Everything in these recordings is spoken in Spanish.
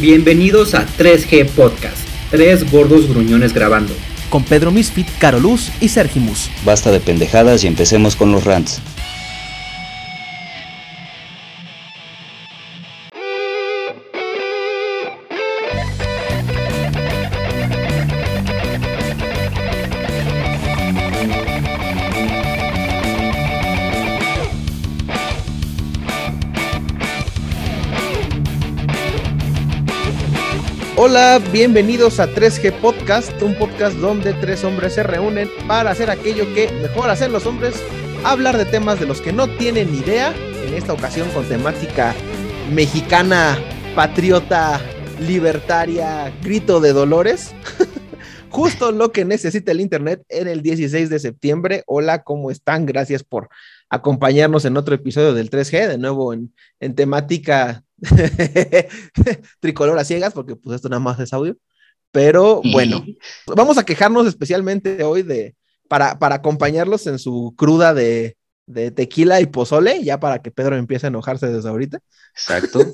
Bienvenidos a 3G Podcast, tres gordos gruñones grabando. Con Pedro Misfit, Caroluz y Sergimus. Basta de pendejadas y empecemos con los rants. Hola, bienvenidos a 3G Podcast, un podcast donde tres hombres se reúnen para hacer aquello que mejor hacen los hombres, hablar de temas de los que no tienen idea, en esta ocasión con temática mexicana, patriota, libertaria, grito de dolores. Justo lo que necesita el Internet en el 16 de septiembre. Hola, ¿cómo están? Gracias por acompañarnos en otro episodio del 3G, de nuevo en, en temática tricolor a ciegas, porque pues esto nada más es audio. Pero bueno, vamos a quejarnos especialmente hoy de, para, para acompañarlos en su cruda de, de tequila y pozole, ya para que Pedro empiece a enojarse desde ahorita. Exacto.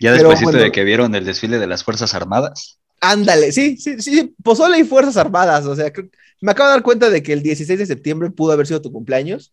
Ya después de que vieron el desfile de las Fuerzas Armadas. Ándale, sí, sí, sí, pozole y Fuerzas Armadas. O sea, me acabo de dar cuenta de que el 16 de septiembre pudo haber sido tu cumpleaños.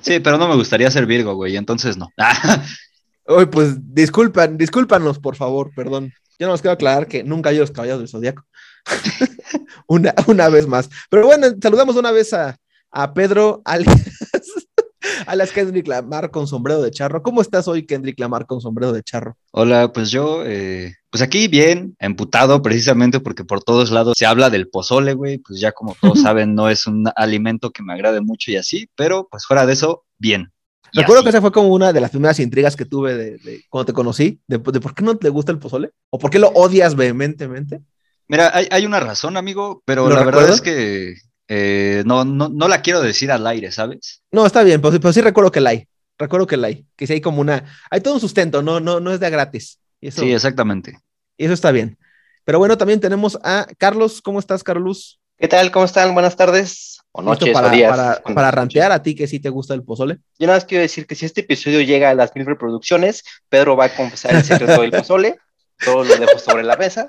Sí, pero no me gustaría ser Virgo, güey, entonces no. Hoy, pues disculpan, discúlpanos, por favor, perdón. Ya nos queda aclarar que nunca hay los caballos del zodiaco. una, una vez más. Pero bueno, saludamos una vez a, a Pedro, alias, alias Kendrick Lamar con sombrero de charro. ¿Cómo estás hoy, Kendrick Lamar con sombrero de charro? Hola, pues yo, eh, pues aquí bien, emputado precisamente porque por todos lados se habla del pozole, güey. Pues ya como todos saben, no es un alimento que me agrade mucho y así, pero pues fuera de eso, bien. Recuerdo que esa fue como una de las primeras intrigas que tuve de, cuando te conocí, de, por qué no te gusta el pozole o por qué lo odias vehementemente. Mira, hay, una razón, amigo, pero la verdad es que eh, no, no, no la quiero decir al aire, ¿sabes? No, está bien, pero, sí recuerdo que la hay. Recuerdo que la hay. Que sí hay como una. Hay todo un sustento, no, no, no es de gratis. sí, exactamente. Y eso está bien. Pero bueno, también tenemos a Carlos. ¿Cómo estás, Carlos? ¿Qué tal? ¿Cómo están? Buenas tardes o noches para, o días. Para, para, rantear a ti que sí te gusta el pozole. Yo nada más quiero decir que si este episodio llega a las mil reproducciones, Pedro va a confesar el secreto del pozole. Todo lo dejo sobre la mesa.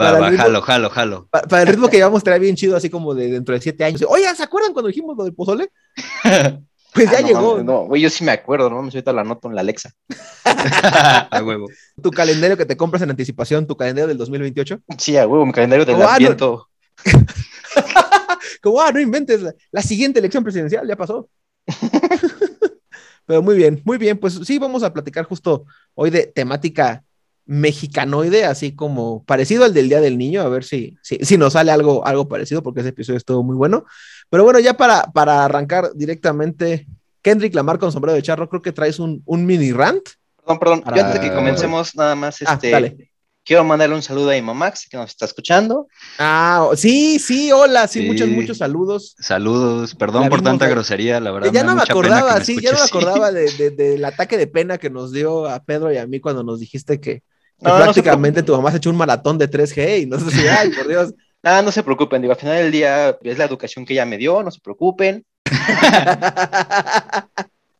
Va, va, jalo, jalo, jalo. Para, el ritmo que llevamos, trae bien chido, así como de dentro de siete años. Oye, ¿se acuerdan cuando dijimos lo del pozole? Pues ya ah, no, llegó. no, güey, yo sí me acuerdo, no mames, ahorita la anoto en la Alexa. a huevo. Tu calendario que te compras en anticipación, tu calendario del 2028. Sí, a huevo, mi calendario del oh, Adviento. Como, ah, no inventes, la, siguiente elección presidencial ya pasó. Pero muy bien, muy bien, pues sí, vamos a platicar justo hoy de temática mexicanoide, así como parecido al del Día del Niño, a ver si, si, nos sale algo, algo parecido, porque ese episodio estuvo muy bueno. Pero bueno, ya para, para arrancar directamente, Kendrick Lamar con sombrero de charro, creo que traes un, un mini rant. Perdón, perdón, yo antes de que comencemos, nada más, ah, este, quiero mandarle un saludo a mi mamá que nos está escuchando. Ah, sí, sí, hola, sí, muchos, muchos saludos. Saludos, perdón por tanta grosería, la verdad. Ya no me acordaba, sí, ya no me acordaba del ataque de pena que nos dio a Pedro y a mí cuando nos dijiste que, prácticamente tu mamá se echó un maratón de 3G y no sé si, ay, por Dios. Nada, no se preocupen, digo, al final del día es la educación que ella me dio, no se preocupen.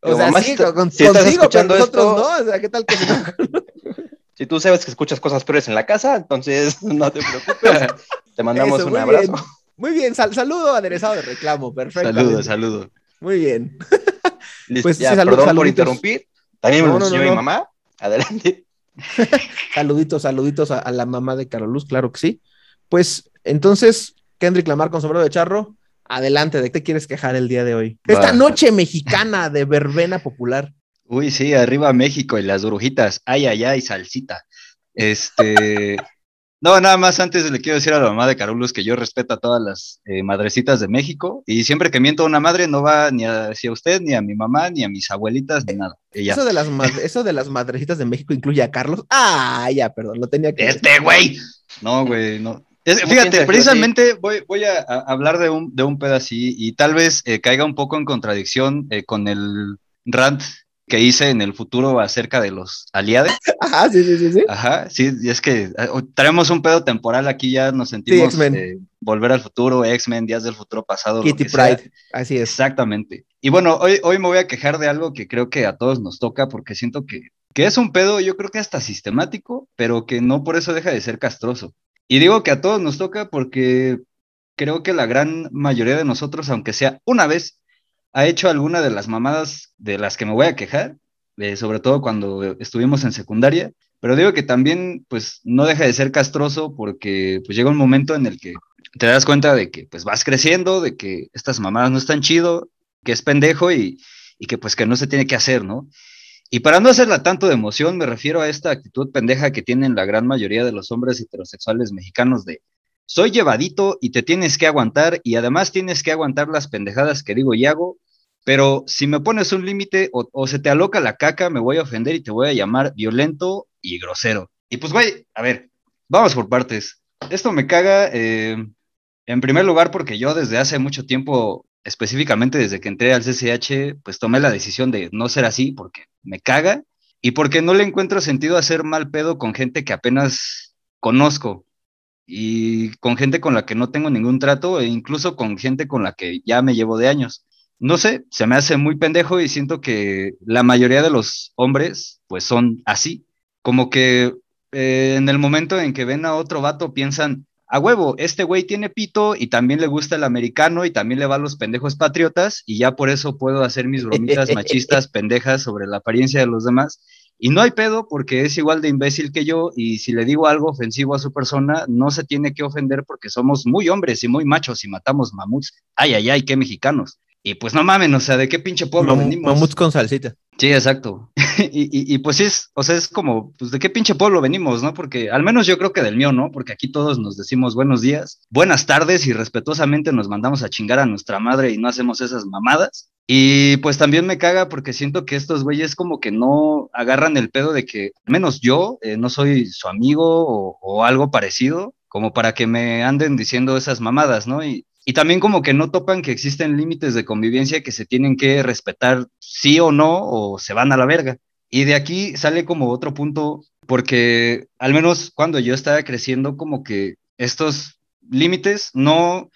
o sea, sí, con, si contigo, escuchando nosotros no, o sea, ¿qué tal que Si tú sabes que escuchas cosas peores en la casa, entonces no te preocupes. Te mandamos un abrazo. Muy bien, saludo aderezado de reclamo, perfecto. Saludo, saludo. Muy bien. pues ya, perdón por interrumpir. También me enseñó mi mamá. Adelante. saluditos, saluditos a, la mamá de Caroluz, claro que sí. Pues entonces, Kendrick Lamar con sombrero de charro, adelante, ¿de qué te quieres quejar el día de hoy? Esta noche mexicana de verbena popular. Uy, sí, arriba México y las brujitas. Ay, ay, ay, salsita. Este. No, nada más antes le quiero decir a la mamá de Carolus que yo respeto a todas las eh, madrecitas de México y siempre que miento a una madre no va ni hacia usted, ni a mi mamá, ni a mis abuelitas, ni nada. Eso, de las eso de las madrecitas de México incluye a Carlos. Ah, ya, perdón, lo tenía que Este güey. No, güey, no. fíjate, precisamente voy, voy a, hablar de un, de un pedacito y tal vez eh, caiga un poco en contradicción eh, con el rant que hice en el futuro acerca de los aliados. Ajá, sí, sí, sí, sí. Ajá, sí, y es que eh, tenemos un pedo temporal aquí, ya nos sentimos eh, volver al futuro, X-Men, días del futuro pasado. Kitty Pride, así es. Exactamente. Y bueno, hoy, hoy me voy a quejar de algo que creo que a todos nos toca, porque siento que que es un pedo yo creo que hasta sistemático, pero que no por eso deja de ser castroso. Y digo que a todos nos toca porque creo que la gran mayoría de nosotros, aunque sea una vez, ha hecho alguna de las mamadas de las que me voy a quejar, eh, sobre todo cuando estuvimos en secundaria, pero digo que también pues no deja de ser castroso porque pues llega un momento en el que te das cuenta de que pues vas creciendo, de que estas mamadas no están chido, que es pendejo y, y que pues que no se tiene que hacer, ¿no? Y para no hacerla tanto de emoción, me refiero a esta actitud pendeja que tienen la gran mayoría de los hombres heterosexuales mexicanos de soy llevadito y te tienes que aguantar y además tienes que aguantar las pendejadas que digo y hago, pero si me pones un límite o, se te aloca la caca, me voy a ofender y te voy a llamar violento y grosero. Y pues, güey, a ver, vamos por partes. Esto me caga, eh, en primer lugar, porque yo desde hace mucho tiempo, específicamente desde que entré al CCH, pues tomé la decisión de no ser así porque me caga y porque no le encuentro sentido hacer mal pedo con gente que apenas conozco y con gente con la que no tengo ningún trato e incluso con gente con la que ya me llevo de años. No sé, se me hace muy pendejo y siento que la mayoría de los hombres pues son así, como que eh, en el momento en que ven a otro vato piensan, a huevo, este güey tiene pito y también le gusta el americano y también le va a los pendejos patriotas y ya por eso puedo hacer mis bromitas machistas pendejas sobre la apariencia de los demás y no hay pedo porque es igual de imbécil que yo y si le digo algo ofensivo a su persona, no se tiene que ofender porque somos muy hombres y muy machos y matamos mamuts. Ay, ay, ay, qué mexicanos. Y pues no mamen, o sea, ¿de qué pinche pueblo venimos? Mamuts con salsita. Sí, exacto. y, y, pues sí, es, o sea, es como, pues de qué pinche pueblo venimos, ¿no? Porque al menos yo creo que del mío, ¿no? Porque aquí todos nos decimos buenos días, buenas tardes y respetuosamente nos mandamos a chingar a nuestra madre y no hacemos esas mamadas. Y pues también me caga porque siento que estos güeyes como que no agarran el pedo de que, menos yo, eh, no soy su amigo o, algo parecido, como para que me anden diciendo esas mamadas, ¿no? Y, y también como que no topan que existen límites de convivencia que se tienen que respetar sí o no o se van a la verga. Y de aquí sale como otro punto, porque al menos cuando yo estaba creciendo, como que estos límites no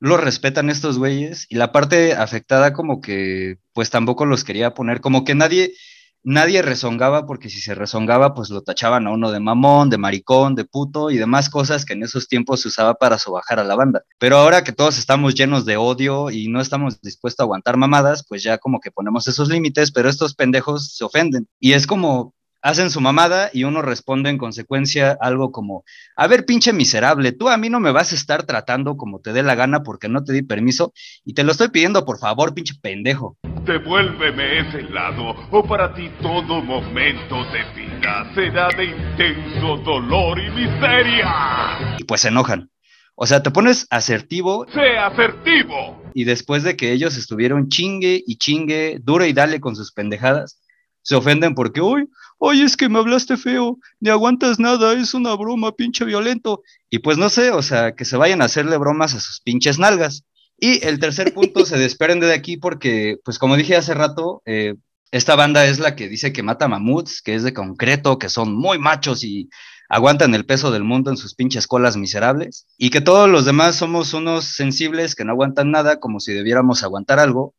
lo respetan estos güeyes y la parte afectada como que pues tampoco los quería poner, como que nadie, nadie rezongaba porque si se rezongaba pues lo tachaban a uno de mamón, de maricón, de puto y demás cosas que en esos tiempos se usaba para sobajar a la banda. Pero ahora que todos estamos llenos de odio y no estamos dispuestos a aguantar mamadas, pues ya como que ponemos esos límites, pero estos pendejos se ofenden. Y es como, hacen su mamada y uno responde en consecuencia algo como, a ver, pinche miserable, tú a mí no me vas a estar tratando como te dé la gana porque no te di permiso y te lo estoy pidiendo, por favor, pinche pendejo. Devuélveme ese lado o para ti todo momento de vida será de intenso dolor y miseria. Y pues se enojan. O sea, te pones asertivo. ¡Sé asertivo! Y después de que ellos estuvieron chingue y chingue, duro y dale con sus pendejadas, se ofenden porque, uy, oye, es que me hablaste feo, ni aguantas nada, es una broma, pinche violento. Y pues no sé, o sea, que se vayan a hacerle bromas a sus pinches nalgas. Y el tercer punto se desprende de aquí porque, pues como dije hace rato, eh, esta banda es la que dice que mata mamuts, que es de concreto, que son muy machos y aguantan el peso del mundo en sus pinches colas miserables, y que todos los demás somos unos sensibles que no aguantan nada como si debiéramos aguantar algo,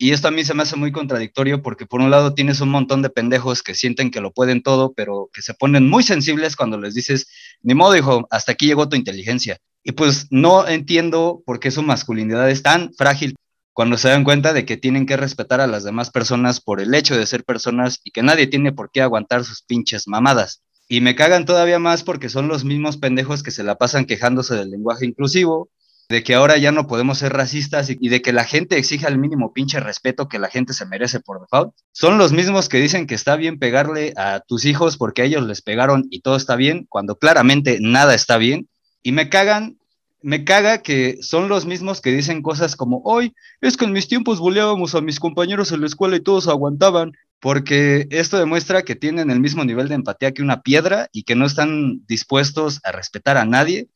y esto a mí se me hace muy contradictorio porque por un lado tienes un montón de pendejos que sienten que lo pueden todo, pero que se ponen muy sensibles cuando les dices, ni modo, hijo, hasta aquí llegó tu inteligencia. Y pues no entiendo por qué su masculinidad es tan frágil cuando se dan cuenta de que tienen que respetar a las demás personas por el hecho de ser personas y que nadie tiene por qué aguantar sus pinches mamadas. Y me cagan todavía más porque son los mismos pendejos que se la pasan quejándose del lenguaje inclusivo, de que ahora ya no podemos ser racistas y, de que la gente exija el mínimo pinche respeto que la gente se merece por default, son los mismos que dicen que está bien pegarle a tus hijos porque a ellos les pegaron y todo está bien, cuando claramente nada está bien. Y me cagan, me caga que son los mismos que dicen cosas como, hoy es que en mis tiempos boleábamos a mis compañeros en la escuela y todos aguantaban, porque esto demuestra que tienen el mismo nivel de empatía que una piedra y que no están dispuestos a respetar a nadie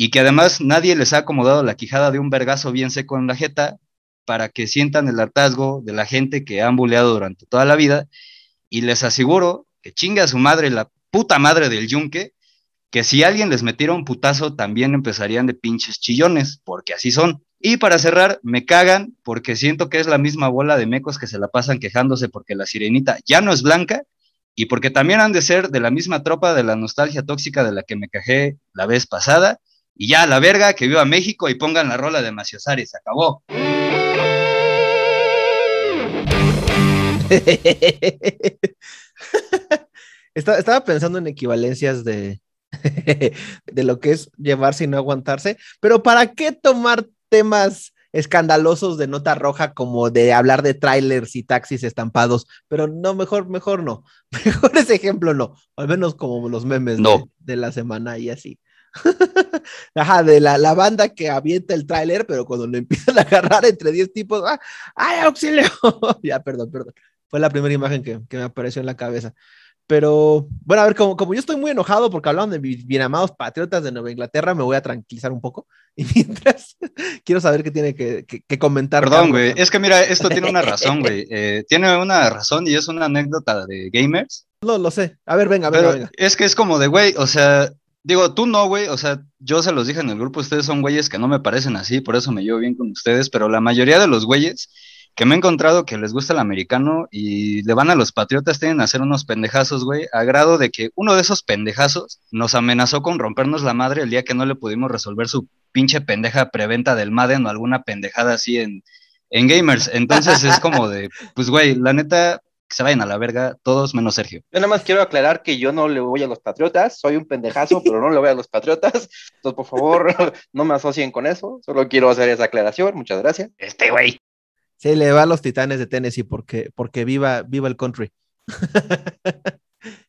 y que además nadie les ha acomodado la quijada de un vergazo bien seco en la jeta para que sientan el hartazgo de la gente que han buleado durante toda la vida y les aseguro que chinga a su madre la puta madre del yunque, que si alguien les metiera un putazo también empezarían de pinches chillones, porque así son. Y para cerrar, me cagan porque siento que es la misma bola de mecos que se la pasan quejándose porque la sirenita ya no es blanca y porque también han de ser de la misma tropa de la nostalgia tóxica de la que me cajé la vez pasada. Y ya, la verga, que viva México y pongan la rola de Maciosari, se acabó. Estaba, estaba pensando en equivalencias de, de lo que es llevarse y no aguantarse, pero ¿para qué tomar temas escandalosos de nota roja como de hablar de trailers y taxis estampados? Pero no, mejor, mejor no. Mejor ese ejemplo no. Al menos como los memes No. de, de la semana y así. Ajá, de la, la banda que avienta el tráiler, pero cuando lo empiezan a agarrar entre 10 tipos, ¡ah! ¡ay, auxilio! ya, perdón, perdón. Fue la primera imagen que, que me apareció en la cabeza. Pero, bueno, a ver, como, como yo estoy muy enojado porque hablaban de mis bien amados patriotas de Nueva Inglaterra, me voy a tranquilizar un poco. Y mientras, quiero saber qué tiene que, que- que comentar. Perdón, güey. Es que mira, esto tiene una razón, güey. Eh, tiene una razón y es una anécdota de gamers. No lo sé. A ver, venga, venga, venga. es que es como de, güey, o sea, digo, tú no, güey, o sea, yo se los dije en el grupo, ustedes son güeyes que no me parecen así, por eso me llevo bien con ustedes, pero la mayoría de los güeyes que me he encontrado que les gusta el americano y le van a los patriotas tienen a hacer unos pendejazos, güey, a grado de que uno de esos pendejazos nos amenazó con rompernos la madre el día que no le pudimos resolver su pinche pendeja preventa del Madden o alguna pendejada así en, en gamers. Entonces es como de, pues, güey, la neta, que se vayan a la verga, todos menos Sergio. Yo nada más quiero aclarar que yo no le voy a los patriotas, soy un pendejazo, pero no le voy a los patriotas. Entonces, por favor, no me asocien con eso. Solo quiero hacer esa aclaración. Muchas gracias. Este güey. Sí, le va a los titanes de Tennessee porque, porque viva, viva el country.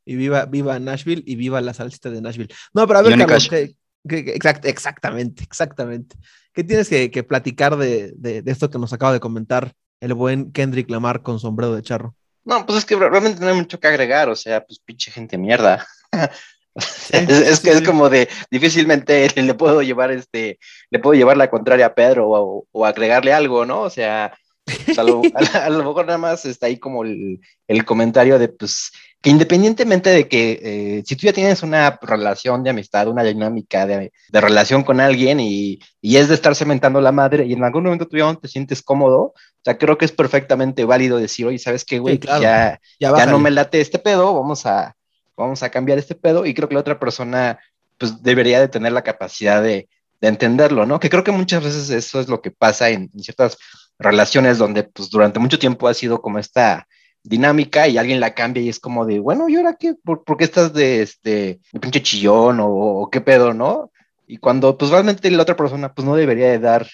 y viva, viva Nashville y viva la salsita de Nashville. No, pero a ver, Johnny Carlos, Cash. ¿qué- qué- qué- exact- exactamente, exactamente. ¿Qué tienes que, que platicar de, de- de esto que nos acaba de comentar el buen Kendrick Lamar con sombrero de charro? No, pues es que realmente no hay mucho que agregar. O sea, pues pinche gente mierda. es, es sí, que es sí. como de difícilmente le puedo llevar este, le puedo llevar la contraria a Pedro o, o agregarle algo, ¿no? O sea, pues, a, lo, a, a lo mejor nada más está ahí como el, el comentario de pues que independientemente de que eh, si tú ya tienes una relación de amistad, una dinámica de, de relación con alguien y, y, es de estar cementando la madre y en algún momento tú ya no te sientes cómodo, o sea, creo que es perfectamente válido decir, oye, ¿sabes qué, güey? Sí, claro. ya, Ya, ya no me late este pedo, vamos a, vamos a cambiar este pedo y creo que la otra persona pues debería de tener la capacidad de, de entenderlo, ¿no? Que creo que muchas veces eso es lo que pasa en, en ciertas relaciones donde pues durante mucho tiempo ha sido como esta dinámica y alguien la cambia y es como de, bueno, ¿y ahora qué? ¿Por, por qué estás de este de pinche chillón o, o, qué pedo, no? Y cuando pues realmente la otra persona pues no debería de dar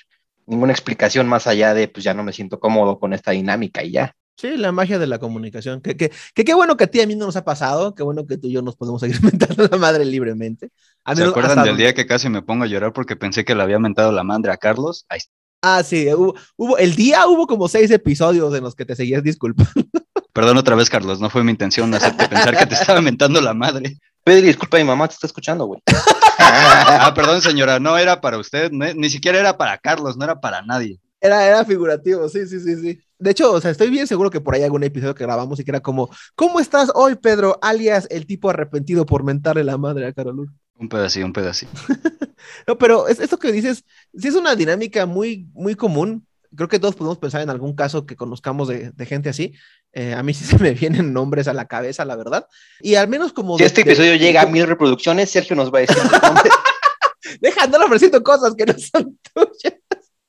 ninguna explicación más allá de pues ya no me siento cómodo con esta dinámica y ya. Sí, la magia de la comunicación. Que, que, que qué bueno que a ti y a mí no nos ha pasado, qué bueno que tú y yo nos podemos seguir mentando la madre libremente. A ¿Se acuerdan del donde- día que casi me pongo a llorar porque pensé que le había mentado la madre a Carlos? Ahí está. Ah, sí, hubo, hubo- el día hubo como seis episodios en los que te seguías disculpando. Perdón otra vez, Carlos, no fue mi intención hacerte pensar que te estaba mentando la madre. Pedro, disculpa, mi mamá te está escuchando, güey. Ah, perdón, señora, no era para usted, no- ni siquiera era para Carlos, no era para nadie. Era, era figurativo, sí, sí, sí, sí. De hecho, o sea, estoy bien seguro que por ahí hay algún episodio que grabamos y que era como, ¿cómo estás hoy, Pedro? Alias el tipo arrepentido por mentarle la madre a Carolú. Un pedacito, un pedacito. No, pero es, esto que dices, sí es una dinámica muy, muy común. Creo que todos podemos pensar en algún caso que conozcamos de, de gente así. Eh, a mí sí se me vienen nombres a la cabeza, la verdad. Y al menos como... Si de- este de- episodio llega a mil reproducciones, Sergio nos va a decir. Deja de andar ofreciendo cosas que no son tuyas.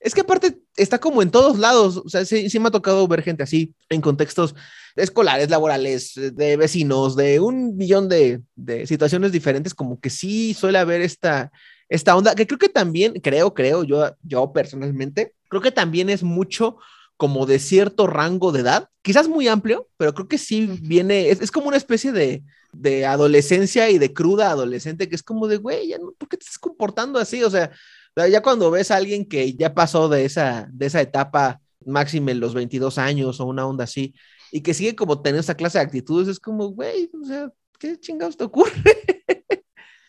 Es que aparte está como en todos lados. O sea, sí, sí me ha tocado ver gente así en contextos escolares, laborales, de vecinos, de un millón de, situaciones diferentes, como que sí suele haber esta, esta onda, que creo que también, creo, creo, yo, yo personalmente, creo que también es mucho como de cierto rango de edad, quizás muy amplio, pero creo que sí viene, es, es como una especie de, de adolescencia y de cruda adolescente, que es como de, güey, ¿por qué te estás comportando así? O sea, ya cuando ves a alguien que ya pasó de esa, de esa etapa máxima en los 22 años o una onda así, y que sigue como teniendo esa clase de actitudes, es como, güey, o sea, ¿qué chingados te ocurre?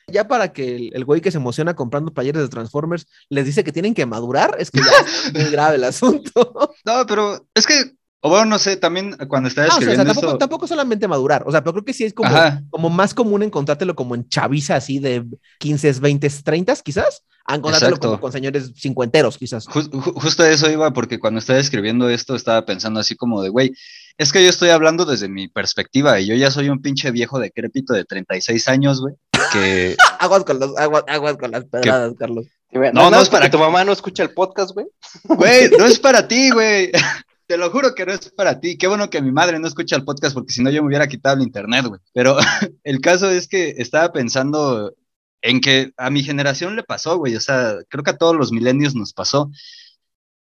ya para que el, güey que se emociona comprando playeres de Transformers les dice que tienen que madurar, es que ya es muy grave el asunto. No, pero es que O bueno, no sé, también cuando estaba Ah, o sea, o sea, escribiendo tampoco, esto. tampoco solamente madurar, o sea, pero creo que sí es como, Ajá. como más común encontrártelo como en chaviza así de 15, 20, 30 quizás, a encontrártelo Exacto. como con señores cincuenteros quizás. Ju- ju- justo a eso iba, porque cuando estaba escribiendo esto estaba pensando así como de, güey, es que yo estoy hablando desde mi perspectiva y yo ya soy un pinche viejo decrépito de 36 años, güey, que... Aguas con los, aguas, aguas con las pedradas, Carlos. No no, es para- que tu mamá no escucha el podcast, güey. Güey, no es para ti, güey. Te lo juro que no es para ti. Qué bueno que mi madre no escucha el podcast porque si no yo me hubiera quitado el internet, güey. Pero el caso es que estaba pensando en que a mi generación le pasó, güey. O sea, creo que a todos los milenios nos pasó.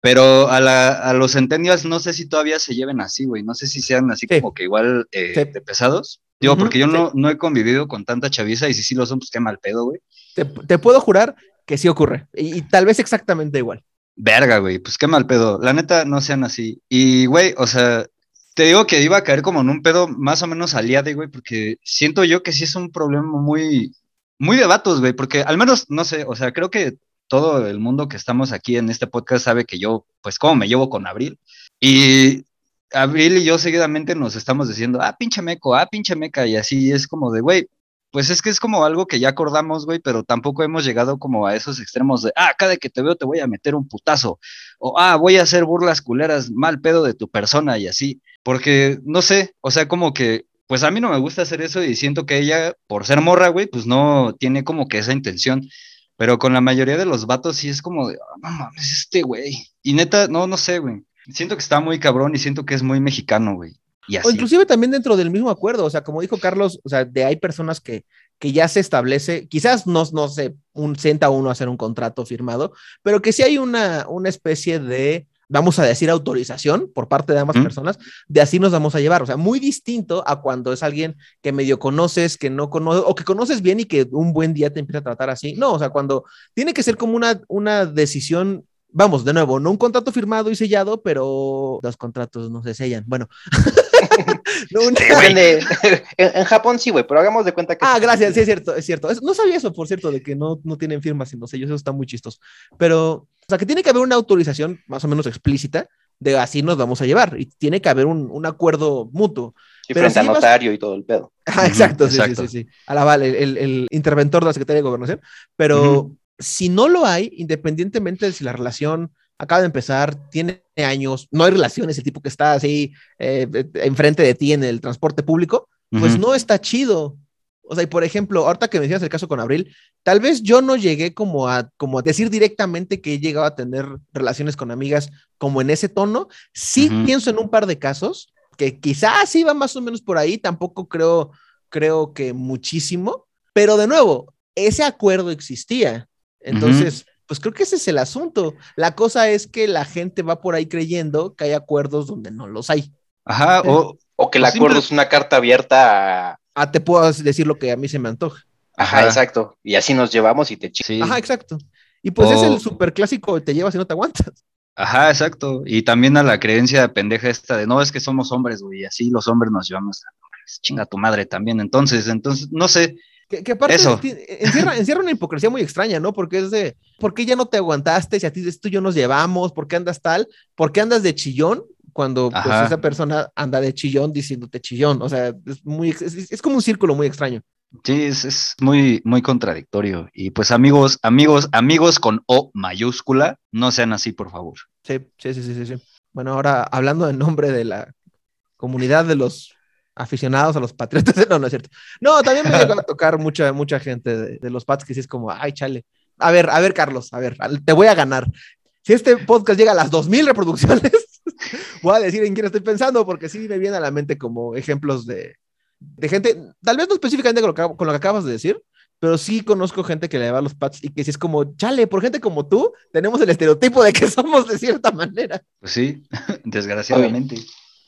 Pero a, la, a los centennials no sé si todavía se lleven así, güey. No sé si sean así Sí. como que igual eh, Sí. de pesados. Digo, porque yo sí. no, no he convivido con tanta chaviza y si sí lo son, pues qué mal pedo, güey. Te, te puedo jurar que sí ocurre, y, y tal vez exactamente igual. Verga, güey, pues qué mal pedo. La neta, no sean así. Y, güey, o sea, te digo que iba a caer como en un pedo más o menos aliade, güey, porque siento yo que sí es un problema muy, muy de vatos, güey, porque al menos, no sé, o sea, creo que todo el mundo que estamos aquí en este podcast sabe que yo, pues, cómo me llevo con Abril. Y Abril y yo seguidamente nos estamos diciendo, ah, pinche meco, ah, pinche meca, y así es como de, güey, pues es que es como algo que ya acordamos, güey, pero tampoco hemos llegado como a esos extremos de, ah, cada que te veo te voy a meter un putazo, o ah, voy a hacer burlas culeras, mal pedo de tu persona y así, porque no sé, o sea, como que, pues a mí no me gusta hacer eso y siento que ella, por ser morra, güey, pues no tiene como que esa intención, pero con la mayoría de los vatos sí es como de, ah, no mames, este güey, y neta, no, no sé, güey, siento que está muy cabrón y siento que es muy mexicano, güey, y así. O inclusive también dentro del mismo acuerdo, o sea, como dijo Carlos, o sea, de hay personas que, que ya se establece, quizás no, no sé, un sienta uno a hacer un contrato firmado, pero que sí hay una, una especie de, vamos a decir, autorización por parte de ambas Ujú. personas, de así nos vamos a llevar, o sea, muy distinto a cuando es alguien que medio conoces, que no conoces, o que conoces bien y que un buen día te empieza a tratar así, no, o sea, cuando tiene que ser como una, una decisión Vamos, de nuevo, no un contrato firmado y sellado, pero los contratos no se sellan. Bueno, No, una- Depende. en, en Japón sí, güey, pero hagamos de cuenta que. Ah, gracias, sí es cierto, es cierto. Es- no sabía eso, por cierto, de que no, no tienen firmas sino sellos, eso está muy chistoso. Pero, o sea, que tiene que haber una autorización más o menos explícita de así nos vamos a llevar y tiene que haber un, un acuerdo mutuo. Sí, pero frente a si ibas- notario y todo el pedo. Ah, exacto, sí, exacto. sí, sí, sí. A la vale, el, el- el interventor de la Secretaría de Gobernación. Pero si no lo hay, independientemente de si la relación acaba de empezar, tiene años, no hay relación, ese tipo que está así eh, enfrente de ti en el transporte público, pues no está chido. O sea, y por ejemplo, ahorita que mencionas el caso con Abril, tal vez yo no llegué como a, como a decir directamente que he llegado a tener relaciones con amigas como en ese tono. Sí pienso en un par de casos que quizás iba más o menos por ahí, tampoco creo, creo que muchísimo, pero de nuevo, ese acuerdo existía. Entonces, pues creo que ese es el asunto. La cosa es que la gente va por ahí creyendo que hay acuerdos donde no los hay. Ajá, o, O que el Pues acuerdo simple- es una carta abierta a. Ah, te puedo decir lo que a mí se me antoja. Ajá, Ajá. exacto. Y así nos llevamos y te chingas. sí. Ajá, exacto. Y pues es el super clásico, te llevas y no te aguantas. Ajá, exacto. Y también a la creencia pendeja esta de no, es que somos hombres, güey, y así los hombres nos llevamos. Chinga tu madre también. Entonces, entonces, no sé. Que, que aparte Eso. encierra, encierra una hipocresía muy extraña, ¿no? Porque es de, ¿por qué ya no te aguantaste? Si a ti tú y yo nos llevamos, ¿por qué andas tal? ¿Por qué andas de chillón? Cuando pues, esa persona anda de chillón diciéndote chillón. O sea, es muy, es, es como un círculo muy extraño. Sí, es, es muy, muy contradictorio. Y pues amigos, amigos, amigos con O mayúscula, no sean así, por favor. Sí, sí, sí, sí, sí. Bueno, ahora hablando en nombre de la comunidad de los aficionados a los patriotas, no, no es cierto. No, también me llegó a tocar mucha, mucha gente de, de los Pats que sí es como, ay, chale. A ver, a ver, Carlos, a ver, te voy a ganar. Si este podcast llega a las 2000 reproducciones, voy a decir en quién estoy pensando, porque sí me viene a la mente como ejemplos de, de gente, tal vez no específicamente con lo, que, con lo que acabas de decir, pero sí conozco gente que le va a los Pats y que sí es como, chale, por gente como tú, tenemos el estereotipo de que somos de cierta manera. Pues sí, desgraciadamente.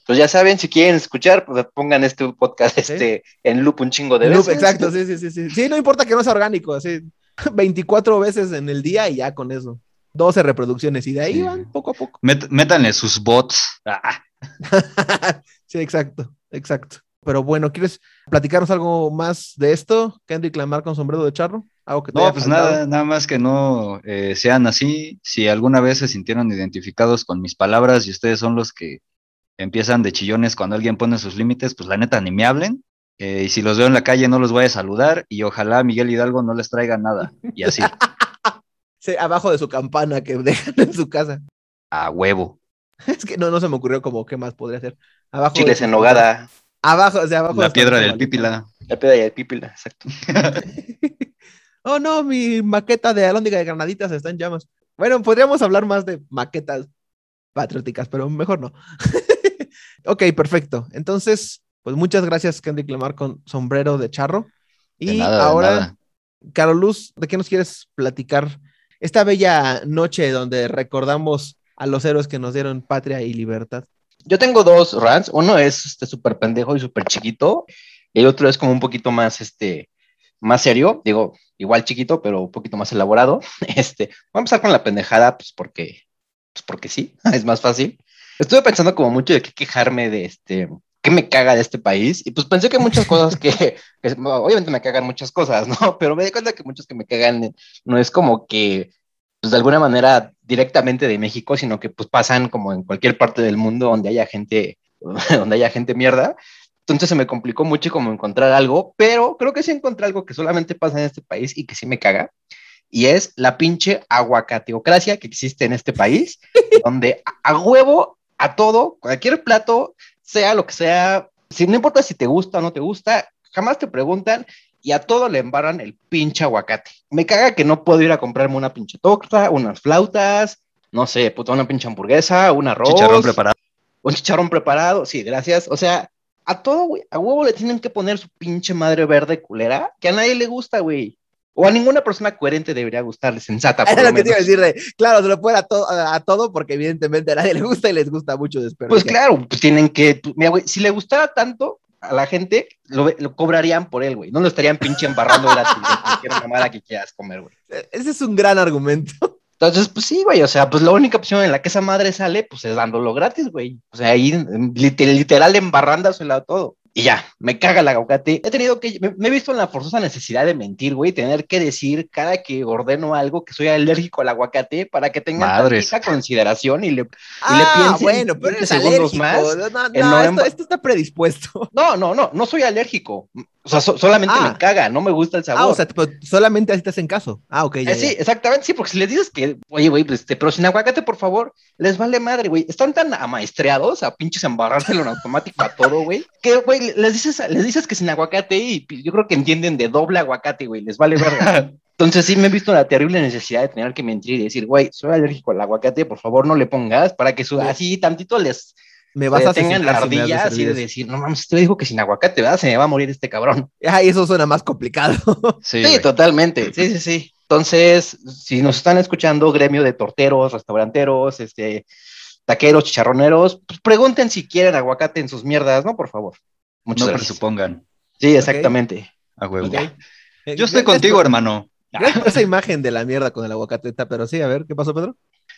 Pues ya saben, si quieren escuchar, pues pongan este podcast Sí. este, en loop un chingo de En loop, veces. exacto, sí, sí, sí, sí. Sí, no importa que no sea orgánico, así 24 veces en el día y ya con eso. 12 reproducciones y de ahí Sí. van poco a poco. Met- métanle sus bots. Ah, sí, exacto, exacto. Pero bueno, ¿quieres platicarnos algo más de esto? Kendrick Lamar con sombrero de charro. Algo que te No, pues faltado? nada, nada más que no eh, sean así. Si alguna vez se sintieron identificados con mis palabras y ustedes son los que empiezan de chillones cuando alguien pone sus límites, pues la neta ni me hablen. eh, y si los veo en la calle no los voy a saludar y ojalá Miguel Hidalgo no les traiga nada. Y así, Sí, abajo de su campana que dejan en su casa. a huevo. Es que no, no se me ocurrió como qué más podría ser. Abajo de Chiles en nogada, Abajo, o sea, abajo. La de piedra del pípila. la piedra y el pípila, exacto. Oh, no, mi maqueta de alóndiga de granaditas está en llamas. Bueno, podríamos hablar más de maquetas patrióticas, pero mejor no. ok, perfecto. Entonces, pues muchas gracias, Kendrick Lamar, con sombrero de charro. Y De nada, de ahora. Caroluz, ¿de qué nos quieres platicar? Esta bella noche donde recordamos a los héroes que nos dieron patria y libertad. Yo tengo dos rants. Uno es este súper pendejo y súper chiquito. Y el otro es como un poquito más, este, más serio. Digo, igual chiquito, pero un poquito más elaborado. Este, vamos a empezar con la pendejada, pues porque, pues porque sí, es más fácil. Estuve pensando como mucho de qué quejarme de este, qué me caga de este país. Y pues pensé que muchas cosas que, que obviamente me cagan muchas cosas, ¿no? Pero me di cuenta que muchas que me cagan no es como que pues de alguna manera directamente de México, sino que pues pasan como en cualquier parte del mundo donde haya gente, donde haya gente mierda. Entonces se me complicó mucho como encontrar algo, pero creo que sí encontré algo que solamente pasa en este país y que sí me caga, y es la pinche aguacateocracia que existe en este país, donde a, huevo, a todo, cualquier plato, sea lo que sea, si no importa si te gusta o no te gusta, jamás te preguntan y a todo le embarran el pinche aguacate. Me caga que no puedo ir a comprarme una pinche torta, unas flautas, no sé, puta, una pinche hamburguesa, un arroz. Chicharrón preparado. Un chicharrón preparado, sí, gracias. O sea, a todo, güey, a huevo le tienen que poner su pinche madre verde culera, que a nadie le gusta, güey. O a ninguna persona coherente debería gustarle, sensata, por Era lo lo que te iba a decir de, claro, se lo puede a, to- a, todo porque evidentemente a nadie le gusta y les gusta mucho Pues desperdiciar. claro, pues tienen que, pues, mira, güey, si le gustara tanto a la gente, lo, lo cobrarían por él, güey. No lo estarían pinche embarrando gratis de cualquier mamada que quieras comer, güey. E-, Ese es un gran argumento. Entonces, pues sí, güey, o sea, pues la única opción en la que esa madre sale, pues es dándolo gratis, güey. O sea, ahí em, lit- literal embarrándosela todo. Y ya, me caga el aguacate. He tenido que, me, me he visto en la forzosa necesidad de mentir, güey, tener que decir cada que ordeno algo que soy alérgico al aguacate para que tengan tanta consideración y le... Ah, piensen bueno, pero 20 eres segundos alérgico. más no, no, en no, no esto, emba- esto está predispuesto. No, no, no, no soy alérgico. O sea, so- solamente Ah. me caga, no me gusta el sabor. Ah, o sea, solamente así te hacen caso. Ah, ok, ya, Eh, sí, exactamente, sí, porque si les dices que, oye, güey, pues, este, pero sin aguacate, por favor, les vale madre, güey. Están tan amaestreados a pinches embarrárselo en automático a todo, güey, que, güey, les dices, les dices que sin aguacate y pi- yo creo que entienden de doble aguacate, güey, les vale verga. Entonces sí me he visto la terrible necesidad de tener que mentir y decir, güey, soy alérgico al aguacate, por favor no le pongas para que su, Sí. así tantito les Me vas a tengan la ardilla así de decir, no mames, usted dijo que sin aguacate, ¿verdad? Se me va a morir este cabrón. Ay, eso suena más complicado. Sí, Sí, totalmente. Sí, sí, sí. Entonces, si nos están escuchando, gremio de torteros, restauranteros, este, taqueros, chicharroneros, pues pregunten si quieren aguacate en sus mierdas, ¿no? Por favor. Muchas no gracias. presupongan. Sí, exactamente. A huevo. Eh, Yo estoy contigo, por- hermano. gracias por esa imagen de la mierda con el aguacate, pero sí, a ver, ¿qué pasó, Pedro?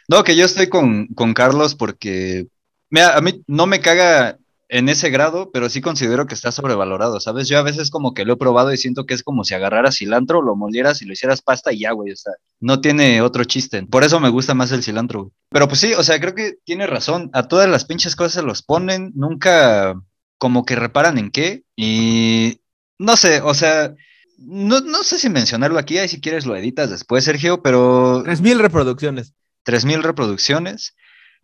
No, que yo estoy con, con Carlos porque mira, a mí no me caga en ese grado, pero sí considero que está sobrevalorado, ¿sabes? Yo a veces como que lo he probado y siento que es como si agarraras cilantro, lo molieras y lo hicieras pasta y ya, güey, o sea, no tiene otro chiste. Por eso me gusta más el cilantro, güey. Pero pues sí, o sea, creo que tiene razón. A todas las pinches cosas se los ponen, nunca como que reparan en qué y no sé, o sea, no, no sé si mencionarlo aquí, ahí si quieres lo editas después, Sergio, pero... Tres mil reproducciones. 3000 reproducciones.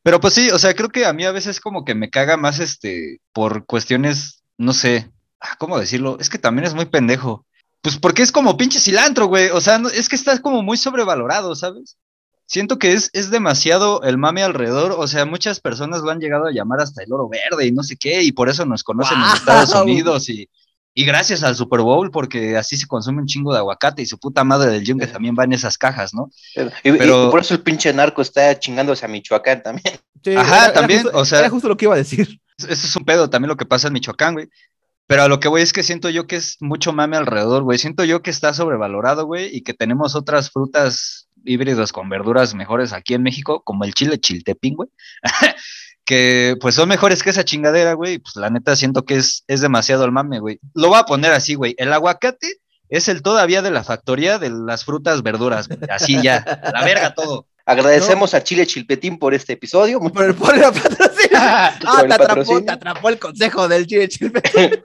Pero pues sí, o sea, creo que a mí a veces como que me caga más este por cuestiones, no sé, ah, ¿cómo decirlo? Es que también es muy pendejo. Pues porque es como pinche cilantro, güey. O sea, no- es que está como muy sobrevalorado, ¿sabes? Siento que es, es demasiado el mame alrededor. O sea, muchas personas lo han llegado a llamar hasta el oro verde y no sé qué, y por eso nos conocen ¡Guau! en Estados Unidos y, y gracias al Super Bowl, porque así se consume un chingo de aguacate y su puta madre del yunque también va en esas cajas, ¿no? Y, y Pero- por eso el pinche narco está chingándose a Michoacán también. Sí, Ajá, también, justo, o sea- Era justo lo que iba a decir. Eso es un pedo también lo que pasa en Michoacán, güey. Pero a lo que voy es que siento yo que es mucho mame alrededor, güey. Siento yo que está sobrevalorado, güey, y que tenemos otras frutas híbridos con verduras mejores aquí en México, como el chile chiltepín, güey. que pues son mejores que esa chingadera, güey. Pues la neta siento que es, es demasiado el mame, güey. Lo voy a poner así, güey. El aguacate es el todavía de la factoría de las frutas, verduras, güey. Así ya, a la verga todo. Agradecemos a Chile Chilpetín por este episodio. Por el, por el patrocinio. Ah, te atrapó, te atrapó el consejo del chile chile.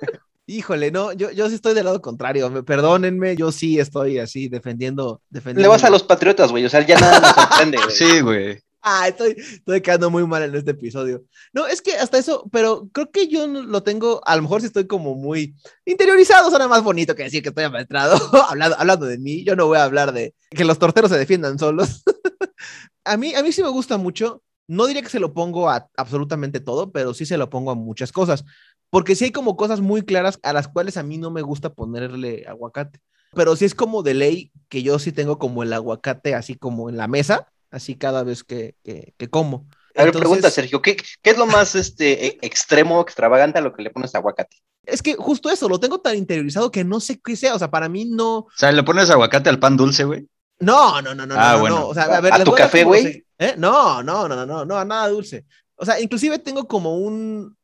Híjole, no, yo, yo sí estoy del lado contrario. me- Perdónenme, yo sí estoy así defendiendo. defendiendo Le vas a los patriotas, güey. O sea, ya nada nos sorprende, güey. Sí, güey. Ah, estoy, estoy quedando muy mal en este episodio. No, es que hasta eso, pero creo que yo lo tengo, a lo mejor sí estoy como muy interiorizado, suena más bonito que decir que estoy amaestrado, hablando, hablando de mí, yo no voy a hablar de que los torteros se defiendan solos. a, mí, a mí sí me gusta mucho, no diría que se lo pongo a absolutamente todo, pero sí se lo pongo a muchas cosas, porque sí hay como cosas muy claras a las cuales a mí no me gusta ponerle aguacate, pero sí es como de ley que yo sí tengo como el aguacate así como en la mesa, así cada vez que, que, que como. A ver, Entonces, pregunta, Sergio, ¿qué, qué es lo más este, e- extremo, extravagante a lo que le pones aguacate? Es que justo eso, lo tengo tan interiorizado que no sé qué sea, o sea, para mí no, O sea, le pones aguacate al pan dulce, güey. no, no, no, no, Ah, no, no, bueno. no, o sea, a ver, ¿A tu café, güey? ¿Eh? No, no, no, no, no, no, nada dulce. O sea, inclusive tengo como un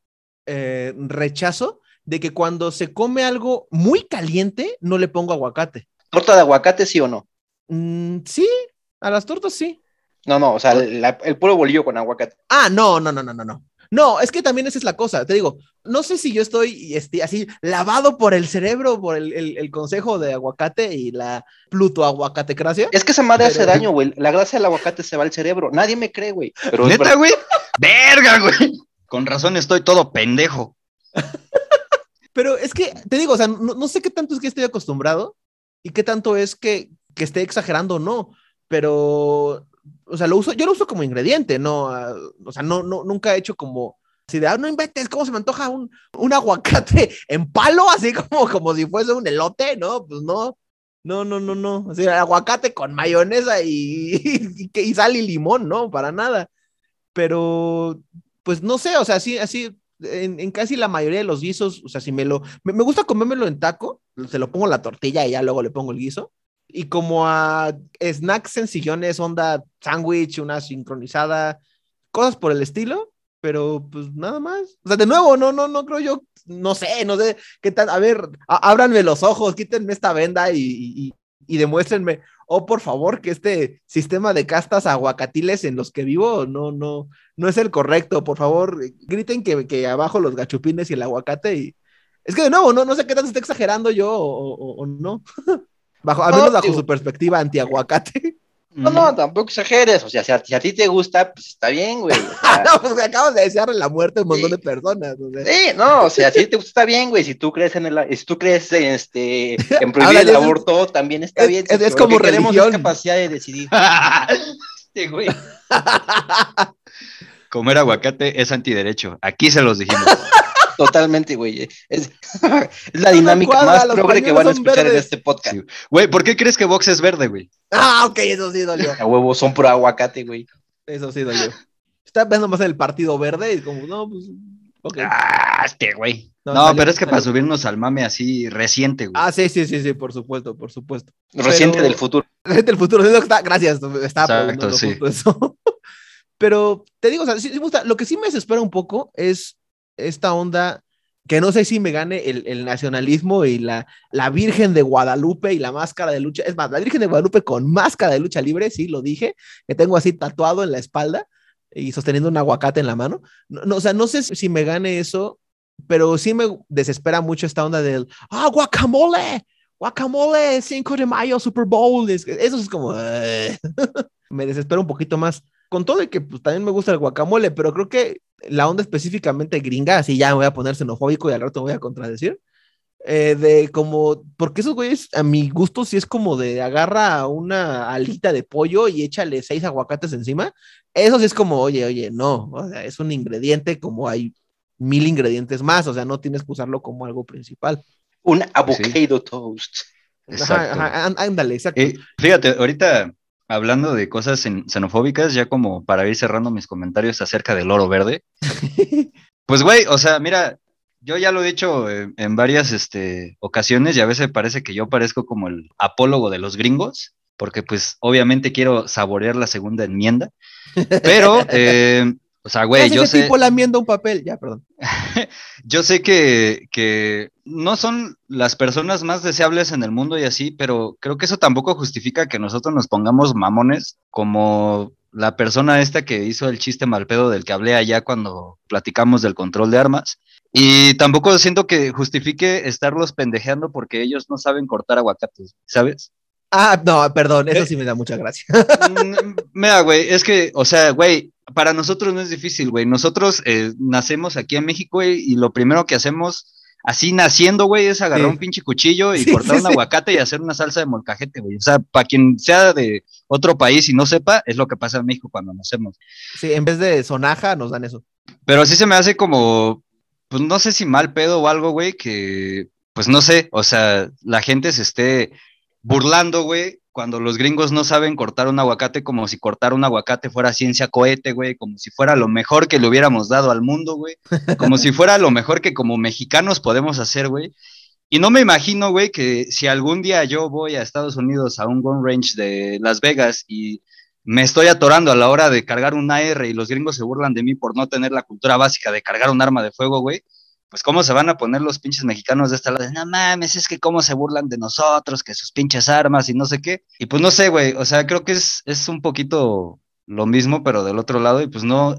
eh, rechazo de que cuando se come algo muy caliente, no le pongo aguacate. ¿Torta de aguacate, sí o no? Mm, sí, a las tortas sí. No, no, o sea, la- el puro bolillo con aguacate. Ah, no, no, no, no, no, no. No, es que también esa es la cosa. Te digo, no sé si yo estoy este, así lavado por el cerebro, por el, el- el consejo de aguacate y la Pluto aguacatecracia. Es que esa madre hace daño, güey. La grasa del aguacate se va al cerebro. Nadie me cree, güey. Pero es ¿Neta, güey? ¡Verga, güey! Con razón estoy todo pendejo. Pero es que, te digo, o sea, no, no sé qué tanto es que estoy acostumbrado y qué tanto es que, que esté exagerando o no, pero, o sea, lo uso, yo lo uso como ingrediente, no, Ah, o sea, no, no, nunca he hecho como, así de, ah, no inventes, ¿cómo se me antoja un, un aguacate en palo, así como, como si fuese un elote? No, pues no, no, no, no, no, así, aguacate con mayonesa y, y, y sal y limón, no, para nada, pero, pues no sé, o sea, así, así, en, en casi la mayoría de los guisos, o sea, si me lo, me, me gusta comérmelo en taco, se lo pongo en la tortilla y ya luego le pongo el guiso. Y como a snacks sencillones, onda sándwich, una sincronizada, cosas por el estilo, pero pues nada más. O sea, de nuevo, no, no, no creo yo, no sé, no sé qué tal. A ver, a- ábranme los ojos, quítenme esta venda y, y, y demuéstrenme, oh, por favor, que este sistema de castas aguacatiles en los que vivo no, no, no es el correcto. Por favor, griten que, que abajo los gachupines y el aguacate. Y... Es que de nuevo, no, no sé qué tanto está exagerando yo o, o- o no. bajo, al No, menos bajo su perspectiva anti-aguacate. No, no, tampoco exageres. O sea, si a, si a ti te gusta, pues está bien, güey. O sea, no, pues acabas de desearle la muerte a un montón Sí. de personas. o sea. Sí, no, o sea, si te gusta está bien, güey. Si tú crees en el, si tú crees en este, en prohibir Ahora el es- aborto, también está es- bien. es- es como que religión. es capacidad de decidir. Sí, güey. Comer aguacate es antiderecho. Aquí se los dijimos. Totalmente, güey. Es, es la dinámica cuadra, más progre que van a escuchar en este podcast. Sí. Güey, ¿por qué crees que Vox es verde, güey? Ah, ok, eso sí dolió. A huevo, son puro aguacate, güey. Eso sí dolió. Está pensando más en el partido verde y como, no, pues, ok. Ah, este güey. No, No, salió, pero es que para subirnos al mame así reciente, güey. Ah, sí, sí, sí, sí, por supuesto, por supuesto. Reciente Pero- del futuro. Gente del futuro, está, gracias, estaba Exacto, sí. eso. Pero te digo, o sea, sí, sí. Lo que sí me desespera un poco es esta onda que no sé si me gane el, nacionalismo y la, la Virgen de Guadalupe y la máscara de lucha. Es más, la Virgen de Guadalupe con máscara de lucha libre, sí, lo dije, que tengo así tatuado en la espalda y sosteniendo un aguacate en la mano. No, no, o sea, no sé si me gane eso, pero sí me desespera mucho esta onda del, ah, guacamole, guacamole, 5 de mayo, Super Bowl. Es- Eso es como, me desespera un poquito más. Con todo y que pues, también me gusta el guacamole, pero creo que la onda específicamente gringa, así ya me voy a poner xenofóbico y al rato me voy a contradecir, eh, de como, porque esos güeyes, a mi gusto, sí es como de agarra una alita de pollo y échale seis aguacates encima. Eso sí es como, oye, oye, no, o sea, es un ingrediente como hay mil ingredientes más, o sea, no tienes que usarlo como algo principal. Un avocado toast. Exacto. Ajá, ajá, án- ándale, exacto. Eh, fíjate, ahorita hablando de cosas xen- xenofóbicas, ya como para ir cerrando mis comentarios acerca del oro verde. Pues, güey, o sea, mira, yo ya lo he dicho eh, en varias este, ocasiones y a veces parece que yo parezco como el apólogo de los gringos, porque pues obviamente quiero saborear la segunda enmienda, pero, eh, o sea, güey, yo ese sé... tipo lamiendo un papel, ya, perdón. Yo sé que, que no son las personas más deseables en el mundo y así, pero creo que eso tampoco justifica que nosotros nos pongamos mamones como la persona esta que hizo el chiste mal pedo del que hablé allá cuando platicamos del control de armas. Y tampoco siento que justifique estarlos pendejeando porque ellos no saben cortar aguacates, ¿sabes? Ah, no, perdón, eso Eh. sí me da mucha gracia. Mm, Mira, güey, es que, o sea, güey, para nosotros no es difícil, güey. Nosotros eh, nacemos aquí en México, güey, y lo primero que hacemos, así naciendo, güey, es agarrar Sí. un pinche cuchillo y Sí, cortar sí, un aguacate y hacer una salsa de molcajete, güey. O sea, para quien sea de otro país y no sepa, es lo que pasa en México cuando nacemos. Sí, en vez de sonaja nos dan eso. Pero sí se me hace como, pues no sé si mal pedo o algo, güey, que, pues no sé, o sea, la gente se esté burlando, güey, cuando los gringos no saben cortar un aguacate como si cortar un aguacate fuera ciencia cohete, güey, como si fuera lo mejor que le hubiéramos dado al mundo, güey, como si fuera lo mejor que como mexicanos podemos hacer, güey. Y no me imagino, güey, que si algún día yo voy a Estados Unidos a un gun range de Las Vegas y me estoy atorando a la hora de cargar un AR y los gringos se burlan de mí por no tener la cultura básica de cargar un arma de fuego, güey. Pues cómo se van a poner los pinches mexicanos de esta lado, no mames, es que cómo se burlan de nosotros, que sus pinches armas y no sé qué. Y pues no sé, güey, o sea, creo que es, es un poquito lo mismo, pero del otro lado, y pues no,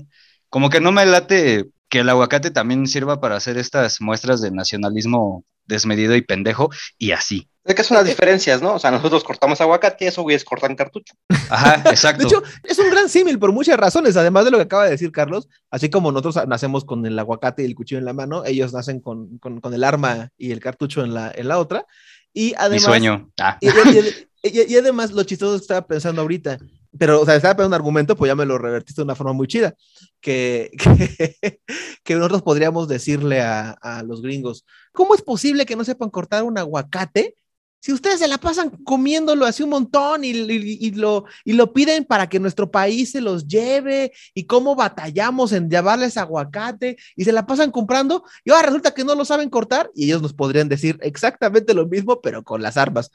como que no me late que el aguacate también sirva para hacer estas muestras de nacionalismo desmedido y pendejo, y así. Es que son las diferencias, ¿no? O sea, nosotros cortamos aguacate, eso güeyes cortan cartucho. Ajá, exacto. De hecho, es un gran símil por muchas razones, además de lo que acaba de decir Carlos, así como nosotros nacemos con el aguacate y el cuchillo en la mano, ellos nacen con, con- con el arma y el cartucho en la, en la otra. Y Mi además, sueño. Ah. Y, y- y- y además, lo chistoso que estaba pensando ahorita, pero, o sea, estaba pensando un argumento, pues ya me lo revertiste de una forma muy chida, que, que, que nosotros podríamos decirle a, a los gringos, ¿cómo es posible que no sepan cortar un aguacate? Si ustedes se la pasan comiéndolo así un montón y, y- y lo, y lo piden para que nuestro país se los lleve y cómo batallamos en llevarles aguacate y se la pasan comprando y ahora resulta que no lo saben cortar y ellos nos podrían decir exactamente lo mismo pero con las armas.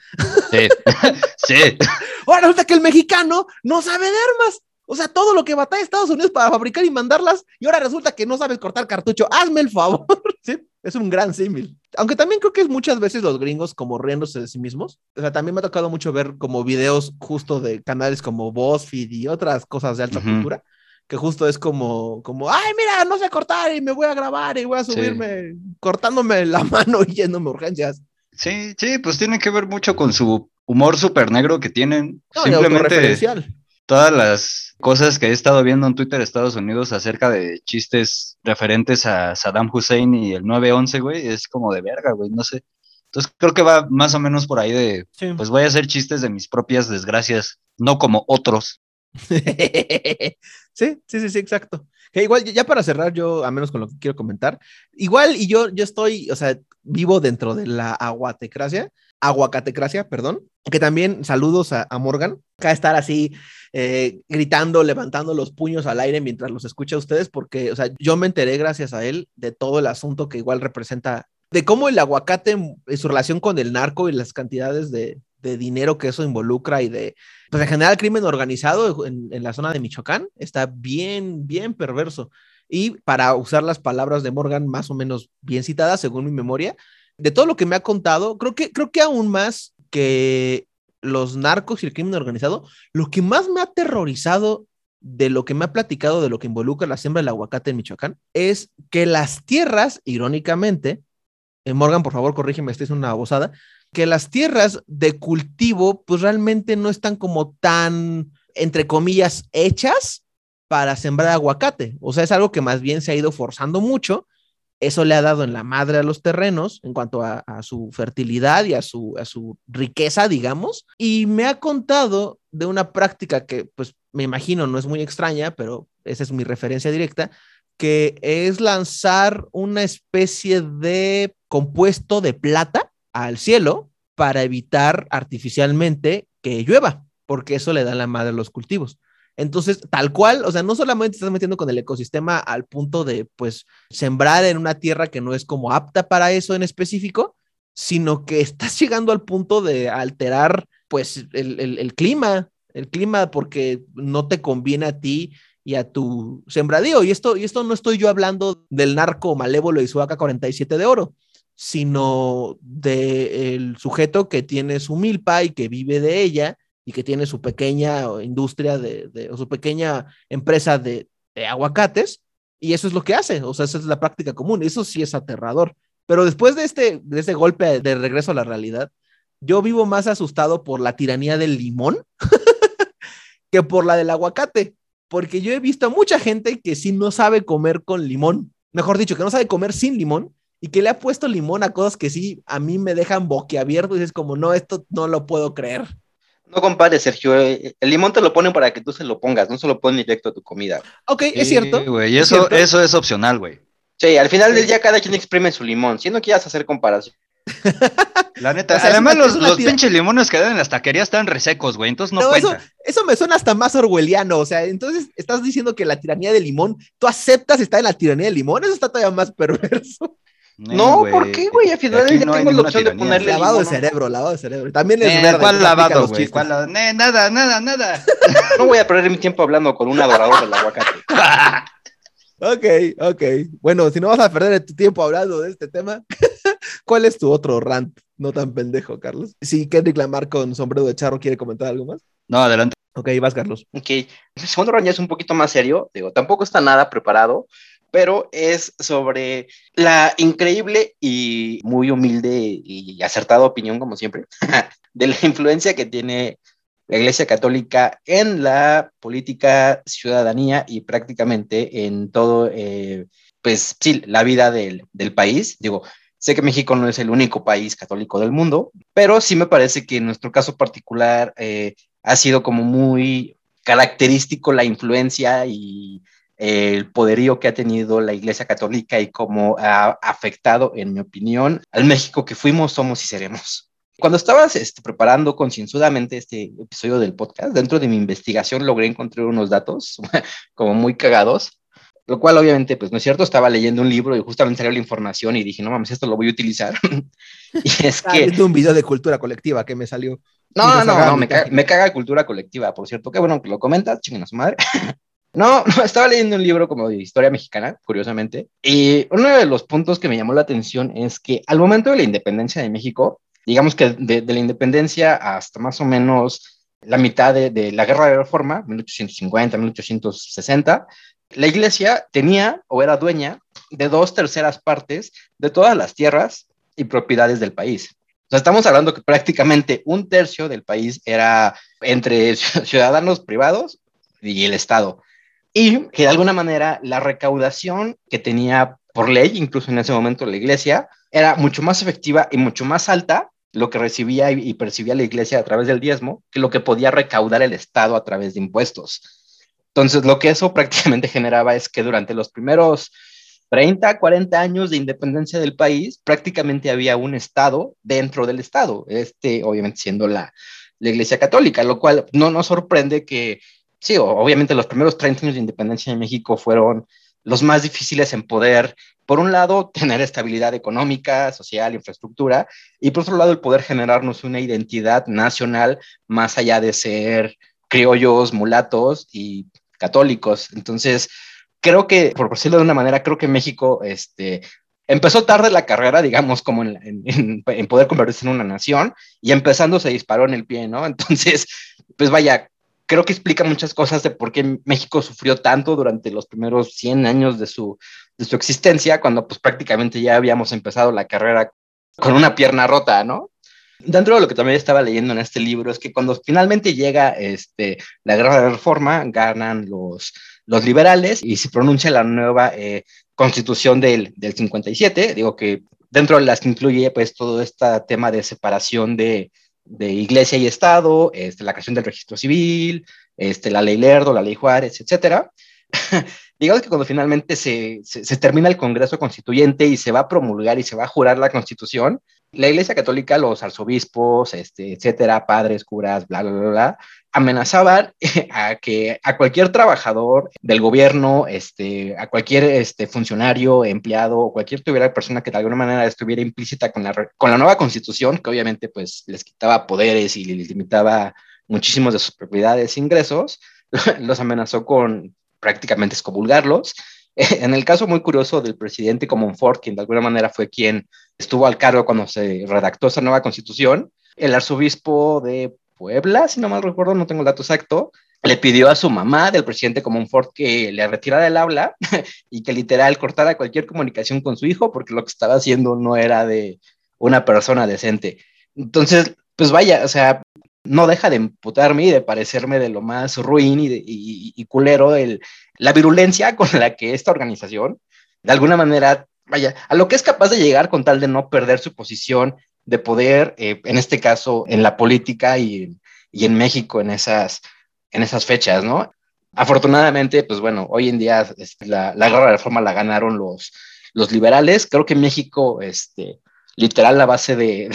Sí, sí, Ahora resulta que el mexicano no sabe de armas. O sea, todo lo que batalla Estados Unidos para fabricar y mandarlas, y ahora resulta que no sabes cortar cartucho. Hazme el favor. Sí, es un gran símil. Aunque también creo que es muchas veces los gringos como riéndose de sí mismos. O sea, también me ha tocado mucho ver como videos justo de canales como BuzzFeed y otras cosas de alta Ujú. cultura, que justo es como, como, ay, mira, no sé cortar y me voy a grabar y voy a Sí. subirme cortándome la mano y yéndome a urgencias. sí, sí, pues tiene que ver mucho con su humor súper negro que tienen. No, Simplemente. Todas las cosas que he estado viendo en Twitter de Estados Unidos acerca de chistes referentes a Saddam Hussein y el 9-11, güey, es como de verga, güey, no sé. Entonces creo que va más o menos por ahí de, Sí. pues voy a hacer chistes de mis propias desgracias, no como otros. sí, sí, sí, sí, exacto. Que igual, ya para cerrar, yo, a menos con lo que quiero comentar, igual y yo, yo estoy, o sea, vivo dentro de la aguatecracia, aguacatecracia, perdón, que también saludos a, Morgan, acá estar así eh, gritando, levantando los puños al aire mientras los escucha a ustedes, porque, o sea, yo me enteré gracias a él de todo el asunto que igual representa, de cómo el aguacate en su relación con el narco y las cantidades de, dinero que eso involucra y de, pues en general, crimen organizado en, en, la zona de Michoacán está bien, bien perverso. Y para usar las palabras de Morgan más o menos bien citadas, según mi memoria, de todo lo que me ha contado, creo que, creo que aún más que los narcos y el crimen organizado, lo que más me ha aterrorizado de lo que me ha platicado de lo que involucra la siembra del aguacate en Michoacán es que las tierras, irónicamente, eh, Morgan, por favor, corrígeme, esta es una bozada, que las tierras de cultivo pues realmente no están como tan, entre comillas, hechas para sembrar aguacate. O sea, es algo que más bien se ha ido forzando mucho. Eso le ha dado en la madre a los terrenos en cuanto a, su fertilidad y a su, a su riqueza, digamos. Y me ha contado de una práctica que, pues, me imagino no es muy extraña, pero esa es mi referencia directa, que es lanzar una especie de compuesto de plata al cielo para evitar artificialmente que llueva, porque eso le da la madre a los cultivos. Entonces, tal cual, o sea, no solamente estás metiendo con el ecosistema al punto de, pues, sembrar en una tierra que no es como apta para eso en específico, sino que estás llegando al punto de alterar, pues, el, el, clima, el clima porque no te conviene a ti y a tu sembradío. Y esto, y esto no estoy yo hablando del narco malévolo y su AK-47 de oro, sino del de sujeto que tiene su milpa y que vive de ella y que tiene su pequeña industria de, o su pequeña empresa de, de aguacates, y eso es lo que hace, o sea, esa es la práctica común, eso sí es aterrador. Pero después de este, de este golpe de regreso a la realidad, yo vivo más asustado por la tiranía del limón que por la del aguacate, porque yo he visto a mucha gente que sí no sabe comer con limón, mejor dicho, que no sabe comer sin limón y que le ha puesto limón a cosas que sí a mí me dejan boquiabierto y es como, no, esto no lo puedo creer. No compares, Sergio. eh, El limón te lo ponen para que tú se lo pongas, no se lo ponen directo a tu comida. Ok, es cierto. Sí, güey, y es eso, cierto. eso es opcional, güey. Sí, al final del día cada quien exprime su limón. Si no quieras hacer comparación. La neta, O sea, es además los, los pinches limones que dan en las taquerías están resecos, güey, entonces no, No, eso, eso me suena hasta más orwelliano, o sea, entonces estás diciendo que la tiranía del limón, tú aceptas estar en la tiranía del limón, eso está todavía más perverso. No, ¿por qué, güey? Al final no hay tengo la opción de tiranía. ponerle lavado de cerebro, lavado de cerebro. También es Eh, verde. ¿Cuál lavado, güey? chistes. ¿Cuál la- Eh, nada, nada, nada. No voy a perder mi tiempo hablando con un adorador del aguacate. Ok, ok. Bueno, si no vas a perder tu tiempo hablando de este tema, ¿cuál es tu otro rant? No tan pendejo, Carlos. Si Kendrick Lamar con sombrero de charro quiere comentar algo más. No, adelante. Ok, vas, Carlos. Ok, el segundo round ya es un poquito más serio, digo, tampoco está nada preparado, pero es sobre la increíble y muy humilde y acertada opinión, como siempre, de la influencia que tiene la Iglesia Católica en la política, ciudadanía y prácticamente en todo, eh, pues sí, la vida del, del país. Digo, sé que México no es el único país católico del mundo, pero sí me parece que en nuestro caso particular, eh, ha sido como muy característico la influencia y el poderío que ha tenido la Iglesia Católica y cómo ha afectado, en mi opinión, al México que fuimos, somos y seremos. Cuando estabas este, preparando concienzudamente este episodio del podcast, dentro de mi investigación logré encontrar unos datos como muy cagados, lo cual obviamente pues no es cierto, estaba leyendo un libro y justamente salió la información y dije, no mames, esto lo voy a utilizar. y es Ah, que... viendo un video de cultura colectiva que me salió. No, no, no, me, caga, página. me caga cultura colectiva, por cierto. Qué bueno que lo comentas, chinguen a su madre. No, no, estaba leyendo un libro como de historia mexicana, curiosamente, y uno de los puntos que me llamó la atención es que al momento de la independencia de México, digamos que de, la independencia hasta más o menos la mitad de, de la Guerra de Reforma, 1850, 1860, la iglesia tenía o era dueña de dos terceras partes de todas las tierras y propiedades del país. O sea, estamos hablando que prácticamente un tercio del país era entre ciudadanos privados y el Estado. Y que de alguna manera la recaudación que tenía por ley, incluso en ese momento la iglesia, era mucho más efectiva y mucho más alta lo que recibía y, percibía la iglesia a través del diezmo que lo que podía recaudar el Estado a través de impuestos. Entonces, lo que eso prácticamente generaba es que durante los primeros 30, 40 años de independencia del país, prácticamente había un Estado dentro del Estado, este obviamente siendo la, la Iglesia Católica, lo cual no nos sorprende que, sí, obviamente los primeros 30 años de independencia de México fueron los más difíciles en poder, por un lado, tener estabilidad económica, social, infraestructura, y por otro lado, el poder generarnos una identidad nacional más allá de ser criollos, mulatos y católicos. Entonces, creo que, por decirlo de una manera, creo que México este, empezó tarde la carrera, digamos, como en, en, poder convertirse en una nación, y empezando se disparó en el pie, ¿no? Entonces, pues vaya, creo que explica muchas cosas de por qué México sufrió tanto durante los primeros 100 años de su, de su existencia, cuando pues prácticamente ya habíamos empezado la carrera con una pierna rota, ¿no? Dentro de lo que también estaba leyendo en este libro es que cuando finalmente llega este, la guerra de reforma, ganan los, los liberales y se pronuncia la nueva eh, constitución del, del 57, digo que dentro de las que incluye pues todo este tema de separación de, de iglesia y Estado, este, la creación del registro civil, este, la ley Lerdo, la ley Juárez, etcétera. Digamos que cuando finalmente se, se, se, termina el Congreso Constituyente y se va a promulgar y se va a jurar la Constitución, la Iglesia Católica, los arzobispos, este, etcétera, padres, curas, bla, bla, bla, amenazaban a que a cualquier trabajador del gobierno, este, a cualquier este, funcionario, empleado, o cualquier tuviera persona que de alguna manera estuviera implícita con la, con la nueva constitución, que obviamente pues les quitaba poderes y les limitaba muchísimos de sus propiedades e ingresos, los amenazó con prácticamente excomulgarlos. En el caso muy curioso del presidente Comonfort, quien de alguna manera fue quien estuvo al cargo cuando se redactó esa nueva constitución, el arzobispo de Puebla, si no mal recuerdo, no tengo el dato exacto, le pidió a su mamá del presidente Comonfort que le retirara el habla y que literal cortara cualquier comunicación con su hijo porque lo que estaba haciendo no era de una persona decente. Entonces, pues vaya, o sea, no deja de emputarme y de parecerme de lo más ruin y, y, culero el, la virulencia con la que esta organización, de alguna manera, vaya, a lo que es capaz de llegar con tal de no perder su posición de poder, eh, en este caso, en la política y, y en México en esas en esas fechas, ¿no? Afortunadamente, pues bueno, hoy en día este, la, la guerra de reforma la ganaron los, los liberales. Creo que México, este, literal, la base de,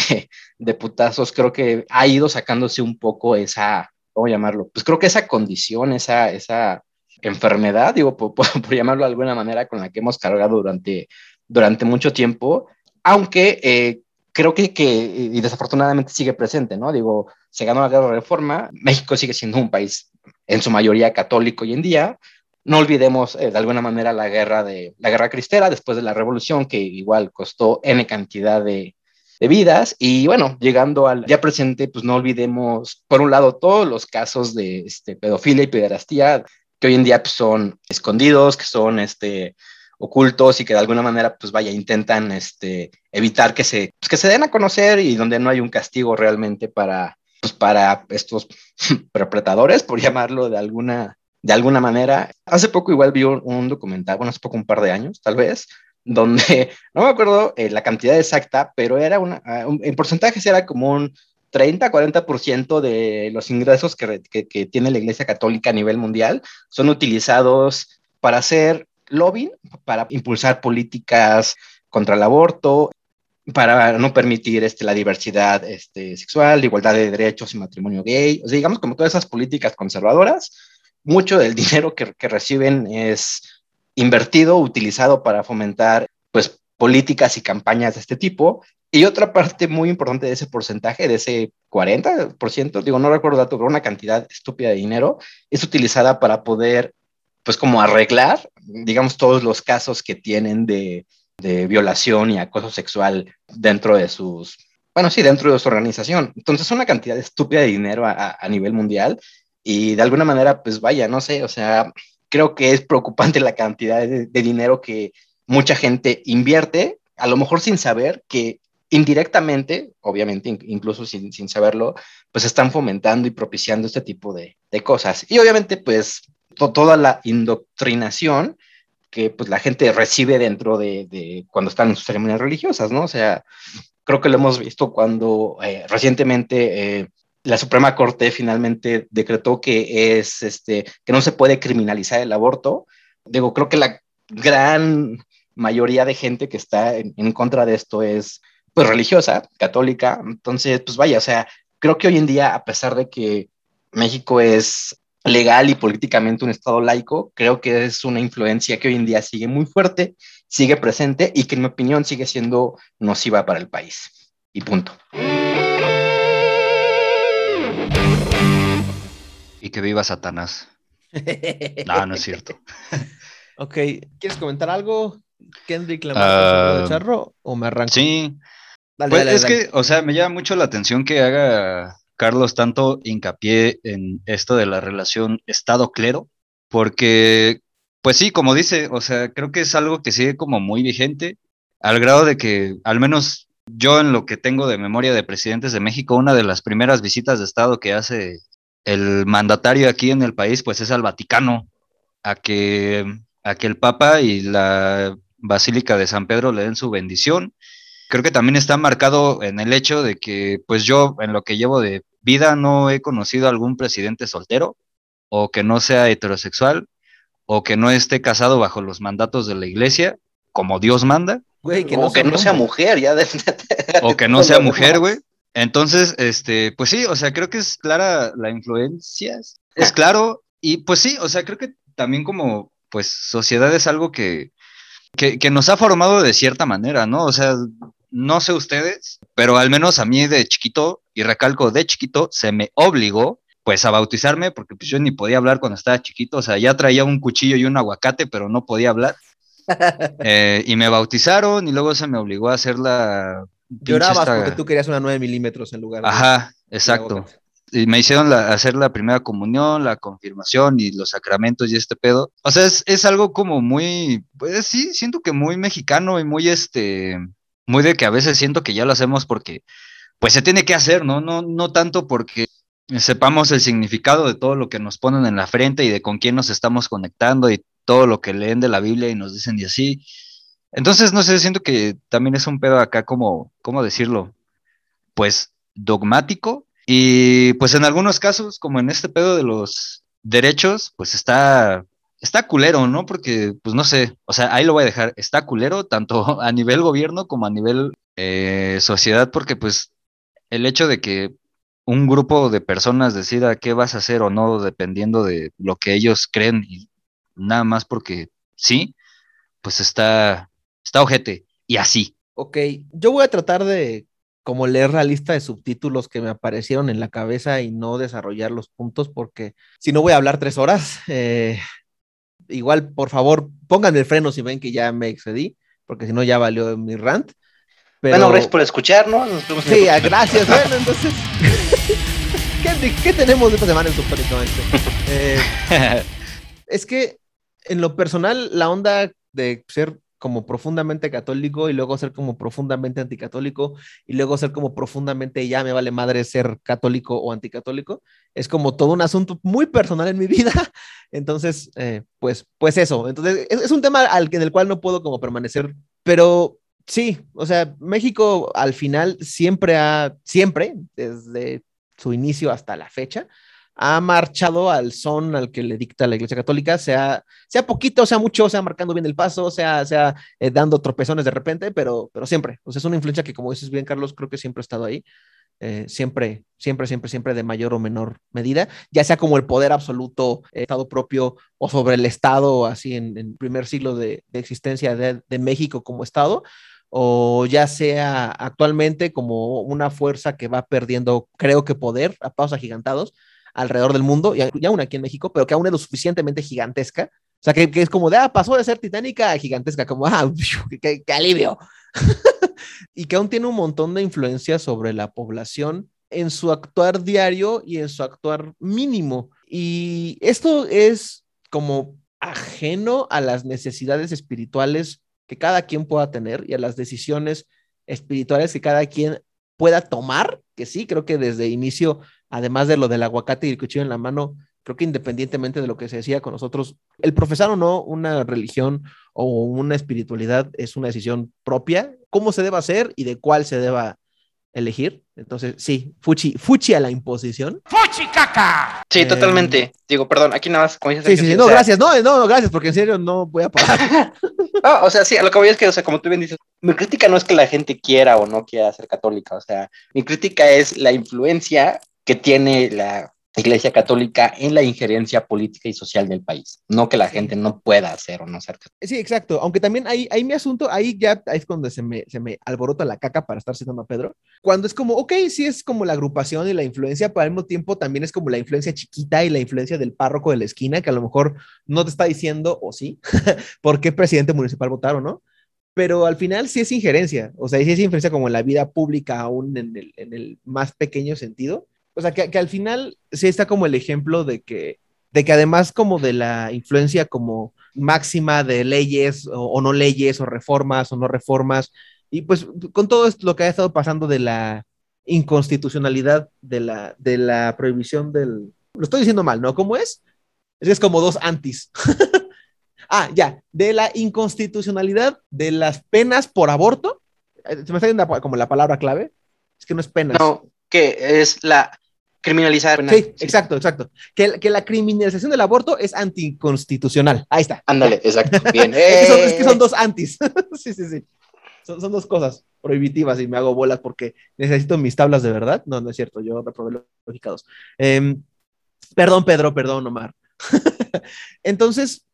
de, putazos, creo que ha ido sacándose un poco esa, ¿cómo llamarlo? Pues creo que esa condición, esa, esa enfermedad, digo, por, por, llamarlo de alguna manera, con la que hemos cargado durante, durante mucho tiempo, aunque eh, creo que, que, y desafortunadamente sigue presente, ¿no? Digo, se ganó la guerra de reforma, México sigue siendo un país en su mayoría católico hoy en día. No olvidemos eh, de alguna manera la guerra de la guerra cristera después de la revolución que igual costó n cantidad de, de vidas y bueno, llegando al día presente, pues no olvidemos por un lado todos los casos de este, pedofilia y pederastía que hoy en día pues, son escondidos, que son este, ocultos y que de alguna manera, pues vaya, intentan este, evitar que se, pues, que se den a conocer y donde no hay un castigo realmente para, pues, para estos perpetradores, por llamarlo de alguna, de alguna manera. Hace poco igual vi un, documental, bueno, hace poco un par de años, tal vez, donde, no me acuerdo eh, la cantidad exacta, pero era una, ah, en porcentajes era como un 30-40% de los ingresos que, tiene la Iglesia Católica a nivel mundial son utilizados para hacer lobbying para impulsar políticas contra el aborto, para no permitir este, la diversidad este, sexual, igualdad de derechos y matrimonio gay, o sea, digamos como todas esas políticas conservadoras, mucho del dinero que, que reciben es invertido, utilizado para fomentar pues políticas y campañas de este tipo. Y otra parte muy importante de ese porcentaje, de ese 40%, digo, no recuerdo el dato, pero una cantidad estúpida de dinero, es utilizada para poder pues como arreglar, digamos, todos los casos que tienen de, violación y acoso sexual dentro de sus, bueno, sí, dentro de su organización. Entonces, es una cantidad estúpida de dinero a, nivel mundial y de alguna manera, pues vaya, no sé, o sea, creo que es preocupante la cantidad de dinero que mucha gente invierte, a lo mejor sin saber que indirectamente, obviamente, incluso sin, sin, saberlo, pues están fomentando y propiciando este tipo de, de cosas. Y obviamente, pues toda la indoctrinación que pues la gente recibe dentro de, de, cuando están en sus ceremonias religiosas, ¿no? O sea, creo que lo hemos visto cuando eh, recientemente eh, la Suprema Corte finalmente decretó que es este que no se puede criminalizar el aborto. Digo, creo que la gran mayoría de gente que está en, en contra de esto es pues religiosa, católica. Entonces, pues vaya, o sea, creo que hoy en día, a pesar de que México es legal y políticamente un Estado laico, creo que es una influencia que hoy en día sigue muy fuerte, sigue presente y que en mi opinión sigue siendo nociva para el país. Y punto. Y que viva Satanás. no, no es cierto. ok, ¿quieres comentar algo, Kendrick Lamar uh, de Charro, o me arranco? Sí. Dale, pues dale, es dale. que, o sea, me llama mucho la atención que haga Carlos tanto hincapié en esto de la relación Estado-clero, porque, pues sí, como dice, o sea, creo que es algo que sigue como muy vigente, al grado de que, al menos yo en lo que tengo de memoria de presidentes de México, una de las primeras visitas de Estado que hace el mandatario aquí en el país, pues es al Vaticano, a que, a que el Papa y la Basílica de San Pedro le den su bendición. Creo que también está marcado en el hecho de que, pues yo, en lo que llevo de vida no he conocido algún presidente soltero o que no sea heterosexual o que no esté casado bajo los mandatos de la iglesia, como Dios manda. Güey, que o no que no sea mujer, ya. De... o que no sea mujer, güey. Entonces, este, pues sí, o sea, creo que es clara la influencia, es claro, y pues sí, o sea, creo que también como, pues, sociedad es algo que, que, que nos ha formado de cierta manera, ¿no? O sea, no sé ustedes, pero al menos a mí de chiquito, y recalco de chiquito, se me obligó pues a bautizarme, porque pues yo ni podía hablar cuando estaba chiquito, o sea, ya traía un cuchillo y un aguacate, pero no podía hablar. eh, y me bautizaron y luego se me obligó a hacer la... Llorabas esta... porque tú querías una 9 milímetros en lugar de... Ajá, exacto. Y me hicieron la- hacer la primera comunión, la confirmación y los sacramentos y este pedo. O sea, es, es algo como muy, pues sí, siento que muy mexicano y muy este, muy de que a veces siento que ya lo hacemos porque, pues se tiene que hacer, ¿no? No, no tanto porque sepamos el significado de todo lo que nos ponen en la frente y de con quién nos estamos conectando y todo lo que leen de la Biblia y nos dicen y así. Entonces, no sé, siento que también es un pedo acá como, ¿cómo decirlo? Pues dogmático y pues en algunos casos, como en este pedo de los derechos, pues está, está culero, ¿no? Porque, pues no sé, o sea, ahí lo voy a dejar, está culero tanto a nivel gobierno como a nivel eh, sociedad, porque pues el hecho de que un grupo de personas decida qué vas a hacer o no, dependiendo de lo que ellos creen, y nada más porque sí, pues está, está ojete, y así. Ok, yo voy a tratar de como leer la lista de subtítulos que me aparecieron en la cabeza y no desarrollar los puntos porque si no voy a hablar tres horas. eh, igual, por favor, pónganme el freno si ven que ya me excedí, porque si no ya valió mi rant. Pero... Bueno, gracias por escucharnos. Nos Sí, próximo gracias. Bueno, entonces, ¿qué, qué tenemos esta semana en Subtónicamente? Eh, es que en lo personal, la onda de ser como profundamente católico y luego ser como profundamente anticatólico y luego ser como profundamente ya me vale madre ser católico o anticatólico, es como todo un asunto muy personal en mi vida. Entonces, eh, pues, pues eso. Entonces, es, un tema al en el cual no puedo como permanecer, pero sí, o sea, México al final siempre ha, siempre, desde su inicio hasta la fecha, ha marchado al son al que le dicta la Iglesia Católica, sea, sea poquito, sea mucho, sea marcando bien el paso, sea, sea eh, dando tropezones de repente, pero, pero siempre. O sea, es una influencia que, como dices bien, Carlos, creo que siempre ha estado ahí. Eh, siempre, siempre, siempre, siempre de mayor o menor medida, ya sea como el poder absoluto, eh, Estado propio o sobre el Estado, así en el primer siglo de, de existencia de, de México como Estado, o ya sea actualmente como una fuerza que va perdiendo, creo que poder a pasos agigantados alrededor del mundo, y y aún aquí en México, pero que aún es lo suficientemente gigantesca. O sea, que, que es como de, ah, pasó de ser titánica a gigantesca, como, ah, qué, qué alivio. y que aún tiene un montón de influencia sobre la población en su actuar diario y en su actuar mínimo. Y esto es como ajeno a las necesidades espirituales que cada quien pueda tener y a las decisiones espirituales que cada quien pueda tomar, que sí, creo que desde inicio, además de lo del aguacate y el cuchillo en la mano, creo que independientemente de lo que se decía con nosotros, el profesar o no una religión o una espiritualidad es una decisión propia, cómo se debe hacer y de cuál se deba elegir. Entonces, sí, fuchi, fuchi a la imposición. Sí, Eh, totalmente. Digo, perdón, aquí nada más, como dices, Sí, sí, sí, o no, sea, gracias, no, no, no, gracias, porque en serio no voy a parar. No, o sea, sí, a lo que voy es que, o sea, como tú bien dices, mi crítica no es que la gente quiera o no quiera ser católica, o sea, mi crítica es la influencia que tiene la Iglesia Católica en la injerencia política y social del país, no que la gente no pueda hacer o no ser católica. Sí, exacto. Aunque también ahí, ahí mi asunto, ahí ya es cuando se me, se me alborota la caca para estar citando a Pedro. Cuando es como, ok, sí es como la agrupación y la influencia, pero al mismo tiempo también es como la influencia chiquita y la influencia del párroco de la esquina, que a lo mejor no te está diciendo, o sí, por qué presidente municipal votar o no. Pero al final sí es injerencia, o sea, sí es injerencia como en la vida pública, aún en el, en el más pequeño sentido. O sea, que, al final sí está como el ejemplo de que de que además como de la influencia como máxima de leyes o, no leyes o reformas o no reformas, y pues con todo esto lo que ha estado pasando de la inconstitucionalidad de la, de la prohibición del... Lo estoy diciendo mal, ¿no? ¿Cómo es? Es como dos antis. ah, ya, de la inconstitucionalidad de las penas por aborto. Se me está yendo como la palabra clave. Es que no es penas. No, que es la criminalizar. Sí, sí, exacto, exacto. Que, que, la criminalización del aborto es anticonstitucional. Ahí está. Ándale, exacto. Bien. es, que son, es, que son, dos antis. sí, sí, sí. Son, son, dos cosas prohibitivas y me hago bolas porque necesito mis tablas de verdad. No, no es cierto, yo reprobé los logicados. Eh, perdón, Pedro, perdón, Omar. Entonces,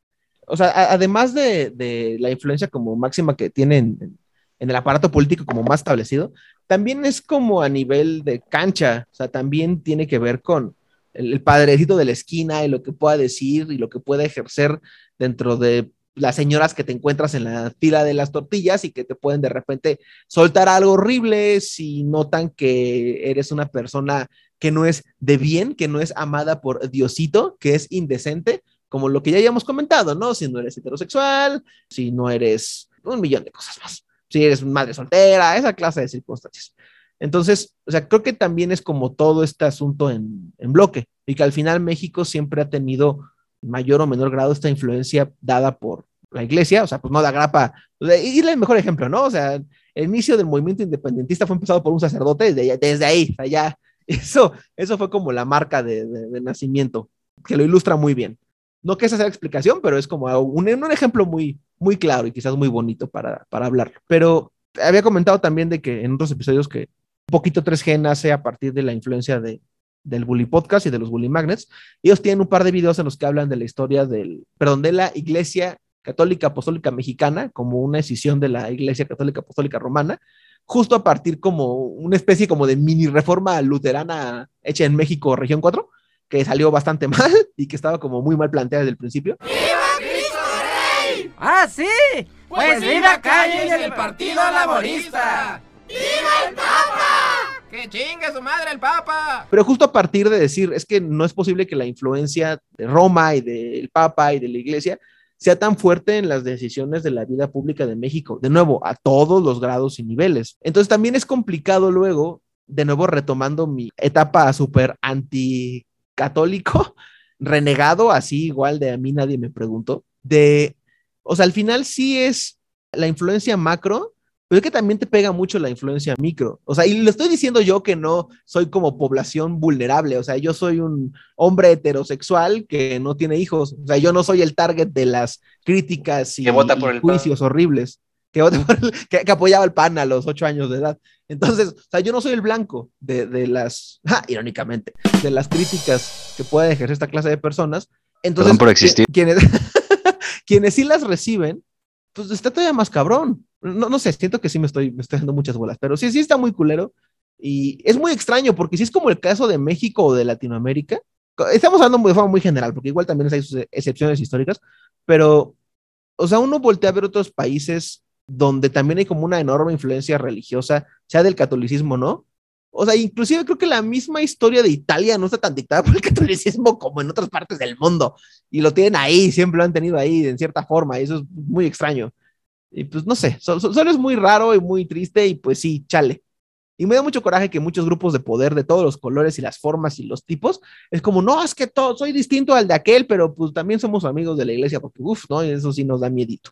o sea, a, además de, de, la influencia como máxima que tienen en, en el aparato político como más establecido, también es como a nivel de cancha, o sea, también tiene que ver con el, padrecito de la esquina y lo que pueda decir y lo que pueda ejercer dentro de las señoras que te encuentras en la fila de las tortillas y que te pueden de repente soltar algo horrible si notan que eres una persona que no es de bien, que no es amada por Diosito, que es indecente, como lo que ya habíamos comentado, ¿no? Si no eres heterosexual, si no eres un millón de cosas más, si eres madre soltera, esa clase de circunstancias. Entonces, o sea, creo que también es como todo este asunto en, en bloque y que al final México siempre ha tenido mayor o menor grado esta influencia dada por la iglesia, o sea, pues no la grapa, y el mejor ejemplo, ¿no? O sea, el inicio del movimiento independentista fue empezado por un sacerdote desde, desde ahí, allá. Eso, eso fue como la marca de, de, nacimiento, que lo ilustra muy bien. No que esa sea explicación, pero es como un, un ejemplo muy, muy claro y quizás muy bonito para, para. Pero había comentado también de que en otros episodios que un poquito 3G nace a partir de la influencia de, del Bully Podcast y de los Bully Magnets. Ellos tienen un par de videos en los que hablan de la historia del, perdón, de la Iglesia Católica Apostólica Mexicana como una escisión de la Iglesia Católica Apostólica Romana, justo a partir como una especie como de mini reforma luterana hecha en México, región 4, que salió bastante mal y que estaba como muy mal planteada desde el principio. ¡Viva Cristo Rey! ¡Ah, sí! Pues, pues viva Calle y el Partido Laborista. ¡Viva el Papa! ¡Que chingue su madre el Papa! Pero justo a partir de decir, es que no es posible que la influencia de Roma y del Papa y de la Iglesia sea tan fuerte en las decisiones de la vida pública de México, de nuevo, a todos los grados y niveles. Entonces también es complicado luego, de nuevo retomando mi etapa súper anticatólico, renegado, así igual de a mí nadie me preguntó, de, o sea, al final sí es la influencia macro, pero es que también te pega mucho la influencia micro. O sea, y lo estoy diciendo yo que no soy como población vulnerable. O sea, yo soy un hombre heterosexual que no tiene hijos. O sea, yo no soy el target de las críticas y, que vota por y el juicios horribles. Que, que, que apoyaba al PAN a los ocho años de edad. Entonces, o sea, yo no soy el blanco de, de las, ja, irónicamente, de las críticas que puede ejercer esta clase de personas. Entonces, Perdón por existir. qui- Quienes, quienes sí las reciben, pues está todavía más cabrón. No, no sé, siento que sí me estoy, me estoy dando muchas bolas, pero sí, sí está muy culero. Y es muy extraño porque si es como el caso de México o de Latinoamérica, estamos hablando de forma muy general, porque igual también hay sus excepciones históricas, pero, o sea, uno voltea a ver otros países donde también hay como una enorme influencia religiosa, sea del catolicismo, ¿no? O sea, inclusive creo que la misma historia de Italia no está tan dictada por el catolicismo como en otras partes del mundo. Y lo tienen ahí, siempre lo han tenido ahí en cierta forma, y eso es muy extraño. Y pues no sé, so- so- solo es muy raro y muy triste y pues sí, chale. Y me da mucho coraje que muchos grupos de poder de todos los colores y las formas y los tipos, es como, no, es que todo, soy distinto al de aquel, pero pues también somos amigos de la iglesia, porque uff, ¿no? Eso sí nos da miedito.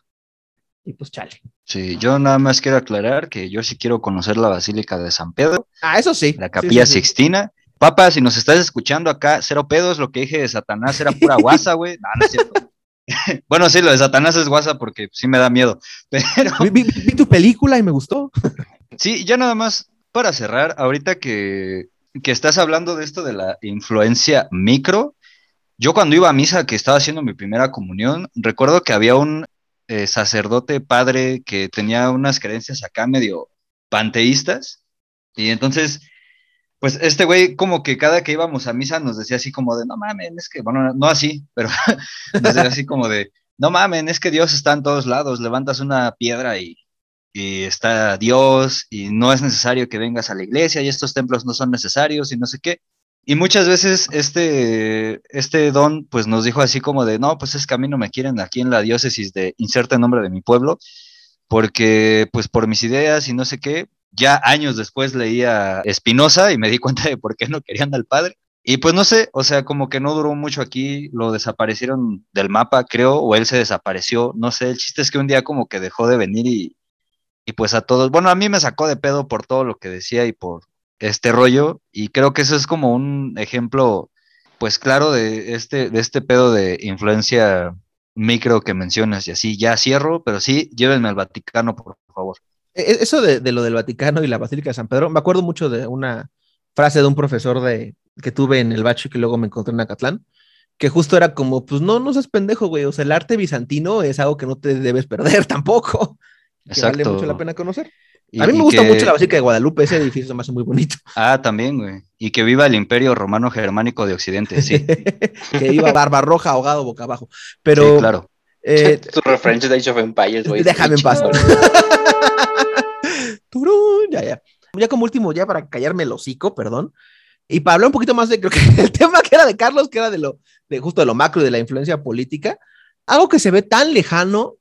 Y pues chale. Sí, yo nada más quiero aclarar que yo sí quiero conocer la Basílica de San Pedro, Ah, eso sí. la Capilla sí, sí. Sixtina. Papa, si nos estás escuchando acá, cero pedos, lo que dije de Satanás era pura guasa, güey. No, no es cierto. bueno, sí, lo de Satanás es guasa porque sí me da miedo. Pero Vi, vi- vi tu película y me gustó. sí, ya nada más para cerrar, ahorita que, que estás hablando de esto de la influencia micro, yo cuando iba a misa, que estaba haciendo mi primera comunión, recuerdo que había un eh, sacerdote padre que tenía unas creencias acá medio panteístas, y entonces, pues este güey como que cada que íbamos a misa nos decía así como de, no mames, es que, bueno, no así, pero nos decía así como de, no mames, es que Dios está en todos lados, levantas una piedra y está Dios y no es necesario que vengas a la iglesia y estos templos no son necesarios y no sé qué. Y muchas veces este, este don pues nos dijo así como de, no, pues es que a mí no me quieren aquí en la diócesis de inserte nombre de mi pueblo, porque pues por mis ideas y no sé qué, ya años después leía Espinosa y me di cuenta de por qué no querían al padre. Y pues no sé, o sea, como que no duró mucho aquí, lo desaparecieron del mapa, creo, o él se desapareció, no sé, el chiste es que un día como que dejó de venir y, y pues a todos, bueno, a mí me sacó de pedo por todo lo que decía y por este rollo, y creo que eso es como un ejemplo, pues claro, de este, de este pedo de influencia micro que mencionas, y así ya cierro, pero sí, llévenme al Vaticano, por favor. E- Eso de, de lo del Vaticano y la Basílica de San Pedro, me acuerdo mucho de una frase de un profesor de, que tuve en el bacho y que luego me encontré en Acatlán, que justo era como, pues no, no seas pendejo, güey, o sea, el arte bizantino es algo que no te debes perder tampoco, que vale Exacto. mucho la pena conocer. Y- a mí me gusta que- mucho la Basílica de Guadalupe, ese edificio se me hace muy bonito. Ah, también, güey. Y que viva el Imperio Romano Germánico de Occidente, sí. que iba Barbarroja ahogado boca abajo. Pero, sí, claro. eh, Tu referencia de Age of Empires, güey. déjame en paz. Ya, ya. Ya como último, ya para callarme el hocico, perdón. Y para hablar un poquito más de creo que el tema que era de Carlos, que era de lo, de justo de lo macro y de la influencia política, algo que se ve tan lejano,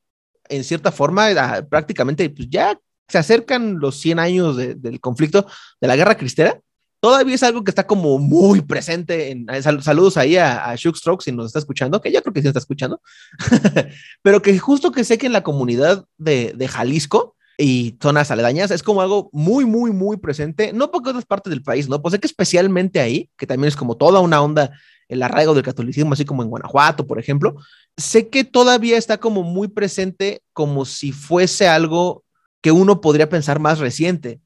en cierta forma, a- prácticamente, pues ya se acercan los 100 años de- del conflicto de la guerra cristera, todavía es algo que está como muy presente. En, sal- saludos ahí a, a Shook si nos está escuchando, que yo creo que sí está escuchando, pero que justo que sé que en la comunidad de, de Jalisco y zonas aledañas es como algo muy, muy, muy presente, no porque otras partes del país, ¿no? Pues sé que especialmente ahí, que también es como toda una onda el arraigo del catolicismo, así como en Guanajuato, por ejemplo, sé que todavía está como muy presente como si fuese algo que uno podría pensar más reciente.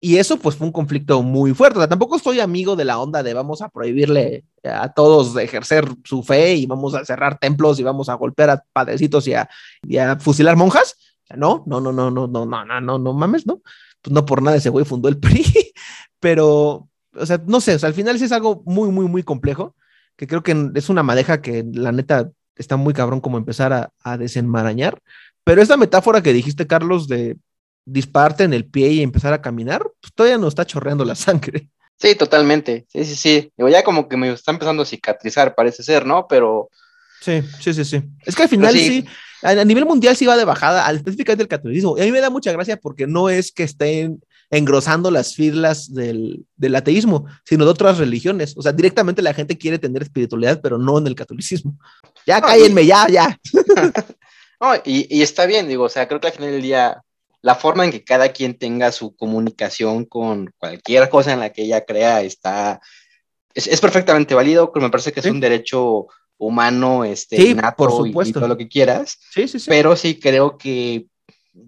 Y eso pues fue un conflicto muy fuerte. O sea, tampoco soy amigo de la onda de vamos a prohibirle a todos ejercer su fe y vamos a cerrar templos y vamos a golpear a padrecitos y a, y a fusilar monjas. No, no, no, no, no, no, no, no, no, no mames, ¿no? Pues no por nada ese güey fundó el PRI, pero, o sea, no sé, o sea, al final sí es algo muy, muy, muy complejo, que creo que es una madeja que la neta está muy cabrón como empezar a, a desenmarañar, pero esta metáfora que dijiste, Carlos, de dispararte en el pie y empezar a caminar, pues todavía no está chorreando la sangre. Sí, totalmente. Sí, sí, sí. Digo, ya como que me está empezando a cicatrizar, parece ser, ¿no? Pero Sí, sí, sí, sí. Es que al final sí, sí. a, a nivel mundial sí va de bajada, al específicamente del catolicismo. Y a mí me da mucha gracia porque no es que estén engrosando las filas del, del ateísmo, sino de otras religiones. O sea, directamente la gente quiere tener espiritualidad, pero no en el catolicismo. Ya No, cállenme, ya, ya. No, y, y está bien, digo, o sea, creo que al final del día, la forma en que cada quien tenga su comunicación con cualquier cosa en la que ella crea está, es, es perfectamente válido, pero me parece que es Sí. un derecho humano, este, Sí, por y- y, supuesto. todo lo que quieras, Sí, sí, sí. pero sí creo que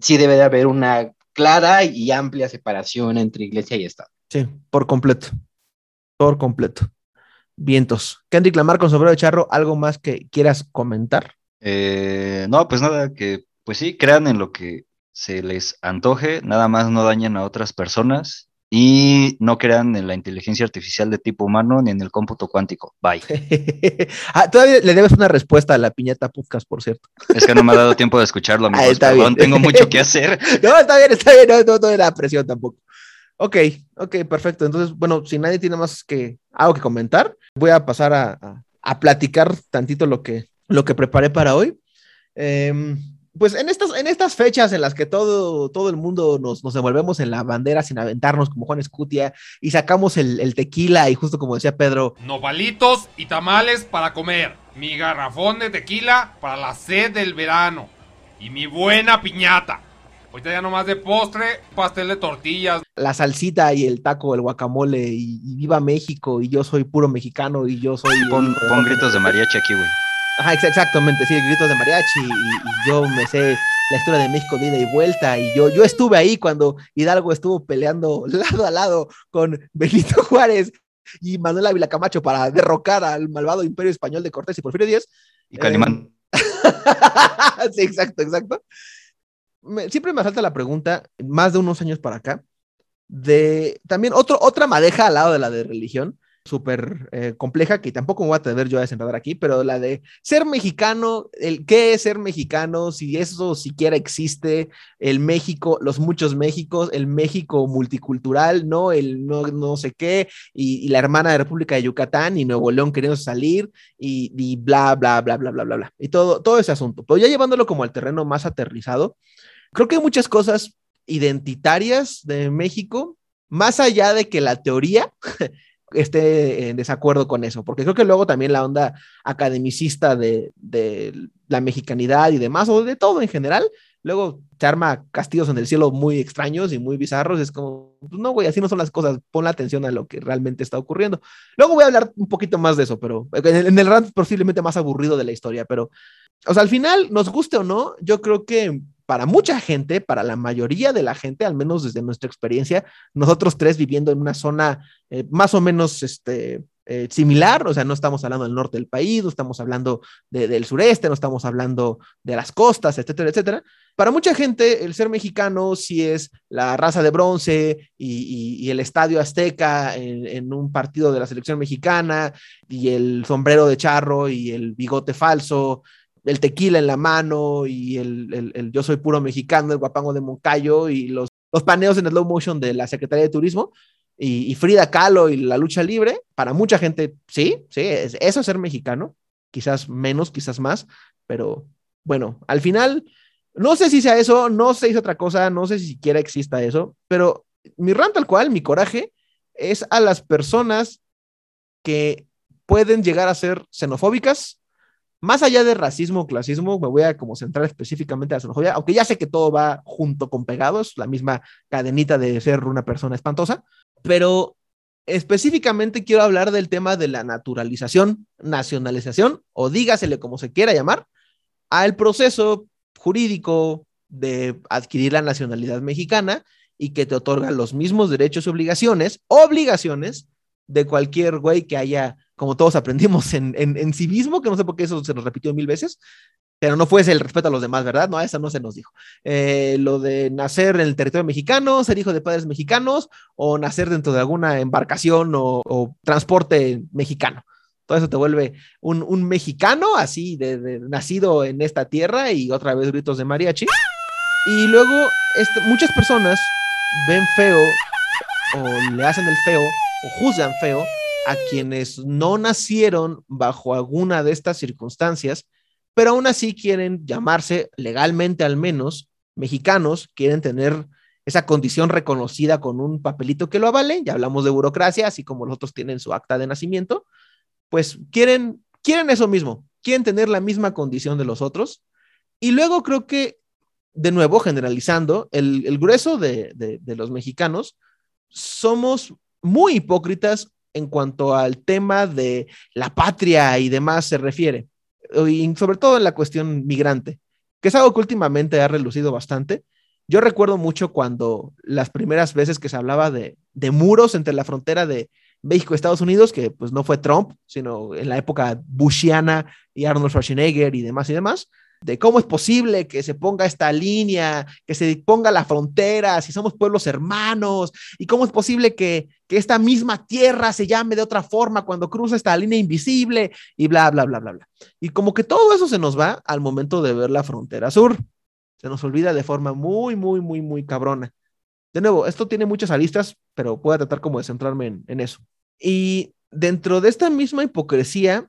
sí debe de haber una clara y amplia separación entre iglesia y Estado. Sí, por completo. Por completo. Vientos. Kendrick Lamar con sombrero de charro, ¿algo más que quieras comentar? Eh, no, pues nada, que pues sí, crean en lo que se les antoje, nada más no dañen a otras personas y no crean en la inteligencia artificial de tipo humano ni en el cómputo cuántico. Bye. ah, todavía le debes una respuesta a la piñata podcast, por cierto. Es que no me ha dado tiempo de escucharlo, Ah, amigos. está Perdón, bien. tengo mucho que hacer. No, está bien, está bien, no, no, no era presión tampoco. Ok, ok, perfecto. Entonces, bueno, si nadie tiene más que algo que comentar, voy a pasar a, a- a platicar tantito lo que, lo que preparé para hoy. Em, pues en estas, en estas fechas en las que todo, todo el mundo nos, nos envolvemos en la bandera sin aventarnos como Juan Escutia y sacamos el, el tequila y justo como decía Pedro, Nopalitos y tamales para comer. Mi garrafón de tequila para la sed del verano. Y mi buena piñata. Ahorita ya nomás de postre, pastel de tortillas. la salsita y el taco, el guacamole y, y viva México y yo soy puro mexicano y yo soy... Pon, gritos de mariachi aquí, güey. Ajá, exactamente, sí, gritos de mariachi y, y yo me sé la historia de México de ida y vuelta y yo, yo estuve ahí cuando Hidalgo estuvo peleando lado a lado con Benito Juárez y Manuel Ávila Camacho para derrocar al malvado imperio español de Cortés y Porfirio Díaz. Y Calimán. sí, exacto, exacto. Me- siempre me salta la pregunta, más de unos años para acá, de también otro, otra madeja al lado de la de religión, súper eh, compleja, que tampoco me voy a atrever yo a desenredar aquí, pero la de ser mexicano, el qué es ser mexicano, si eso siquiera existe, el México, los muchos Méxicos, el México multicultural, no el no, no sé qué, y, la hermana de República de Yucatán y Nuevo León queriendo salir, y, y bla, bla, bla, bla, bla, bla, bla, y todo, todo ese asunto. Pero ya llevándolo como al terreno más aterrizado, creo que hay muchas cosas identitarias de México, más allá de que la teoría esté en desacuerdo con eso, porque creo que luego también la onda academicista de, la mexicanidad y demás, o de todo en general, luego se arma castillos en el cielo muy extraños y muy bizarros, es como, pues no, güey, así no son las cosas, pon la atención a lo que realmente está ocurriendo. Luego voy a hablar un poquito más de eso, pero en el, en posiblemente más aburrido de la historia, pero, o sea, al final, nos guste o no, yo creo que para mucha gente, para la mayoría de la gente, al menos desde nuestra experiencia, nosotros tres viviendo en una zona eh, más o menos este, eh, similar, o sea, no estamos hablando del norte del país, no estamos hablando de, del sureste, no estamos hablando de las costas, etcétera, etcétera. Para mucha gente, el ser mexicano sí es la raza de bronce y el estadio azteca en, en, un partido de la selección mexicana y el sombrero de charro y el bigote falso el tequila en la mano y el, el, yo soy puro mexicano, el guapango de Moncayo y los, los paneos en slow motion de la Secretaría de Turismo. y, Frida Kahlo y la lucha libre, para mucha gente, sí, sí, eso es ser mexicano, quizás menos, quizás más, pero bueno, al final, no sé si sea eso, no sé si es otra cosa, no sé si siquiera exista eso, pero mi rant tal cual, mi coraje, es a las personas que pueden llegar a ser xenofóbicas, más allá de racismo clasismo, me voy a como centrar específicamente a la xenofobia, aunque ya sé que todo va junto con pegados, la misma cadenita de ser una persona espantosa, pero específicamente quiero hablar del tema de la naturalización, nacionalización, o dígasele como se quiera llamar, al proceso jurídico de adquirir la nacionalidad mexicana y que te otorga los mismos derechos y obligaciones, obligaciones de cualquier güey que haya, como todos aprendimos en, en, civismo, que no sé por qué eso se nos repitió mil veces, pero no fuese el respeto a los demás, ¿verdad? No, esa no se nos dijo. Eh, lo de nacer en el territorio mexicano, ser hijo de padres mexicanos o nacer dentro de alguna embarcación o, transporte mexicano. Todo eso te vuelve un, mexicano así, de, nacido en esta tierra y otra vez gritos de mariachi. Y luego este, muchas personas ven feo o le hacen el feo o juzgan feo a quienes no nacieron bajo alguna de estas circunstancias pero aún así quieren llamarse legalmente al menos mexicanos, quieren tener esa condición reconocida con un papelito que lo avale, ya hablamos de burocracia, así como los otros tienen su acta de nacimiento, pues quieren, quieren eso mismo, quieren tener la misma condición de los otros. Y luego creo que, de nuevo, generalizando, el, grueso de, de los mexicanos somos muy hipócritas en cuanto al tema de la patria y demás se refiere y sobre todo en la cuestión migrante, que es algo que últimamente ha relucido bastante. Yo recuerdo mucho cuando las primeras veces que se hablaba de, de muros entre la frontera de México y Estados Unidos, que pues no fue Trump, sino en la época Bushiana y Arnold Schwarzenegger y demás y demás, de cómo es posible que se ponga esta línea, que se ponga la frontera, si somos pueblos hermanos, y cómo es posible que, que esta misma tierra se llame de otra forma cuando cruza esta línea invisible, y bla, bla, bla, bla, bla. Y como que todo eso se nos va al momento de ver la frontera sur. Se nos olvida de forma muy, muy, muy, muy cabrona. De nuevo, esto tiene muchas aristas, pero voy a tratar como de centrarme en, en eso. Y dentro de esta misma hipocresía,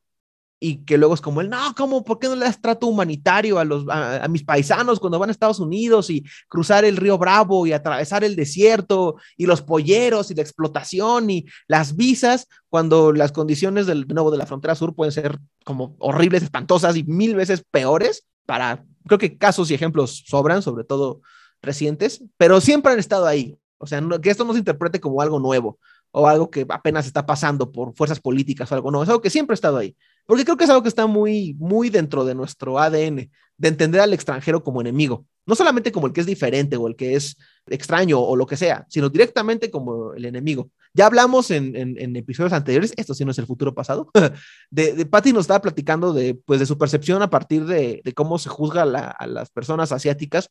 y que luego es como el, no, ¿cómo? ¿Por qué no le das trato humanitario a, los, a, mis paisanos cuando van a Estados Unidos y cruzar el río Bravo y atravesar el desierto y los polleros y la explotación y las visas cuando las condiciones del de nuevo de la frontera sur pueden ser como horribles, espantosas y mil veces peores para, creo que casos y ejemplos sobran, sobre todo recientes, pero siempre han estado ahí. O sea, que esto no se interprete como algo nuevo o algo que apenas está pasando por fuerzas políticas o algo, no, es algo que siempre ha estado ahí. Porque creo que es algo que está muy, muy dentro de nuestro ADN, de entender al extranjero como enemigo. No solamente como el que es diferente o el que es extraño o lo que sea, sino directamente como el enemigo. Ya hablamos en, episodios anteriores, esto sí no es el futuro pasado, de, de Patty nos estaba platicando de, pues, de su percepción a partir de, de cómo se juzga a las personas asiáticas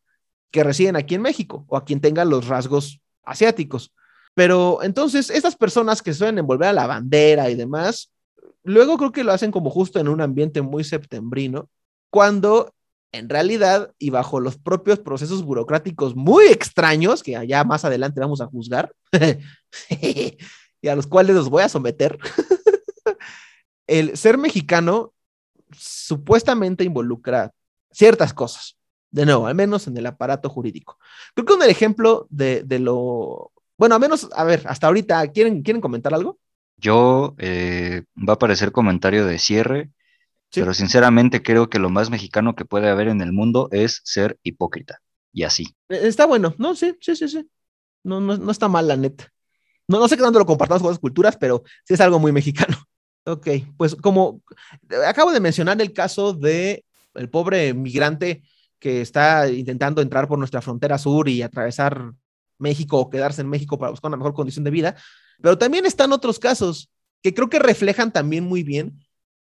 que residen aquí en México o a quien tenga los rasgos asiáticos. Pero entonces, estas personas que suelen envolver a la bandera y demás, luego creo que lo hacen como justo en un ambiente muy septembrino, cuando en realidad y bajo los propios procesos burocráticos muy extraños, que allá más adelante vamos a juzgar, y a los cuales los voy a someter, el ser mexicano supuestamente involucra ciertas cosas. De nuevo, al menos en el aparato jurídico. Creo que un ejemplo de, de lo... Bueno, al menos, a ver, hasta ahorita, ¿quieren, ¿quieren comentar algo? Yo eh, va a parecer comentario de cierre, pero sinceramente creo que lo más mexicano que puede haber en el mundo es ser hipócrita. Y así. Eh, está bueno, no, sí, sí, sí, sí. No, no, no está mal, la neta. No, no sé qué tanto lo compartamos con otras culturas, pero sí es algo muy mexicano. Ok, pues como acabo de mencionar el caso de el pobre migrante que está intentando entrar por nuestra frontera sur y atravesar México o quedarse en México para buscar una mejor condición de vida. Pero también están otros casos que creo que reflejan también muy bien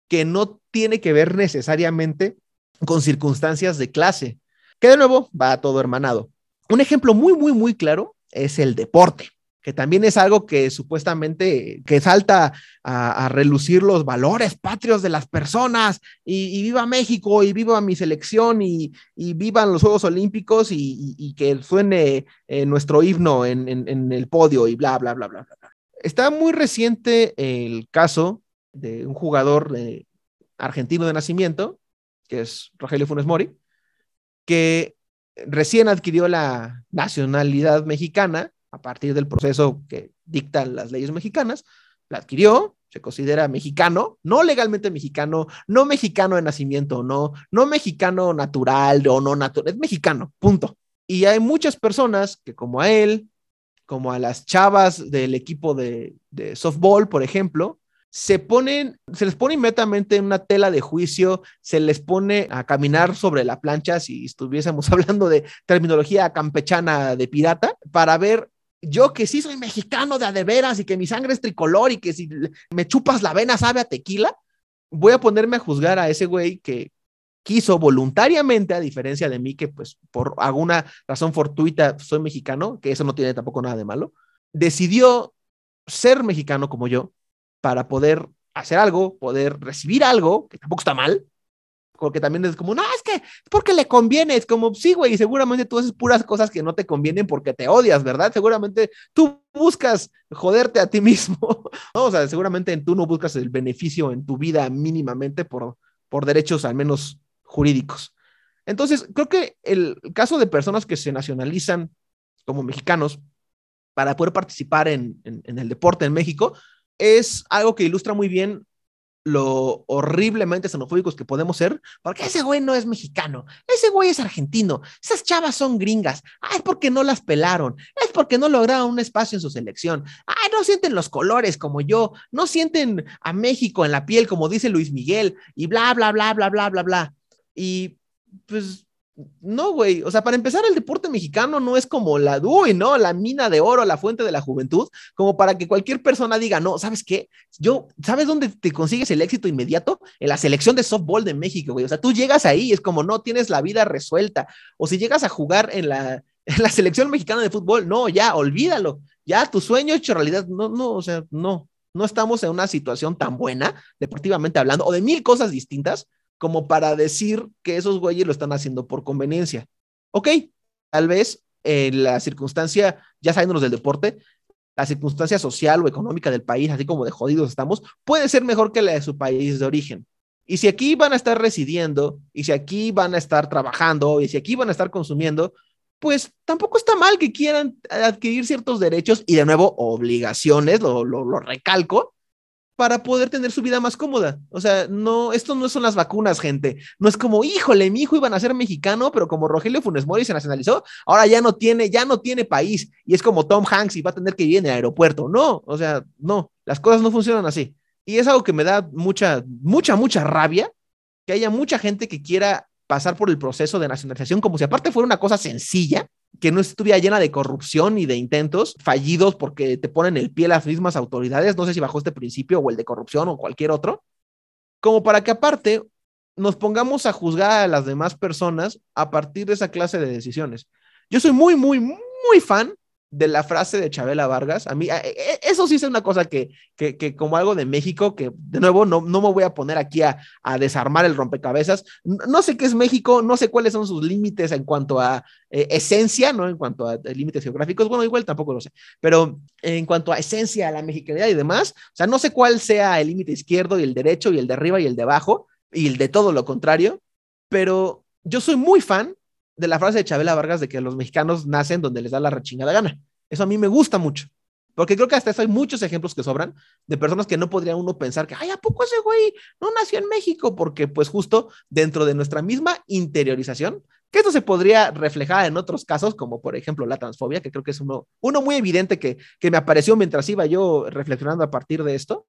que no tiene que ver necesariamente con circunstancias de clase, que de nuevo va todo hermanado. Un ejemplo muy, muy, muy claro es el deporte, que también es algo que supuestamente que salta a, relucir los valores patrios de las personas y, viva México y viva mi selección y, vivan los Juegos Olímpicos y, que suene eh, nuestro himno en, en, el podio y bla, bla, bla, bla, bla. Está muy reciente el caso de un jugador eh, argentino de nacimiento, que es Rogelio Funes Mori, que recién adquirió la nacionalidad mexicana a partir del proceso que dictan las leyes mexicanas, la adquirió, se considera mexicano, no legalmente mexicano, no mexicano de nacimiento, no, no mexicano natural o no natural, es mexicano, punto. Y hay muchas personas que como a él, como a las chavas del equipo de, de softball, por ejemplo, se ponen, se les pone inmediatamente en una tela de juicio, se les pone a caminar sobre la plancha, si estuviésemos hablando de terminología campechana de pirata, para ver yo que sí soy mexicano de a de veras y que mi sangre es tricolor y que si me chupas la vena sabe a tequila, voy a ponerme a juzgar a ese güey que quiso voluntariamente, a diferencia de mí, que pues por alguna razón fortuita soy mexicano, que eso no tiene tampoco nada de malo, decidió ser mexicano como yo para poder hacer algo, poder recibir algo, que tampoco está mal, porque también es como, no, es que es porque le conviene, es como, sí, güey, seguramente tú haces puras cosas que no te convienen porque te odias, ¿verdad? Seguramente tú buscas joderte a ti mismo, ¿no? O sea, seguramente tú no buscas el beneficio en tu vida mínimamente por, por derechos al menos jurídicos. Entonces, creo que el caso de personas que se nacionalizan como mexicanos para poder participar en, el deporte en México es algo que ilustra muy bien lo horriblemente xenofóbicos que podemos ser, porque ese güey no es mexicano, ese güey es argentino, esas chavas son gringas, ah, es porque no las pelaron, es porque no lograron un espacio en su selección, ah, no sienten los colores como yo, no sienten a México en la piel como dice Luis Miguel, y bla, bla, bla, bla, bla, bla, bla. Y pues no, güey. O sea, para empezar, el deporte mexicano no es como la, uy, ¿no? La mina de oro, la fuente de la juventud, como para que cualquier persona diga, no, ¿sabes qué? Yo, ¿sabes dónde te consigues el éxito inmediato? En la selección de softball de México, güey. O sea, tú llegas ahí, es como, no tienes la vida resuelta. O si llegas a jugar en la, en la selección mexicana de fútbol, no, ya, olvídalo. Ya, tu sueño hecho realidad. No, no, o sea, no. No estamos en una situación tan buena, deportivamente hablando, o de mil cosas distintas, como para decir que esos güeyes lo están haciendo por conveniencia. Ok, tal vez en la circunstancia, ya saliéndonos del deporte, la circunstancia social o económica del país, así como de jodidos estamos, puede ser mejor que la de su país de origen. Y si aquí van a estar residiendo, y si aquí van a estar trabajando, y si aquí van a estar consumiendo, pues tampoco está mal que quieran adquirir ciertos derechos y de nuevo obligaciones, lo, lo, lo recalco, para poder tener su vida más cómoda. O sea, no, esto no son las vacunas, gente. No es como, híjole, mi hijo iba a ser mexicano, pero como Rogelio Funes Mori se nacionalizó, ahora ya no tiene, ya no tiene país. Y es como Tom Hanks y va a tener que vivir en el aeropuerto. No, o sea, no, las cosas no funcionan así. Y es algo que me da mucha, mucha, mucha rabia, que haya mucha gente que quiera pasar por el proceso de nacionalización como si aparte fuera una cosa sencilla que no estuviera llena de corrupción y de intentos fallidos porque te ponen el pie las mismas autoridades, no sé si bajo este principio o el de corrupción o cualquier otro, como para que aparte nos pongamos a juzgar a las demás personas a partir de esa clase de decisiones. Yo soy muy, muy, muy fan de la frase de Chabela Vargas. A mí, e, e, eso sí es una cosa que, que, que como algo de México, que de nuevo no, no me voy a poner aquí a, a, desarmar el rompecabezas. No sé qué es México, no sé cuáles son sus límites en cuanto a eh, esencia, ¿no? En cuanto a, a, límites geográficos, bueno, igual tampoco lo sé, pero en cuanto a esencia, a la mexicanidad y demás, o sea, no sé cuál sea el límite izquierdo y el derecho y el de arriba y el de abajo y el de todo lo contrario, pero yo soy muy fan de la frase de Chabela Vargas de que los mexicanos nacen donde les da la rechingada gana. Eso a mí me gusta mucho. Porque creo que hasta eso hay muchos ejemplos que sobran de personas que no podría uno pensar que, ay, ¿a poco ese güey no nació en México? Porque pues justo dentro de nuestra misma interiorización, que esto se podría reflejar en otros casos, como por ejemplo la transfobia, que creo que es uno, muy evidente que, que me apareció mientras iba yo reflexionando a partir de esto,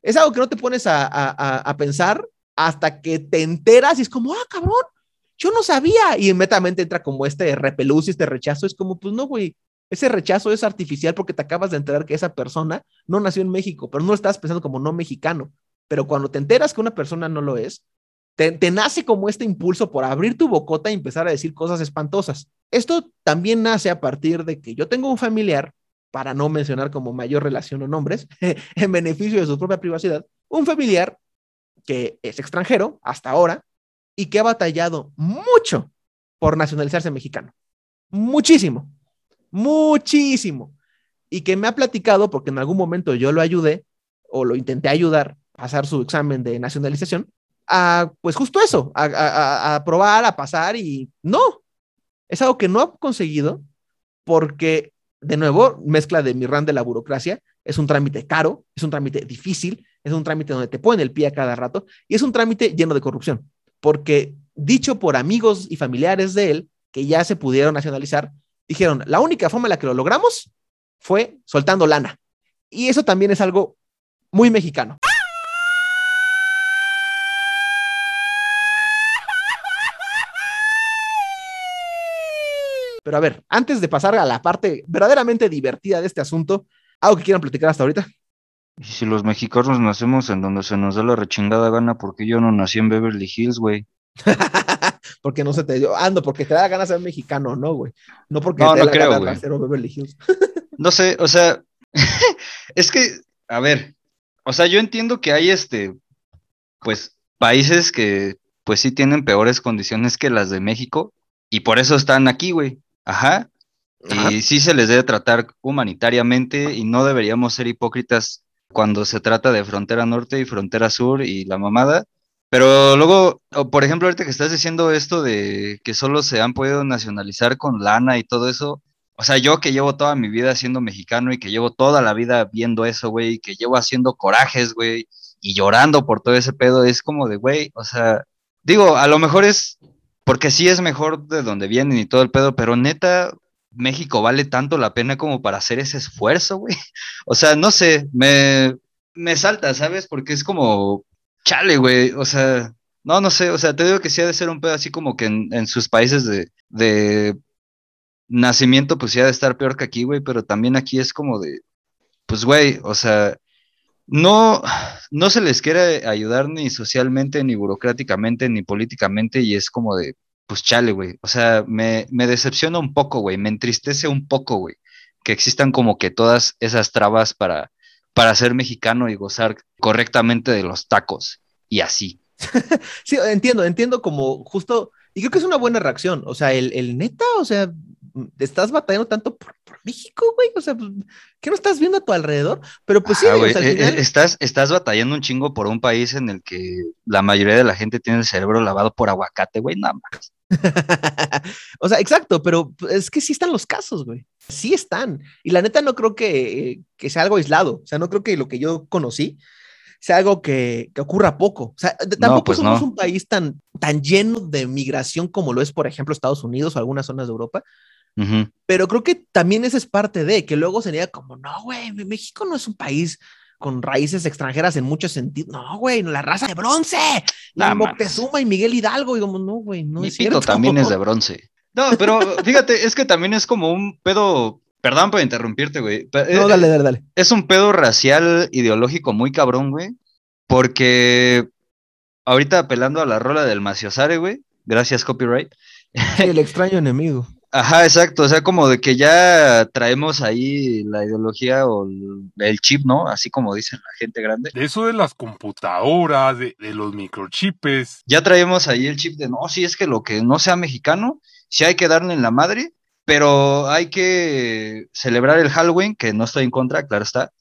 es algo que no te pones a, a, pensar hasta que te enteras y es como, ah, cabrón, yo no sabía. Y inmediatamente entra como este repelús y este rechazo. Es como, pues no, güey, ese rechazo es artificial porque te acabas de enterar que esa persona no nació en México, pero no estás pensando como no mexicano. Pero cuando te enteras que una persona no lo es, te, te, nace como este impulso por abrir tu bocota y empezar a decir cosas espantosas. Esto también nace a partir de que yo tengo un familiar, para no mencionar como mayor relación o nombres, en beneficio de su propia privacidad, un familiar que es extranjero hasta ahora y que ha batallado mucho por nacionalizarse mexicano. Muchísimo, muchísimo. y que me ha platicado, porque en algún momento yo lo ayudé o lo intenté ayudar a pasar su examen de nacionalización, a pues justo eso, a, a, probar, a pasar y no, es algo que no ha conseguido porque, de nuevo, mezcla de mi ran de la burocracia, es un trámite caro, es un trámite difícil, es un trámite donde te ponen el pie a cada rato y es un trámite lleno de corrupción, porque dicho por amigos y familiares de él, que ya se pudieron nacionalizar, dijeron, la única forma en la que lo logramos fue soltando lana. Y eso también es algo muy mexicano. Pero a ver, antes de pasar a la parte verdaderamente divertida de este asunto, ¿algo que quieran platicar hasta ahorita? Y si los mexicanos nacemos en donde se nos da la rechingada gana, porque yo no nací en Beverly Hills, güey. porque no se te dio, ando, porque te da ganas de ser mexicano, no, güey. No porque No, te no da creo, ganas de ser Beverly Hills. No sé, o sea, es que, a ver, o sea, yo entiendo que hay este, pues, países que, pues sí tienen peores condiciones que las de México y por eso están aquí, güey. Ajá. Ajá. Y sí se les debe tratar humanitariamente y no deberíamos ser hipócritas cuando se trata de frontera norte y frontera sur y la mamada. Pero luego, por ejemplo, ahorita que estás diciendo esto de que solo se han podido nacionalizar con lana y todo eso, o sea, yo que llevo toda mi vida siendo mexicano y que llevo toda la vida viendo eso, güey, que llevo haciendo corajes, güey, y llorando por todo ese pedo, es como de, güey, o sea, digo, a lo mejor es porque sí es mejor de donde vienen y todo el pedo, pero neta, México vale tanto la pena como para hacer ese esfuerzo, güey. O sea, no sé, me, me salta, ¿sabes? Porque es como, chale, güey, o sea, no, no sé, o sea, te digo que sí ha de ser un pedo así como que en, en sus países de, de nacimiento, pues sí ha de estar peor que aquí, güey, pero también aquí es como de, pues, güey, o sea, no, no se les quiere ayudar ni socialmente, ni burocráticamente, ni políticamente, y es como de, pues chale, güey. O sea, me, me decepciona un poco, güey, me entristece un poco, güey, que existan como que todas esas trabas para, para ser mexicano y gozar correctamente de los tacos y así. Sí, entiendo, entiendo como justo, y creo que es una buena reacción, o sea, el, el neta, o sea, estás batallando tanto por, por México, güey, o sea, pues, ¿qué no estás viendo a tu alrededor? Pero pues sí, o sea, al eh, final- eh, estás, estás batallando un chingo por un país en el que la mayoría de la gente tiene el cerebro lavado por aguacate, güey, nada más. o sea, exacto, pero es que sí están los casos, güey. Sí están. Y la neta no creo que, que sea algo aislado. O sea, no creo que lo que yo conocí sea algo que, que ocurra poco. O sea, tampoco pues somos no. un país tan, tan lleno de migración como lo es, por ejemplo, Estados Unidos o algunas zonas de Europa. Pero creo que también esa es parte de que luego sería como, no, güey, México no es un país con raíces extranjeras en muchos sentidos. No, güey, la raza de bronce. Nah, Moctezuma y Miguel Hidalgo. Y como, no, güey, no Mi es cierto. también es de bronce. No, pero fíjate, es que también es como un pedo, perdón por interrumpirte, güey. No, eh, dale, dale, dale. Es un pedo racial ideológico muy cabrón, güey. Porque ahorita apelando a la rola del Maciosare, güey. Gracias, copyright. Sí, el extraño enemigo. Ajá, exacto. O sea, como de que ya traemos ahí la ideología o el, chip, ¿no? Así como dicen la gente grande. De eso de las computadoras, de, de los microchips. Ya traemos ahí el chip de no, sí, es que lo que no sea mexicano, sí hay que darle en la madre, pero hay que celebrar el Halloween, que no estoy en contra, claro está.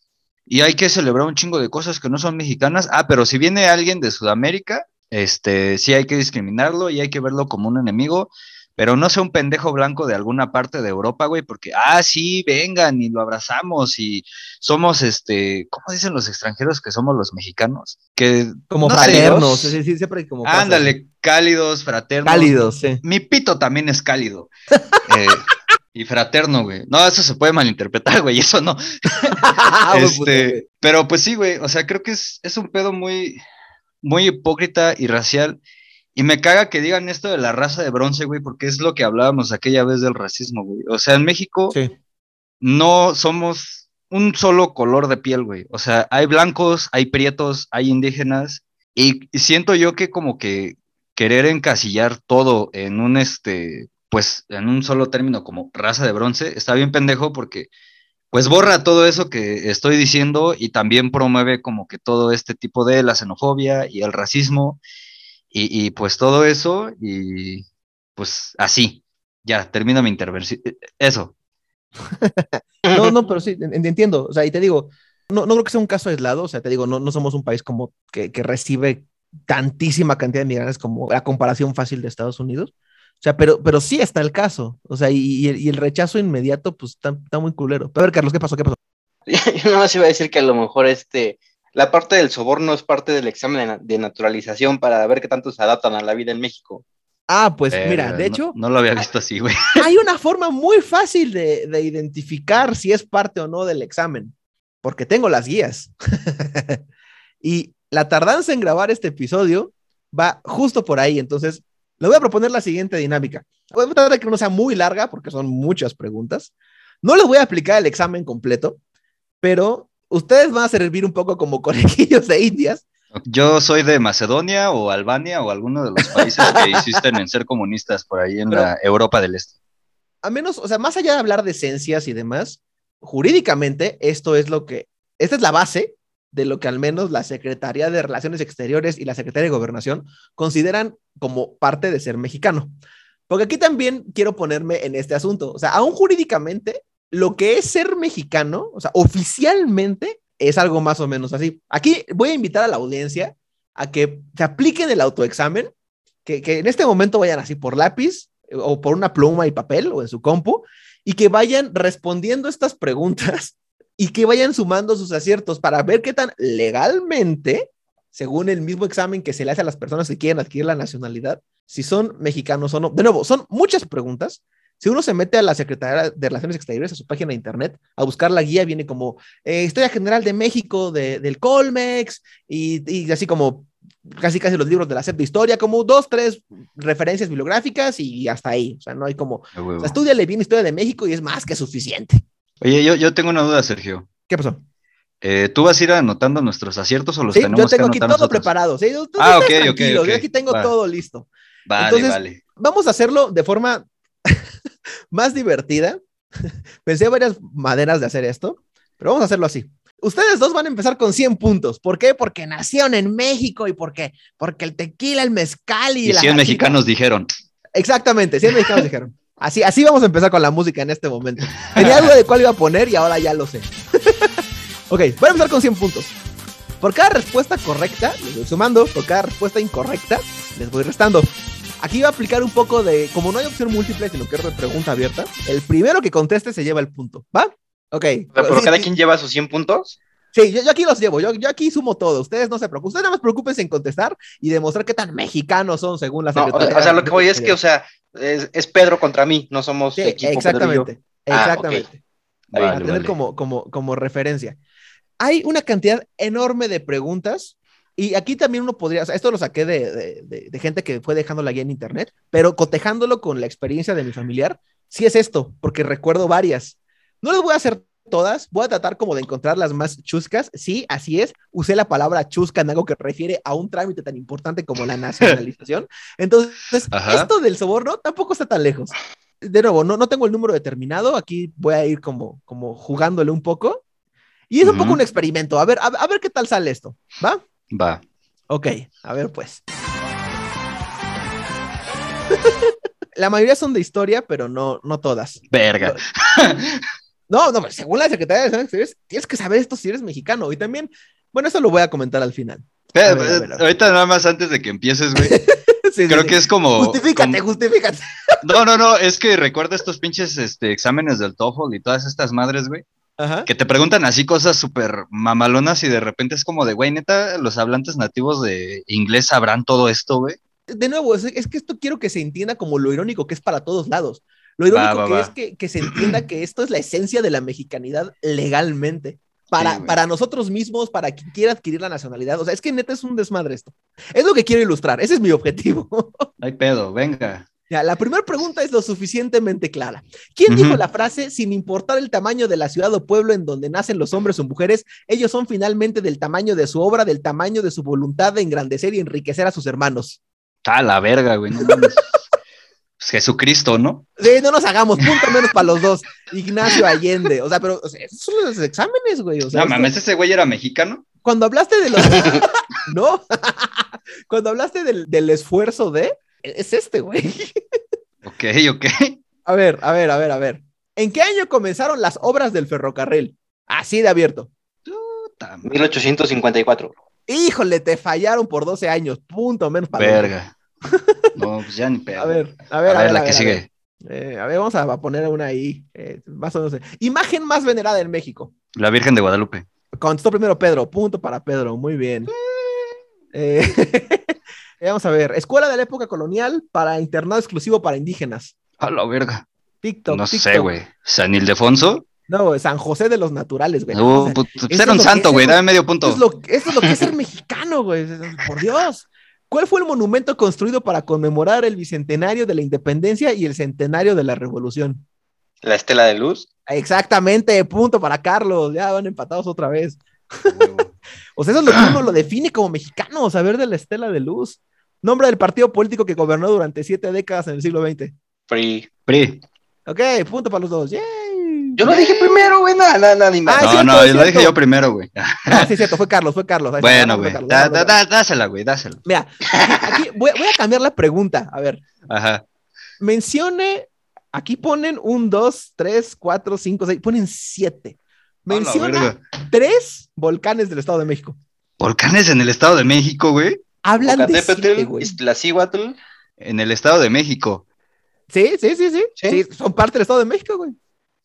Y hay que celebrar un chingo de cosas que no son mexicanas. Ah, pero si viene alguien de Sudamérica, este, sí hay que discriminarlo y hay que verlo como un enemigo. Pero no sea un pendejo blanco de alguna parte de Europa, güey, porque, ah, sí, vengan y lo abrazamos y somos, este, ¿cómo dicen los extranjeros que somos los mexicanos? Que, Como no sé, fraternos. ¿no? Sí, sí, siempre hay como. Ándale, cálidos, fraternos. Cálidos, sí. Mi pito también es cálido. Eh, y fraterno, güey. No, eso se puede malinterpretar, güey, eso no. Este, pero pues sí, güey, o sea, creo que es, es un pedo muy, muy hipócrita y racial. Y me caga que digan esto de la raza de bronce, güey, porque es lo que hablábamos aquella vez del racismo, güey. O sea, en México Sí. no somos un solo color de piel, güey. O sea, hay blancos, hay prietos, hay indígenas. Y siento yo que como que querer encasillar todo en un este, pues en un solo término como raza de bronce, está bien pendejo porque pues borra todo eso que estoy diciendo y también promueve como que todo este tipo de la xenofobia y el racismo y, y pues todo eso y pues así, ya, termino mi intervención. Eso. No, no, pero sí, en- entiendo. O sea, y te digo, no, no creo que sea un caso aislado. O sea, te digo, no, no somos un país como que, que recibe tantísima cantidad de migrantes como la comparación fácil de Estados Unidos. O sea, pero, pero sí está el caso. O sea, y, y el, y el rechazo inmediato, pues está, está muy culero. Pero a ver, Carlos, ¿qué pasó? ¿Qué pasó? Yo nada más iba a decir que a lo mejor este, la parte del soborno es parte del examen de, na- de naturalización para ver qué tanto se adaptan a la vida en México. Ah, pues Eh, mira, de no- hecho, No, lo había visto así, güey. hay una forma muy fácil de, de identificar si es parte o no del examen, porque tengo las guías. y la tardanza en grabar este episodio va justo por ahí. Entonces, le voy a proponer la siguiente dinámica. Voy a tratar de que no sea muy larga, porque son muchas preguntas. No les voy a aplicar el examen completo, pero ustedes van a servir un poco como conejillos de indias Yo soy de Macedonia o Albania o alguno de los países que insisten en ser comunistas por ahí en Pero- la Europa del Este. a menos, o sea, más allá de hablar de esencias y demás, jurídicamente esto es lo que, esta es la base de lo que al menos la Secretaría de Relaciones Exteriores y la Secretaría de Gobernación consideran como parte de ser mexicano. Porque aquí también quiero ponerme en este asunto, o sea, aún jurídicamente, lo que es ser mexicano, o sea, oficialmente es algo más o menos así. Aquí voy a invitar a la audiencia a que se apliquen el autoexamen, que, que en este momento vayan así por lápiz eh, o por una pluma y papel o en su compu y que vayan respondiendo estas preguntas y que vayan sumando sus aciertos para ver qué tan legalmente, según el mismo examen que se le hace a las personas que quieren adquirir la nacionalidad, si son mexicanos o no. De nuevo, son muchas preguntas. Si uno se mete a la Secretaría de Relaciones Exteriores, a su página de internet, a buscar la guía, viene como eh, Historia General de México de- del Colmex y, y así como casi casi los libros de la SEP de historia, como dos, tres referencias bibliográficas y hasta ahí. O sea, no hay como, o sea, estudiale bien historia de México y es más que suficiente. Oye, yo, yo tengo una duda, Sergio. ¿Qué pasó? Eh, ¿Tú vas a ir anotando nuestros aciertos o los Sí, tenemos yo tengo que aquí todo nosotros? preparado. ¿sí? Tú- tú Ah, ok, ok, Yo aquí tengo todo listo. Vale, Entonces, vale. Vamos a hacerlo de forma más divertida. Pensé varias maneras de hacer esto, pero vamos a hacerlo así. Ustedes dos van a empezar con 100 puntos. ¿Por qué? Porque nacieron en México y porque, porque el tequila, el mezcal y, Y la 100 salsita- mexicanos dijeron. Exactamente, 100 mexicanos dijeron. Así, así vamos a empezar con la música en este momento. Tenía duda de cuál iba a poner y ahora ya lo sé. ok, voy a empezar con 100 puntos. Por cada respuesta correcta, les voy sumando. Por cada respuesta incorrecta, les voy restando. Aquí va a aplicar un poco de, como no hay opción múltiple, sino que es pregunta abierta, el primero que conteste se lleva el punto. ¿Va? Ok. O sea, pero Sí, cada sí, quien lleva sus 100 puntos. Sí, yo, yo aquí los llevo, yo, yo aquí sumo todo. Ustedes no se preocupen, ustedes nada más preocupense en contestar y demostrar qué tan mexicanos son según la No, o, Secretaría o sea, lo que voy es que, o sea, es, es Pedro contra mí, no somos Sí, equipo exactamente, Ah, exactamente. ok. Para Vale, tener vale. como, como, como referencia. Hay una cantidad enorme de preguntas y aquí también uno podría, o sea, esto lo saqué de, de- de- de gente que fue dejando la guía en internet, pero cotejándolo con la experiencia de mi familiar, sí es esto, porque recuerdo varias. No les voy a hacer todas, voy a tratar como de encontrar las más chuscas. Sí, así es, usé la palabra chusca en algo que refiere a un trámite tan importante como la nacionalización. Entonces, Ajá. esto del soborno tampoco está tan lejos. De nuevo, no, no tengo el número determinado, aquí voy a ir como, como jugándole un poco. Y es un poco un experimento, a ver, a, a ver qué tal sale esto, ¿va? Va. Ok, a ver pues. La mayoría son de historia, pero no, no todas. Verga. No, no, según la Secretaría de Relaciones Exteriores, tienes que saber esto si eres mexicano. Y también, bueno, eso lo voy a comentar al final. Espera, A ver, a ver, a ver. Ahorita nada más antes de que empieces, güey. Sí, Creo sí. que es como. Justifícate, como- justifícate. No, no, no, es que recuerda estos pinches este, exámenes del TOEFL y todas estas madres, güey, Ajá. que te preguntan así cosas súper mamalonas y de repente es como de, güey, neta, los hablantes nativos de inglés sabrán todo esto, güey. de nuevo, es, es que esto quiero que se entienda como lo irónico que es para todos lados. Lo irónico Va, va, que va. es que, que se entienda que esto es la esencia de la mexicanidad legalmente. Para, Sí, para nosotros mismos, para quien quiera adquirir la nacionalidad. O sea, es que neta es un desmadre esto. Es lo que quiero ilustrar. Ese es mi objetivo. No hay pedo, venga. Ya, la primera pregunta es lo suficientemente clara. ¿Quién dijo la frase, sin importar el tamaño de la ciudad o pueblo en donde nacen los hombres o mujeres, ellos son finalmente del tamaño de su obra, del tamaño de su voluntad de engrandecer y enriquecer a sus hermanos? Está la verga, güey. No mames. Pues Jesucristo, ¿no? Sí, no nos hagamos, punto menos para los dos. Ignacio Allende. O sea, pero o sea, esos son los exámenes, güey. O sea, no mames, ese güey era mexicano. cuando hablaste de los. no. cuando hablaste del, del esfuerzo de. Es este, güey. Ok, ok. A ver, a ver, a ver, a ver. ¿En qué año comenzaron las obras del ferrocarril? Así de abierto. Puta madre. 1854. Híjole, te fallaron por 12 años. Punto menos para Verga. No, pues ya ni pedo. A ver, a a ver, ver, a ver. la a que ver, a ver. sigue. Eh, a ver, vamos a poner una ahí. eh, más o menos. Imagen más venerada en México. La Virgen de Guadalupe. Contestó primero Pedro. Punto para Pedro. Muy bien. Eh, vamos a ver. Escuela de la época colonial para internado exclusivo para indígenas. A la verga. TikTok. No TikTok. sé, güey. San Ildefonso. No, San José de los Naturales, güey. Uh, O sea, pues, era un santo, güey. Dame medio punto. Eso es, lo, eso es lo que es ser mexicano, güey. Por Dios. ¿Cuál fue el monumento construido para conmemorar el bicentenario de la independencia y el centenario de la revolución? La estela de luz. Exactamente, punto para Carlos. Ya van empatados otra vez. O sea, eso es lo que uno lo define como mexicano, saber de la estela de luz. Nombre del partido político que gobernó durante siete décadas en el siglo XX. Free. PRI. Ok, punto para los dos. ¡Yay! Yo lo dije primero, güey. Nada, nada, nada, ni más. Ah, No, cierto, no, yo lo dije yo primero, güey. No, sí, es cierto, fue Carlos, fue Carlos. Ahí Bueno, güey. Da- da- da- Dásela, güey, dásela. Mira, aquí, aquí voy, voy a cambiar la pregunta. A ver, Ajá. mencione, aquí ponen un, dos, tres, cuatro, cinco, seis, ponen siete. Menciona tres volcanes del Estado de México. Volcanes en el Estado de México, güey. Hablan de siete, Popocatépetl, güey. En el Estado de México. Sí, sí, sí, sí, Sí. sí. Son parte del Estado de México, güey.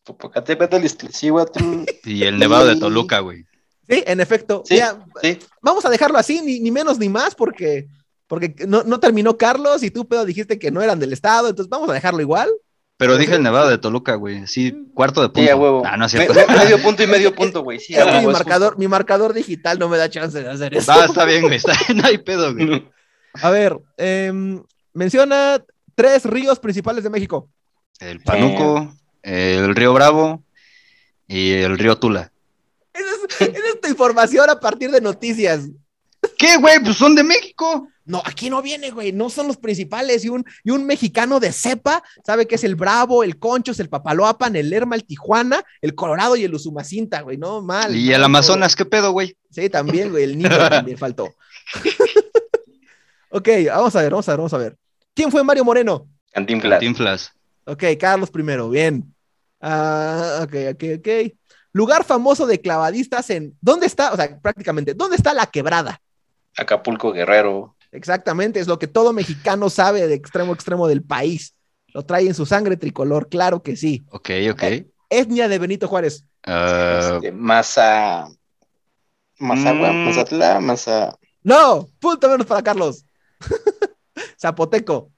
Popocatépetl, Iztaccíhuatl. Y el Nevado de Toluca, güey. Sí, en efecto. Sí, Mira, sí. vamos a dejarlo así, ni, ni menos ni más, porque, porque no, no terminó Carlos y tú, Pedro, dijiste que no eran del Estado, entonces vamos a dejarlo igual. Pero dije el Nevado de Toluca, güey. Sí, cuarto de punto. Sí, a huevo. Ah, no es cierto. me- medio punto y medio punto, güey. Sí, Es a que mi huevo, es marcador, mi marcador digital no me da chance de hacer eso. Ah, está bien, güey. Está... No hay pedo, güey. A ver, em, menciona tres ríos principales de México. El Panuco, el Río Bravo y el Río Tula. Esa es, esa es tu información a partir de noticias. ¿Qué, güey? Pues son de México. No, aquí no viene, güey. No son los principales. Y un, y un mexicano de cepa sabe que es el Bravo, el Conchos, el Papaloapan, el Lerma, el Tijuana, el Colorado y el Usumacinta, güey. No, mal. Y el Amazonas, ¿qué pedo, güey? Sí, también, güey. El niño también faltó. ok, vamos a ver, vamos a ver, vamos a ver. ¿Quién fue Mario Moreno? Cantinflas. Cantinflas. Ok, Carlos primero, bien. Ah, ok, ok, ok. Lugar famoso de clavadistas en. ¿Dónde está? O sea, prácticamente, ¿dónde está la quebrada? Acapulco Guerrero. Exactamente, es lo que todo mexicano sabe de extremo a extremo del país. Lo trae en su sangre tricolor, claro que sí. Ok, ok. Etnia de Benito Juárez. Ah, Este, Maza. Mazagua, Mm. Mazatla, Maza. No, punto menos para Carlos. Zapoteco.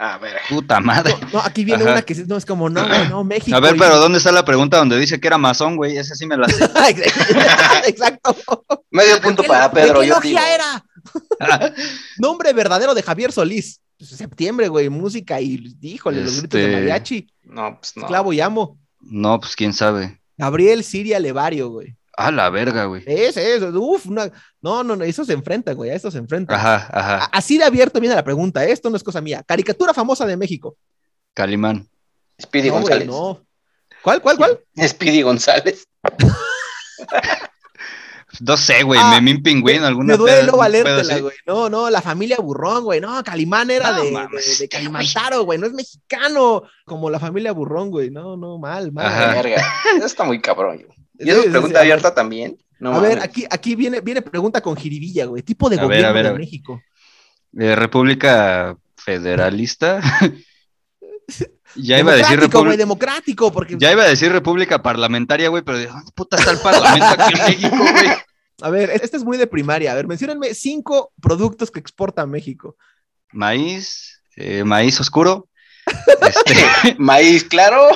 A ver. puta madre. No, aquí viene Ajá. una que no es como, no, güey, no, México. A ver, y- pero ¿dónde está la pregunta donde dice que era masón, güey? Esa sí me la sé. Exacto. Medio punto ¿De qué para Pedro. ¿De qué yo logia digo. era? Nombre verdadero de Javier Solís. Septiembre, güey, música y, híjole, los gritos de Este- mariachi. No, pues no. Esclavo y amo. No, pues quién sabe. Gabriel Siria Levario, güey. Ah, la verga, güey. Ese es, uf, una... no, no, no, eso se enfrenta, güey, a eso se enfrenta. Ajá, A- ajá. Así de abierto viene la pregunta, esto no es cosa mía. Caricatura famosa de México. Calimán. Speedy No, güey, González. no. ¿Cuál, cuál, cuál? Speedy González. No sé, güey. Ah, Memín Pingüino, alguna Me duele valértela, güey. No, no, la familia Burrón, güey. No, Calimán era No de, mames, de, de Calimantaro, güey. No es mexicano como la familia Burrón, güey. No, no, mal, mal. Ajá. Verga. Eso está muy cabrón. güey. ¿Y eso es sí, pregunta sí, abierta también? No a ver, aquí, aquí viene, viene pregunta con jiribilla, güey. Tipo de A gobierno ver, de. México. Eh, República Federalista. ya iba a decir República. democrático, porque. Ya iba a decir República Parlamentaria, güey, pero ¿dónde puta está el parlamento aquí en México, güey? A ver, este es muy de primaria. A ver, menciónenme cinco productos que exporta México. Maíz, eh, maíz oscuro, este, Maíz, claro.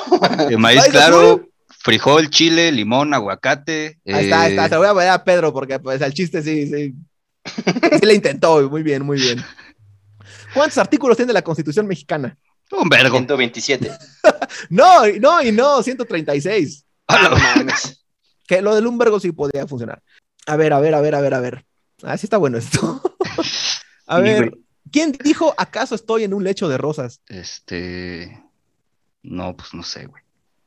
eh, maíz ¿Maíz claro, oscuro? frijol, chile, limón, aguacate. Ahí está, ahí está. eh, Se lo voy a poner a Pedro porque pues al chiste sí, sí. Sí le intentó, güey. muy bien, muy bien. ¿Cuántos artículos tiene la Constitución mexicana? Un vergo. 127. No, no, y no, 136. Ah, mames. Que lo del Lumbergo sí podía funcionar. A ver, a ver, a ver, a ver, a ver. Así está bueno esto. a ver. ¿quién dijo acaso estoy en un lecho de rosas? Este. No, pues no sé, güey.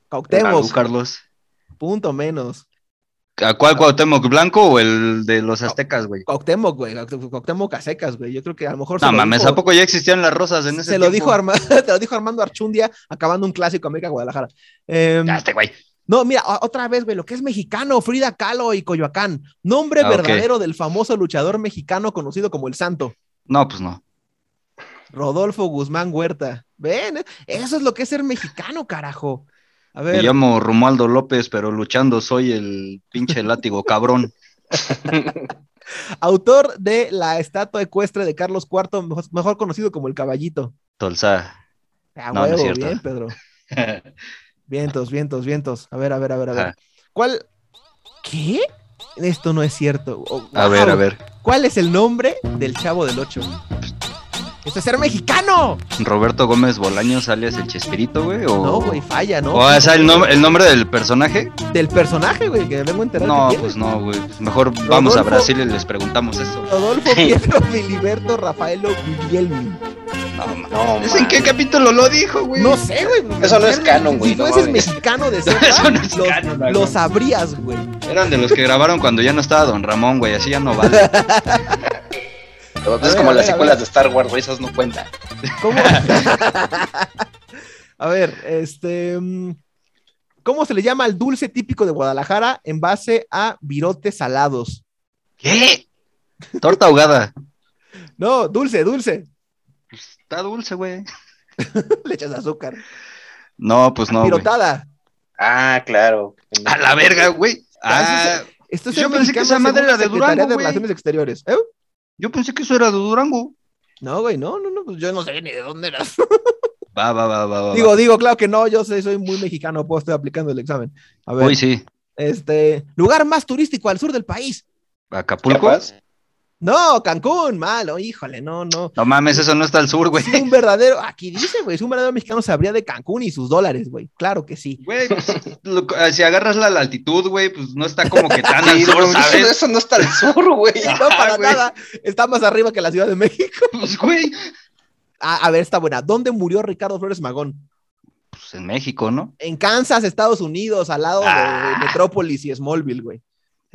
Cautemoc, Carlos. punto menos. ¿A cuál Cuauhtémoc Blanco o el de los aztecas, güey? Cuauhtémoc, güey. Cuauhtémoc a secas, güey. Yo creo que a lo mejor. No mames, ¿a poco ya existían las rosas en ese Se lo, tiempo? dijo Arma- te lo dijo Armando Archundia acabando un clásico América Guadalajara. Ya, este güey. no, mira, otra vez, güey, lo que es mexicano, Frida Kahlo y Coyoacán. Nombre Ah, verdadero del famoso luchador mexicano conocido como el Santo. No, pues no. Rodolfo Guzmán Huerta. Ven, eso es lo que es ser mexicano, carajo. A Me llamo Romualdo López, pero luchando soy el pinche látigo cabrón. autor de la estatua ecuestre de Carlos IV, mejor, conocido como el Caballito. Tolsa. A No, no es huevo, cierto. bien, Pedro. Vientos, vientos, vientos. A ver, a ver, a ver, a ver. ¿Cuál? ¿Qué? Esto no es cierto. Oh, A ver, a ver. ¿Cuál es el nombre del chavo del 8? ¡Eso es ser mexicano! Roberto Gómez Bolaños alias el Chespirito, güey. O... No, güey, falla, ¿no? O sea, el, nom- el nombre del personaje. Del personaje, güey, que vengo a enterar No, pues no, güey. Mejor vamos a Brasil y les preguntamos eso. Rodolfo Pietro Filiberto Rafaelo Guglielmi. No, No, ¿Es en qué capítulo lo dijo, güey? No sé, güey. Eso no es canon, güey, Si no fueses mames. mexicano de ser, Eso no es lo, canon, güey. lo sabrías, güey. Eran de los que grabaron cuando ya no estaba Don Ramón, güey. Así ya no vale. Es como ver, las secuelas de Star Wars, güey, esas no cuentan. ¿Cómo? a ver, este. mm, ¿Cómo se le llama al dulce típico de Guadalajara en base a virotes salados? ¿Qué? Torta ahogada. No, dulce, dulce. Está dulce, güey. Le echas azúcar. No, pues no. Pirotada. Ah, claro. A la verga, güey. Ah, Esto es Yo pensé que esa madre era de Durango, de. Relaciones Exteriores. ¿Eh? Yo pensé que eso era de Durango. No, güey, no, no, no, pues yo no sé ni de dónde era. Va, va, va, va, va. digo, digo, claro que no, yo sé, soy muy mexicano, pues estoy aplicando el examen. A ver, Uy, sí. este, lugar más turístico al sur del país. Acapulco. ¿Chiapas? No, Cancún, malo, híjole, no, no. No mames, eso no está al sur, güey. Un verdadero, aquí dice, güey, si un verdadero mexicano sabría de Cancún y sus dólares, güey. Claro que sí. Güey, pues, lo- si agarras la, la altitud, güey, pues no está como que tan al sur, eso, no está al sur, güey. No, para nada. Está más arriba que la Ciudad de México. Pues, güey. Ah, a ver, está buena. ¿Dónde murió Ricardo Flores Magón? Pues en México, ¿no? En Kansas, Estados Unidos, al lado Ah. de Metrópolis y Smallville, güey.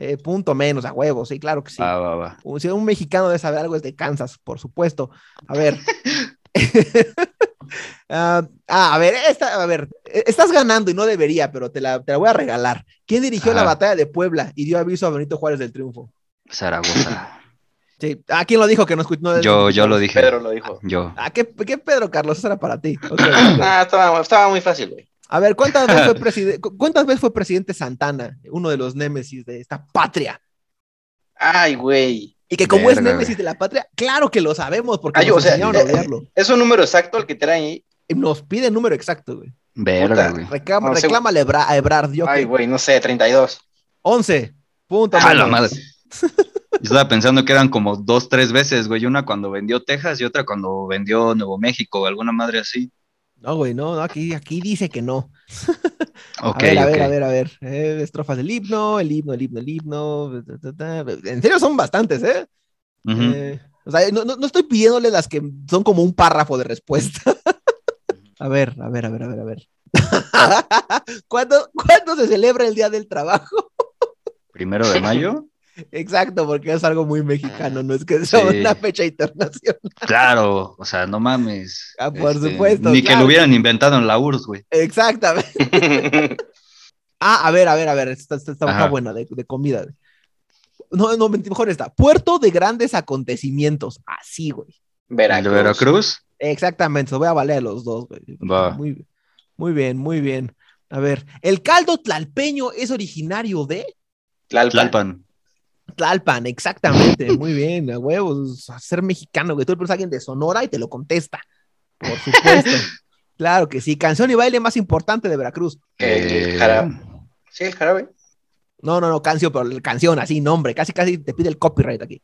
Eh, punto menos, a huevo, sí, claro que sí. Va, va, va. Un- Si un mexicano debe saber algo es de Kansas, por supuesto. A ver. Ah, ah, a ver, esta, a ver, eh, estás ganando y no debería, pero te la, te la voy a regalar. ¿Quién dirigió la batalla de Puebla y dio aviso a Benito Juárez del triunfo? Zaragoza. Sí. ¿A quién lo dijo que no escuchó? No, Yo, yo lo dije. Pedro lo dijo. Yo. ¿A qué, qué Pedro Carlos? Eso era para ti. Ah, estaba, estaba muy fácil, güey. A ver, ¿cuántas veces, fue preside- cu- ¿cuántas veces fue presidente Santana, uno de los némesis de esta patria? Ay, güey. Y que como es némesis güey. de la patria, claro que lo sabemos porque Ay, nos o sea, enseñaron a eh, odiarlo. ¿Es un número exacto el que te ahí? Nos pide el número exacto, güey. Verga, güey. Reclama, No reclámale a Ebra- a Ebrard, yo Ay, güey, no sé, 32. 11. Punto. A la madre. Yo estaba pensando que eran como dos, tres veces, güey. Una cuando vendió Texas y otra cuando vendió Nuevo México o alguna madre así. No, güey, no, no, aquí, aquí dice que no. A ver, a ver, a ver, a ver. Eh, estrofas del himno, el himno, el himno, el himno. ta, ta, ta. En serio son bastantes, ¿eh? Eh, o sea, no, no- no estoy pidiéndole las que son como un párrafo de respuesta. a ver, a ver, a ver, a ver, a ver. ¿Cuándo, ¿Cuándo se celebra el Día del Trabajo? Primero de mayo. Exacto, porque es algo muy mexicano, no es que sea Sí. una fecha internacional. Claro, o sea, no mames. Ah, por Este, supuesto, Ni que lo hubieran inventado en la URSS, güey. Exactamente. Ah, a ver, a ver, a ver, esta, esta- esta está buena de, de comida. güey. No, no, mejor esta. Puerto de grandes acontecimientos. Así, güey. ¿El Veracruz. Veracruz? Exactamente, se voy a valer a los dos, güey. Va. Muy, muy bien, muy bien. A ver, el caldo tlalpeño es originario de Tlalpan. Tlalpan. Tlalpan, exactamente. Muy bien, a huevos. a Ser mexicano, güey. Tú le preguntas a alguien de Sonora y te lo contesta. Por supuesto. claro que sí. Canción y baile más importante de Veracruz. El Eh, jarabe. Sí, el jarabe. No, no, no, canción, pero canción, así, nombre. Casi, casi te pide el copyright aquí.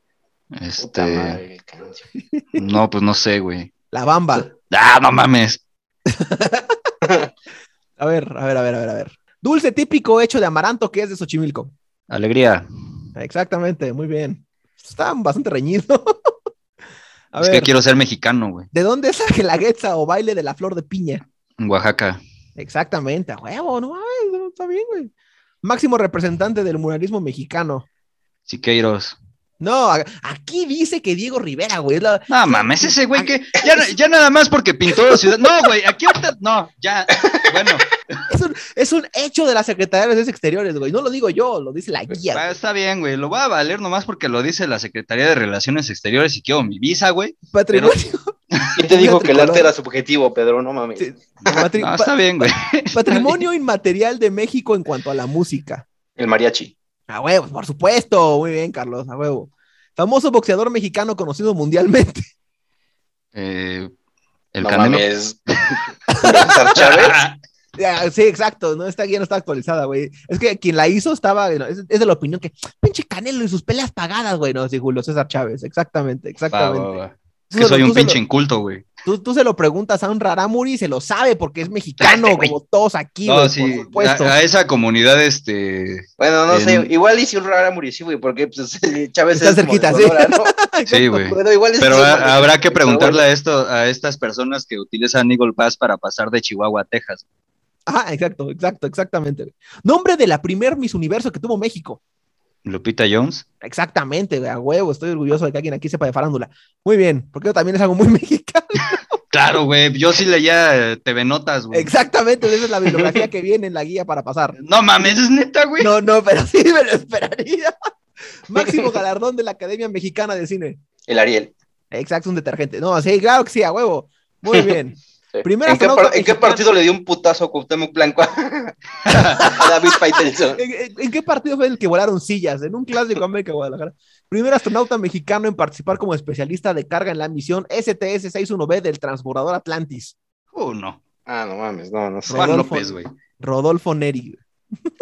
Puta Este. madre, el canción. No, pues no sé, güey. La bamba. Ah, no mames. A ver, a ver, a ver, a ver, a ver. Dulce típico hecho de amaranto que es de Xochimilco. Alegría. Exactamente, muy bien. Está bastante reñido. a es ver, que quiero ser mexicano, güey. ¿de dónde es la guelaguetza o baile de la flor de piña? En Oaxaca. Exactamente, a huevo, no mames, no, está bien, güey. Máximo representante del muralismo mexicano. Siqueiros. No, aquí dice que Diego Rivera, güey. es la- No mames, ese güey que ya, no- ya nada más porque pintó la ciudad. No, güey, aquí ahorita no, ya. Bueno, Es un, es un hecho de la Secretaría de Relaciones Exteriores, güey. No lo digo yo, lo dice la guía. ah, está bien, güey. Lo voy a valer nomás porque lo dice la Secretaría de Relaciones Exteriores y quiero mi visa, güey. Patrimonio. ¿Quién te dijo que el arte era subjetivo, Pedro? No mames. Sí. Patri- No, pa- está bien, güey. patrimonio inmaterial de México en cuanto a la música. El mariachi. A huevo, por supuesto. Muy bien, Carlos, a huevo. Famoso boxeador mexicano conocido mundialmente. Eh, el no Canelo. mames. César Chávez. Ya, Sí, exacto, no esta guía no está actualizada, güey. Es que quien la hizo estaba, no, es, es de la opinión que pinche Canelo y sus peleas pagadas, güey, no, sí, Julio César Chávez, exactamente, exactamente. va, va. Tú Que soy un pinche lo- inculto, güey. Tú, tú se lo preguntas a un Raramuri y se lo sabe porque es mexicano, como todos aquí, No, sí, por supuesto. a, a esa comunidad, este. Bueno, no En- sé, igual hizo un raro murió, güey, porque pues, Chávez Está es cerquita, sí. Sí, güey. Pero igual es Pero sí, ha- porque- habrá que preguntarle bueno. a esto, a estas personas que utilizan Eagle Pass para pasar de Chihuahua a Texas. Ajá, exacto, exacto, exactamente. Nombre de la primer Miss Universo que tuvo México. Lupita Jones. Exactamente, güey, a huevo, estoy orgulloso de que alguien aquí sepa de farándula. Muy bien, porque eso también es algo muy mexicano. Claro, güey. Yo sí leía eh, TV Notas, güey. Exactamente, esa es la bibliografía que viene en la guía para pasar. No mames, es neta, güey. No, no, pero sí me lo esperaría. Máximo galardón de la Academia Mexicana de Cine. El Ariel. Exacto, un detergente. No, sí, claro que sí, a huevo. Muy bien. Sí. ¿En, qué, astronauta par- en qué mexicano. partido le dio un putazo a Cuauhtémoc Blanco a, a David Faitelson? ¿En, en- en qué partido fue el que volaron sillas? En un clásico América Guadalajara. Primer astronauta mexicano en participar como especialista de carga en la misión STS-61B del transbordador Atlantis. Uh, no. Ah, no mames, no, no sé. Juan Rodolfo. López, güey. Rodolfo Neri.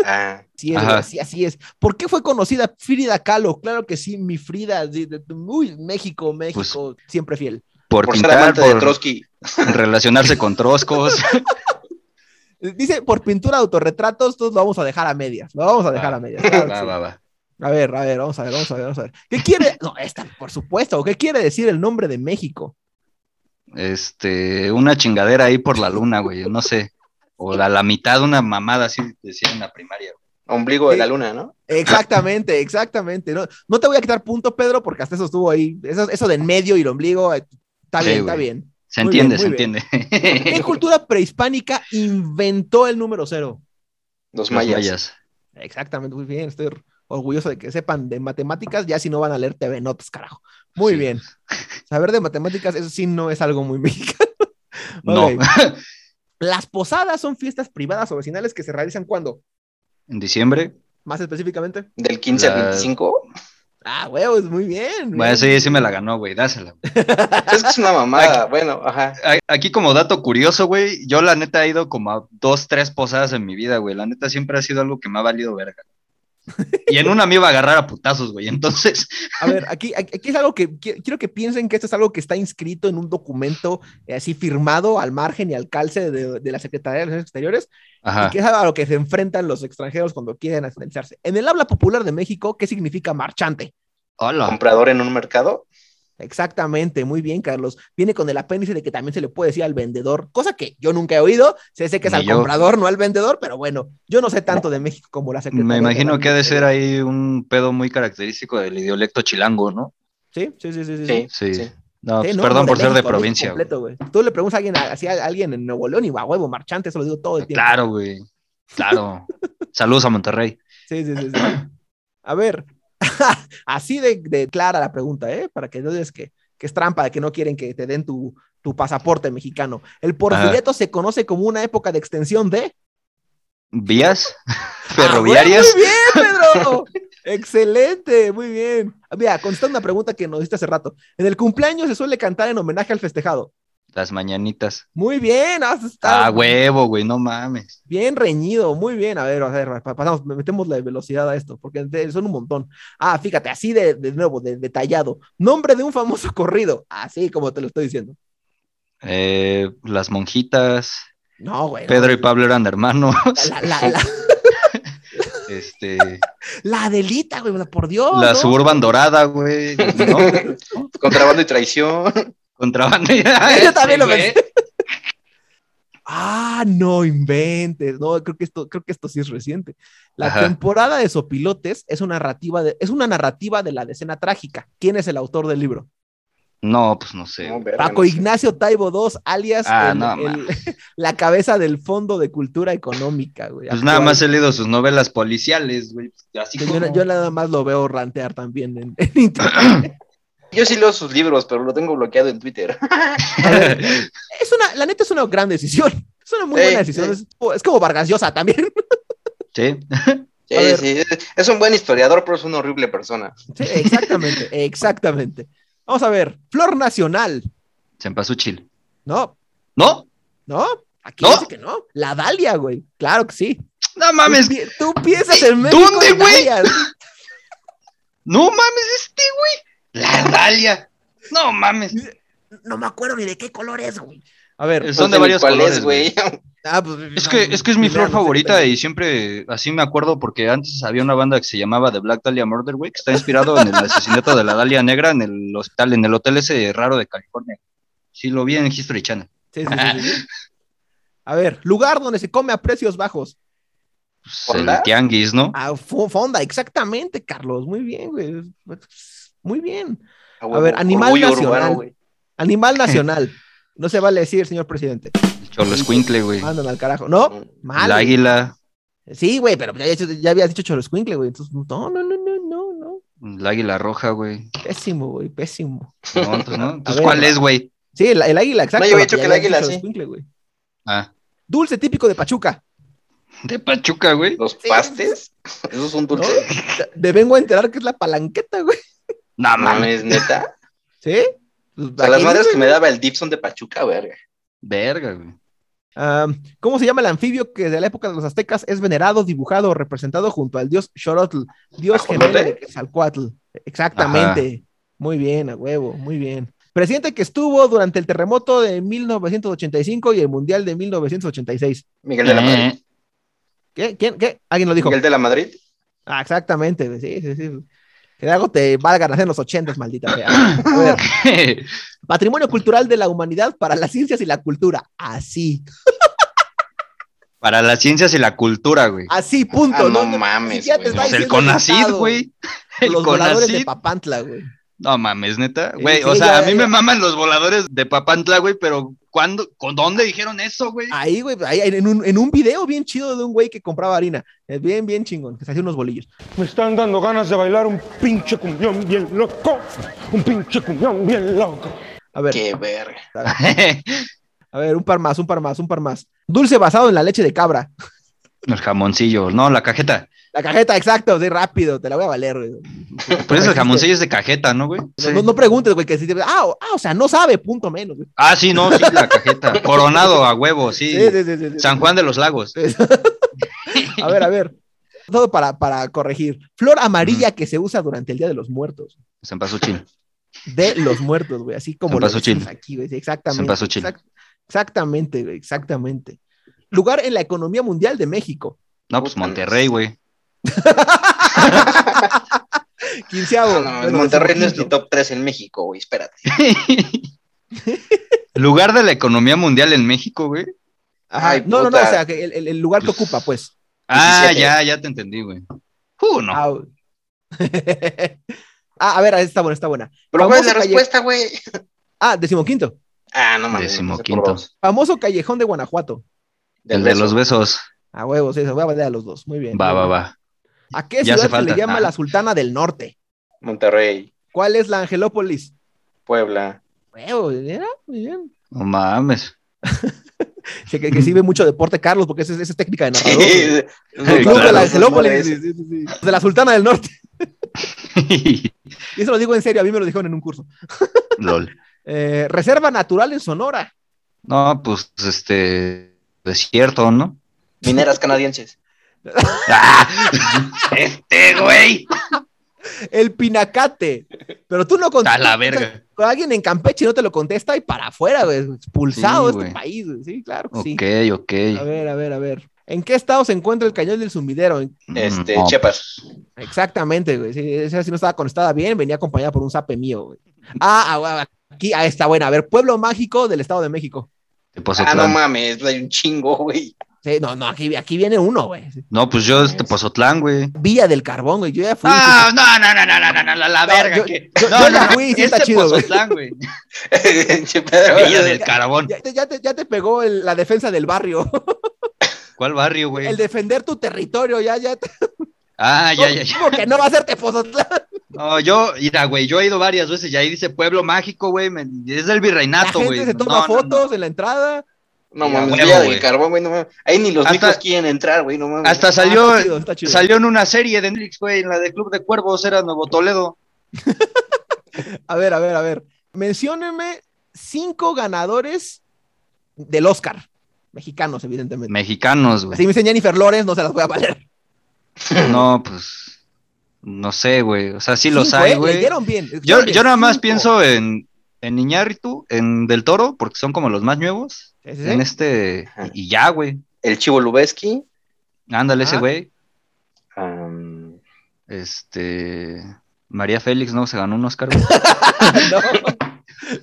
Ah, Sí, es, Ajá. güey, sí, así es. ¿Por qué fue conocida Frida Kahlo? Claro que sí, mi Frida. sí, de- de- Uy, México, México, siempre fiel. Por, por ser pintar, de por Trotsky. relacionarse con troscos. Dice, por pintura de autorretratos, todos lo vamos a dejar a medias. Lo vamos a dejar a medias. claro va, sí. va, va. A ver, a ver, vamos a ver, vamos a ver, vamos a ver. ¿Qué quiere? No, esta, por supuesto. ¿Qué quiere decir el nombre de México? Este, una chingadera ahí por la luna, güey. No sé. O a la mitad, una mamada así decía en la primaria. güey. Ombligo de Sí. la luna, ¿no? Exactamente, exactamente. No, no te voy a quitar punto, Pedro, porque hasta eso estuvo ahí. Eso, eso de en medio y el ombligo, eh, está Sí, bien, está bien. Se Muy entiende, bien, se bien. entiende. ¿Qué cultura prehispánica inventó el número cero? Los Los mayas. mayas. Exactamente, muy bien. Estoy orgulloso de que sepan de matemáticas, ya si no van a leer TV Notas, carajo. Muy Sí. bien. Saber de matemáticas, eso sí no es algo muy mexicano. No. Las posadas son fiestas privadas o vecinales que se realizan cuando, en diciembre. más específicamente. Del 15 al La- 25. Ah, huevos, muy bien. Bueno, sí, sí me la ganó, güey. Dásela. güey. Es que es una mamada. Bueno, ajá. Aquí como dato curioso, güey, yo la neta he ido como a dos, tres posadas en mi vida, güey. La neta siempre ha sido algo que me ha valido verga. Y en una me iba a agarrar a putazos, güey. Entonces, A ver, aquí, aquí es algo que qui- quiero que piensen que esto es algo que está inscrito en un documento eh, así firmado al margen y al calce de, de la Secretaría de Relaciones Exteriores, y ajá. que es a lo que se enfrentan los extranjeros cuando quieren nacionalizarse. En el habla popular de México, ¿qué significa marchante? Hola. Comprador en un mercado. Exactamente, muy bien, Carlos. Viene con el apéndice de que también se le puede decir al vendedor, cosa que yo nunca he oído. Sé, sé que es Ni al yo. comprador, no al vendedor, pero bueno, yo no sé tanto de México como la Secretaría. Me imagino que ha de ser ahí un pedo muy característico del idiolecto chilango, ¿no? Sí, sí, sí, sí. sí, Sí, Sí. sí. No, Sí, pues no, perdón no, por ser de provincia. güey. completo, güey. Tú le preguntas a alguien, así a alguien en Nuevo León y va huevo, marchante, eso lo digo todo el tiempo. Claro, güey. Claro. Saludos a Monterrey. Sí, sí, sí, sí. A ver, así de, de clara la pregunta, ¿eh? Para que no digas que, que es trampa, de que no quieren que te den tu, tu pasaporte mexicano. El porfiriato se conoce como una época de extensión de... ¿Vías? ¡Ah, ¿Ferroviarias? güey, muy bien, Pedro! Excelente, muy bien. Mira, contestando una pregunta que nos diste hace rato. En el cumpleaños se suele cantar en homenaje al festejado. Las mañanitas. Muy bien, has estado Ah, huevo, güey, no mames. bien reñido, muy bien. A ver, a ver, pa- pasamos, metemos la velocidad a esto, porque son un montón. Ah, fíjate, así de, de nuevo, de, detallado. Nombre de un famoso corrido, así como te lo estoy diciendo. Eh, las monjitas. No, güey. no. Pedro y Pablo eran hermanos. La, la, la, Este, la Adelita, güey, por Dios. la ¿no? suburban dorada, güey. ¿no? Contrabando y traición. Contrabando. Yo también lo pensé. Ah, no inventes. No, creo que esto, creo que esto sí es reciente. La Ajá. temporada de Sopilotes es una narrativa de, es una narrativa de la decena trágica. ¿Quién es el autor del libro? No, pues no sé. No, verga, Paco no sé. Ignacio Taibo II, alias Ah, el- no, el- la cabeza del Fondo de Cultura Económica, güey. Pues nada más he leído sus novelas policiales, güey. Así Yo, como... yo nada más lo veo rantear también en, en internet. Yo sí leo sus libros, pero lo tengo bloqueado en Twitter. Es una, la neta es una gran decisión. Es una muy Sí, buena decisión. Es, es como Vargas Llosa también. Sí. Es un buen historiador, pero es una horrible persona. Sí, exactamente, exactamente. Vamos a ver. Flor Nacional. Cempasúchil. No, ¿No? no. Aquí ¿No? dice que no. La Dalia, güey. Claro que sí. No mames. Tú, tú piensas en México. ¿Dónde, güey? No mames, este, güey. La Dalia. No mames. No me acuerdo ni de qué color es, güey. A ver. Son de varios colores, es, güey. ah, pues, Es no, que, es que es mi flor favorita y siempre así me acuerdo porque antes había una banda que se llamaba The Black Dahlia Murder, güey, que está inspirado en el asesinato de la Dalia Negra en el hospital, en el hotel ese raro de California. Sí, lo vi en History Channel. Sí, sí, sí. A ver, lugar donde se come a precios bajos. Pues, el tianguis, ¿no? Ah, fo- fonda, exactamente, Carlos. Muy bien, güey. Muy bien. huevo, ver, animal nacional. urbano, güey. Animal nacional. No se vale decir, señor presidente. El cholo escuincle, güey. Mandan al carajo. No, mal. El águila, Sí, güey, pero ya, ya habías dicho Choroscuincle, güey. Entonces, no, no, no, no, no, no. el águila roja, güey. Pésimo, güey, pésimo. No, entonces, ¿no? Entonces, ver. ¿cuál es, güey? Sí, el, el águila, exacto. No, yo había la dicho que el águila, sí. Ah, Dulce típico de Pachuca. de Pachuca, güey. Los Sí. pastes, esos son ¿no? dulces. Me vengo a enterar que es la palanqueta, güey. No mames. Neta. ¿Sí? Pues, O sea, las madres que me daba el dip son de Pachuca, verga. Verga, güey. ¿Cómo se llama el anfibio que desde la época de los aztecas es venerado, dibujado o representado junto al dios Xorotl, dios gemelo de Quetzalcóatl? Exactamente. Muy bien, a huevo, muy bien. Presidente que estuvo durante el terremoto de 1985 y el mundial de 1986. Miguel de la Madrid. Eh, ¿Qué? ¿Quién? ¿Qué? ¿Alguien lo dijo? Miguel de la Madrid. Ah, exactamente, sí, sí, sí. Que algo te valga nacer en los ochentas, maldita sea. Patrimonio cultural de la humanidad para las ciencias y la cultura. Así, Para las ciencias y la cultura, güey. así, punto. Ah, no mames, te Pues el CONACID, güey. El Los voladores de CONACID. Papantla, güey. No mames, neta. Güey, sí, o sea, ya, a mí ya. me maman los voladores de Papantla, güey, pero ¿cuándo? ¿Con dónde dijeron eso, güey? Ahí, güey, ahí, en, un, en un video bien chido de un güey que compraba harina. Es bien, bien chingón, que se hacía unos bolillos. Me están dando ganas de bailar un pinche cumbión bien loco. Un pinche cumbión bien loco. A ver, Qué verga. a ver, un par más, un par más, un par más. Dulce basado en la leche de cabra. El jamoncillo, no, la cajeta. La cajeta, exacto, sí, rápido, te la voy a valer, güey. Pero es el jamoncillo es de cajeta, ¿no, güey? No, no, no preguntes, güey, que si te- ah, ah, o sea, no sabe, punto menos, güey. Ah, sí, no, sí, la cajeta. Coronado a huevo, sí. Sí, sí, sí, sí, sí. San Juan de los Lagos. A ver, a ver. Todo para, para corregir. Flor amarilla que se usa durante el Día de los Muertos. Cempasúchil. De los muertos, güey. Así como lo aquí, güey. exactamente. Exact- exactamente, güey. Exactamente. Lugar en la economía mundial de México. No, pues Monterrey, güey. Quinceavo. No, no, bueno, Monterrey no es mi top 3 en México, güey, espérate. Lugar de la economía mundial en México, güey. Ajá, Ay, no, no, no, o sea, que el, el- el lugar que ocupa, pues. Ah, 17. ya, ya te entendí, güey. Uh, no. Ah. Ah, a ver, está buena, está buena. Pero ¿cuál es la Famoso calle- respuesta, güey? Ah, decimoquinto. Ah, no mames. Decimoquinto. Famoso callejón de Guanajuato. El de beso. los besos. A huevos, sí, se voy a valer a los dos. Muy bien. Va, va, va. ¿A qué Ya ciudad se falta. le llama Ah. la Sultana del Norte? Monterrey, ¿Cuál es la Angelópolis? Puebla. Huevos, mira, muy bien. No mames. Sí, que, que sí ve mucho deporte, Carlos, porque esa es, técnica de narrador. Sí, El club claro, de la Angelópolis, madre, sí, sí, sí, sí. de la Sultana del Norte. Y eso lo digo en serio, a mí me lo dijeron en un curso. LOL. Eh, Reserva Natural en Sonora. No, pues este. Desierto, ¿no? Mineras canadienses. ¡Ah! Este, güey. El Pinacate. Pero tú no A contestas. la verga. Con alguien en Campeche no te lo contesta y para afuera, güey. Expulsado Sí, de este güey. país, güey. Sí, claro que sí. Ok, ok. A ver, a ver, a ver. ¿En qué estado se encuentra el cañón del sumidero? En- Este, No, Chiapas. Exactamente, güey. Sí, esa sí no estaba conectada bien, venía acompañada por un zape mío, güey. Ah, ah, güey, aquí, ah, está buena. A ver, pueblo mágico del Estado de México. De Ah, Pozotlán. no mames, hay un chingo, güey. Sí, no, no, aquí, aquí viene uno, güey. No, pues yo es de Pozotlán, güey. Villa del Carbón, güey. Yo ya fui. Ah, no, no, no, no, no, no, no, la, la No, verga. yo- que... yo- no, yo no, ya no, fui, sí es está de chido, güey. Pozotlán, güey. Villa del Carbón. Ya, te- ya te, ya te pegó el- la defensa del barrio. ¿Cuál barrio, güey? El defender tu territorio, ya, ya. te- Ah, ya, ya, ya. ¿Cómo que no va a ser Tepozotlán? No, yo, mira, güey, yo he ido varias veces y ahí dice pueblo mágico, güey. me- Es del La virreinato, gente güey. se toma No, no, no. fotos en la entrada. No mames, del Carbón, güey, no mames. Ahí ni los Hasta- quieren entrar, güey, no mames. Hasta Ah, salió, está chido, está chido. salió en una serie de Netflix, güey, en la de Club de Cuervos, era Nuevo Toledo. A ver, a ver, a ver. Menciónenme cinco ganadores del Oscar. Mexicanos, evidentemente. Mexicanos, Si güey. me dicen Jennifer Lawrence, no se las voy a valer. No, pues, no sé, güey. O sea, sí los hay, ¿eh? güey. Bien. Yo, yo nada más Cinco. pienso en, en Iñárritu, en Del Toro, porque son como los más nuevos. Sí, sí, sí. En este, Ajá. y ya, güey. El Chivo Lubeski. Ándale ese Ah. güey. Este, María Félix, ¿no? Se ganó un Oscar, güey. no,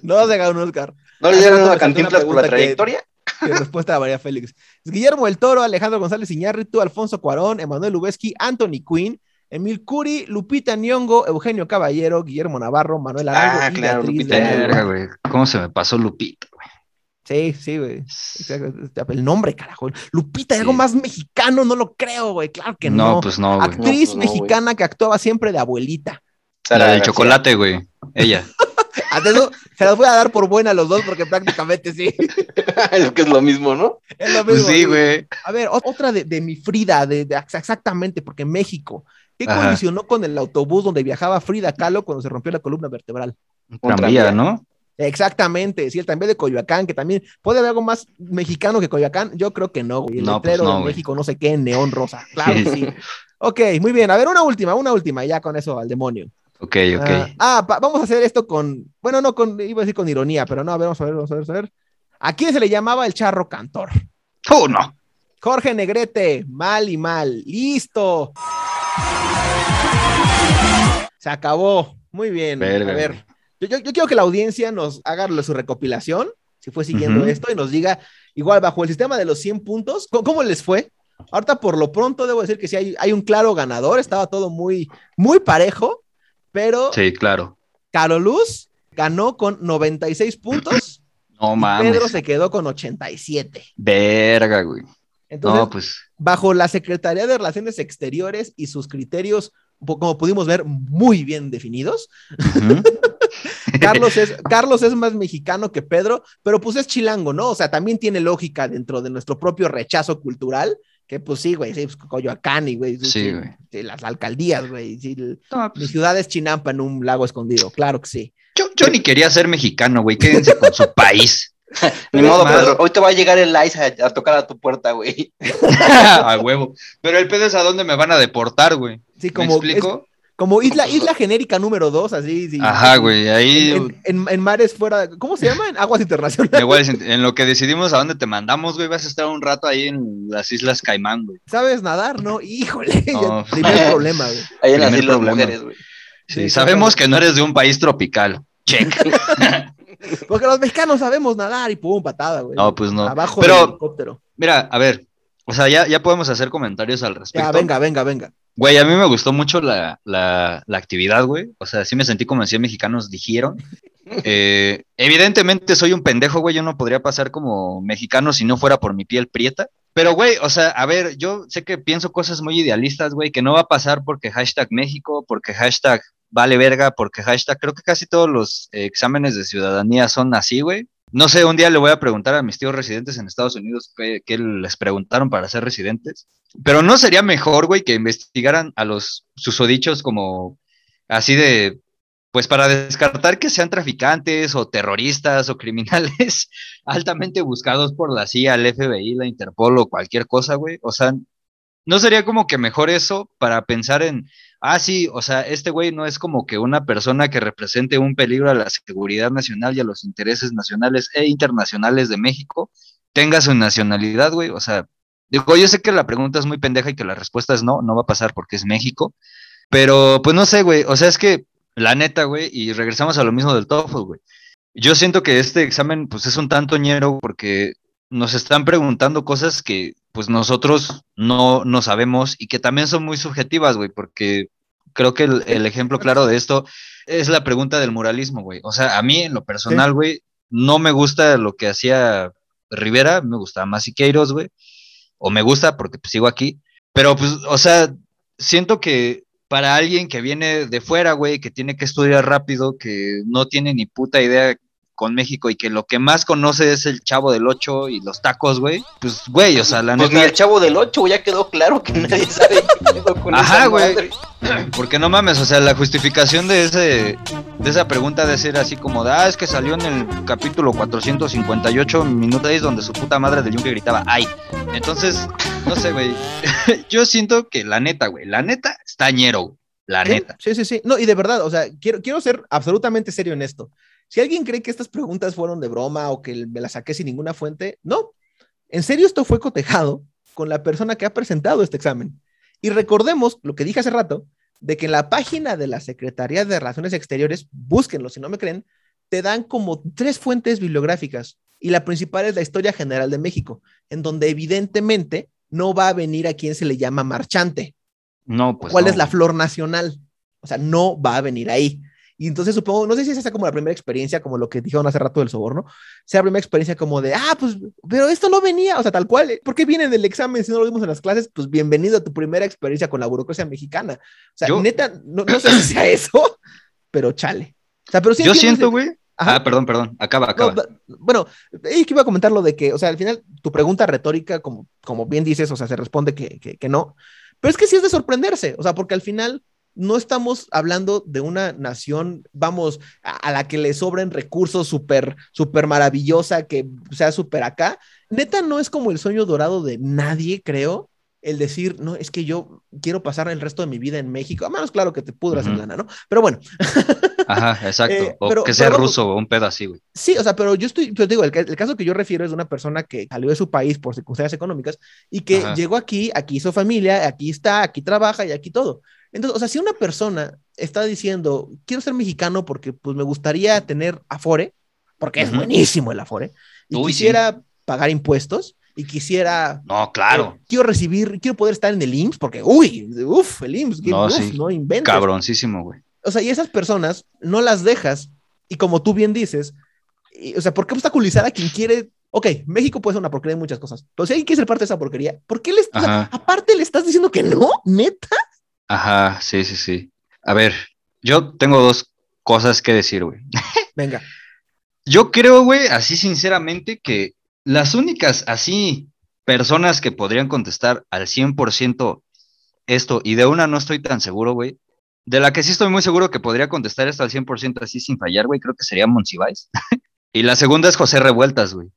no se ganó un Oscar. ¿No le Hace dieron una cantinflas por la que- trayectoria? Que respuesta a María Félix. Guillermo el Toro, Alejandro González Iñárritu, Alfonso Cuarón, Emanuel Lubeski, Anthony Quinn, Emil Curi, Lupita Nyongo, Eugenio Caballero, Guillermo Navarro, Manuel Arango Ah, y claro, Beatriz Lupita. Nyong'o. Güey. ¿Cómo se me pasó Lupita, güey? Sí, sí, güey. Exacto. El nombre, carajo. Lupita, Sí. algo más mexicano, no lo creo, güey. Claro que No, no. pues no, güey. Actriz No, pues no, güey. mexicana que actuaba siempre de abuelita. Sara La del chocolate, güey. Ella. Eso se las voy a dar por buena a los dos porque prácticamente sí. es que es lo mismo, ¿no? Es lo Pues mismo. sí, güey. A ver, ot- otra de, de mi Frida, de, de- exactamente, porque México. ¿Qué Ajá. colisionó con el autobús donde viajaba Frida Kahlo cuando se rompió la columna vertebral? Un tranvía. ¿no? Exactamente, sí, el tranvía de Coyoacán, que también puede haber algo más mexicano que Coyoacán. Yo creo que no, güey. El No, pues no, de güey. México, no sé qué, neón rosa. Claro que sí. Ok, muy bien. A ver, una última, una última, ya con eso al demonio. Ok, ok. Ah, ah, vamos a hacer esto con, bueno, no con, iba a decir con ironía, pero no, a ver, vamos a ver, vamos a ver, vamos a ver. ¿A quién se le llamaba el charro cantor? ¡Oh, no! Jorge Negrete, mal y mal. Listo. Se acabó. Muy bien. A ver, yo, yo- yo quiero que la audiencia nos haga su recopilación, si fue siguiendo esto, y nos diga, igual bajo el sistema de los 100 puntos, ¿cómo, cómo les fue? Ahorita por lo pronto debo decir que sí hay, hay un claro ganador, estaba todo muy, muy parejo, pero Sí, claro. Caroluz ganó con 96 puntos, No mames. Pedro se quedó con 87. Verga, güey. Entonces, No, pues. bajo la Secretaría de Relaciones Exteriores y sus criterios, como pudimos ver, muy bien definidos. Carlos es, Carlos es más mexicano que Pedro, pero pues es chilango, ¿no? O sea, también tiene lógica dentro de nuestro propio rechazo cultural, que pues sí, güey, sí, pues, Coyoacán y, güey, Sí, güey. sí, las alcaldías, güey, sí, el- No, mi pues, ciudad es Chinampa en un lago escondido, claro que sí. yo, yo ni quería ser mexicano, güey. Quédense con su país. Ni modo, Pedro. Hoy te va a llegar el ICE a, a tocar a tu puerta, güey. a huevo. Pero el pedo es a dónde me van a deportar, güey. Sí, ¿Me como, es- explico? como isla, isla genérica número dos, así. sí. Ajá, güey. Ahí En, en- en mares fuera, ¿cómo se llama? En aguas internacionales. decir, en lo que decidimos a dónde te mandamos, güey, vas a estar un rato ahí en las Islas Caimán, güey. ¿Sabes nadar? No, híjole, No. primer problema, güey. Ahí en las Islas. Mujeres, güey. Sí, Sí, sabemos que no eres de un país tropical. Check. Porque los mexicanos sabemos nadar y pum, patada, güey. No, pues no. Abajo Pero- del helicóptero. Mira, a ver, o sea, ya, ya podemos hacer comentarios al respecto. Ya, venga, venga, venga. Güey, a mí me gustó mucho la, la, la actividad, güey. O sea, sí me sentí como en 100 mexicanos dijeron. Eh, evidentemente soy un pendejo, güey. Yo no podría pasar como mexicano si no fuera por mi piel prieta. Pero, güey, o sea, a ver, yo sé que pienso cosas muy idealistas, güey, que no va a pasar porque hashtag México, porque hashtag vale verga, porque hashtag, creo que casi todos los eh, exámenes de ciudadanía son así, güey. No sé, un día le voy a preguntar a mis tíos residentes en Estados Unidos qué, qué les preguntaron para ser residentes. Pero no sería mejor, güey, que investigaran a los susodichos como así de, pues para descartar que sean traficantes o terroristas o criminales altamente buscados por la CIA, el FBI, la Interpol o cualquier cosa, güey. O sea, no sería como que mejor eso para pensar en, ah, sí, o sea, este güey no es como que una persona que represente un peligro a la seguridad nacional y a los intereses nacionales e internacionales de México, tenga su nacionalidad, güey. O sea, digo, yo sé que la pregunta es muy pendeja y que la respuesta es no, no va a pasar porque es México, pero pues no sé, güey. O sea, es que la neta, güey, y regresamos a lo mismo del TOEFL, güey. Yo siento que este examen, pues es un tanto ñero porque nos están preguntando cosas que pues nosotros no, no sabemos y que también son muy subjetivas, güey, porque creo que el, el ejemplo claro de esto es la pregunta del muralismo, güey. O sea, a mí en lo personal, güey, no me gusta lo que hacía Rivera, me gustaba más Siqueiros, güey, o me gusta porque pues, sigo aquí, pero pues, o sea, siento que para alguien que viene de fuera, güey, que tiene que estudiar rápido, que no tiene ni puta idea con México y que lo que más conoce es el chavo del 8 y los tacos, güey, pues, güey, o sea, la Pues ni el chavo del 8, ya quedó claro que nadie sabe qué con Ajá, esa güey. madre. Porque no mames, o sea, la justificación de ese de esa pregunta de ser así como de, ah, es que salió en el capítulo 458 minutos ahí donde su puta madre del yunque gritaba, ay. Entonces, no sé, güey. Yo siento que la neta, güey, la neta está ñero, güey. La Sí, neta. Sí, sí, sí. No, y de verdad, o sea, quiero, quiero ser absolutamente serio en esto. Si alguien cree que estas preguntas fueron de broma o que me las saqué sin ninguna fuente, no. En serio, esto fue cotejado con la persona que ha presentado este examen. Y recordemos lo que dije hace rato, de que en la página de la Secretaría de Relaciones Exteriores, búsquenlo si no me creen, te dan como tres fuentes bibliográficas. Y la principal es la Historia General de México, en donde evidentemente no va a venir a quien se le llama marchante. No, pues. ¿Cuál no, es la flor nacional? O sea, no va a venir ahí. Y entonces supongo, no sé si esa sea como la primera experiencia, como lo que dijeron hace rato del soborno, sea la primera experiencia como de, ah, pues, pero esto no venía, o sea, tal cual. ¿por qué viene del examen si no lo vimos en las clases? Pues bienvenido a tu primera experiencia con la burocracia mexicana. O sea, Yo- neta, no, no sé si sea eso, pero chale. O sea, pero sí Yo siento, güey. Ah, perdón, perdón. Acaba, No, acaba. da- bueno, es que iba a comentar lo de que, o sea, al final tu pregunta retórica, como, como bien dices, o sea, se responde que, que, que no, pero es que sí es de sorprenderse, o sea, porque al final no estamos hablando de una nación, vamos, a, a la que le sobren recursos súper, súper maravillosa, que sea súper acá. Neta, no es como el sueño dorado de nadie, creo, el decir, no, es que yo quiero pasar el resto de mi vida en México, a menos claro que te pudras en lana, ¿no? Pero bueno, Ajá, exacto. Eh, o pero- que sea pero ruso o un pedo así, güey. Sí, o sea, pero yo estoy, yo digo, el, ca- el caso que yo refiero es de una persona que salió de su país por circunstancias económicas y que Ajá. llegó aquí, aquí hizo familia, aquí está, aquí trabaja y aquí todo. Entonces, o sea, si una persona está diciendo, quiero ser mexicano porque pues me gustaría tener Afore, porque es Ujú. buenísimo el Afore, y Uy, sí. quisiera pagar impuestos y quisiera No, claro. eh, quiero recibir, quiero poder estar en el IMSS, porque, uy, uff, el IMSS, No, uf, sí. no inventes. Cabroncísimo, güey. O sea, y esas personas no las dejas, y como tú bien dices, y- o sea, ¿por qué obstaculizar a quien quiere? Ok, México puede ser una porquería en muchas cosas, pero si alguien quiere ser parte de esa porquería, ¿por qué Ajá. aparte le estás diciendo que no? ¿Neta? Ajá, sí, sí, sí. A ver, yo tengo dos cosas que decir, güey. Venga, Yo creo, güey, así sinceramente, que las únicas así personas que podrían contestar al 100% esto, y de una no estoy tan seguro, güey, de la que sí estoy muy seguro que podría contestar esto al 100% así sin fallar, güey, creo que sería Monsiváis. y la segunda es José Revueltas, güey.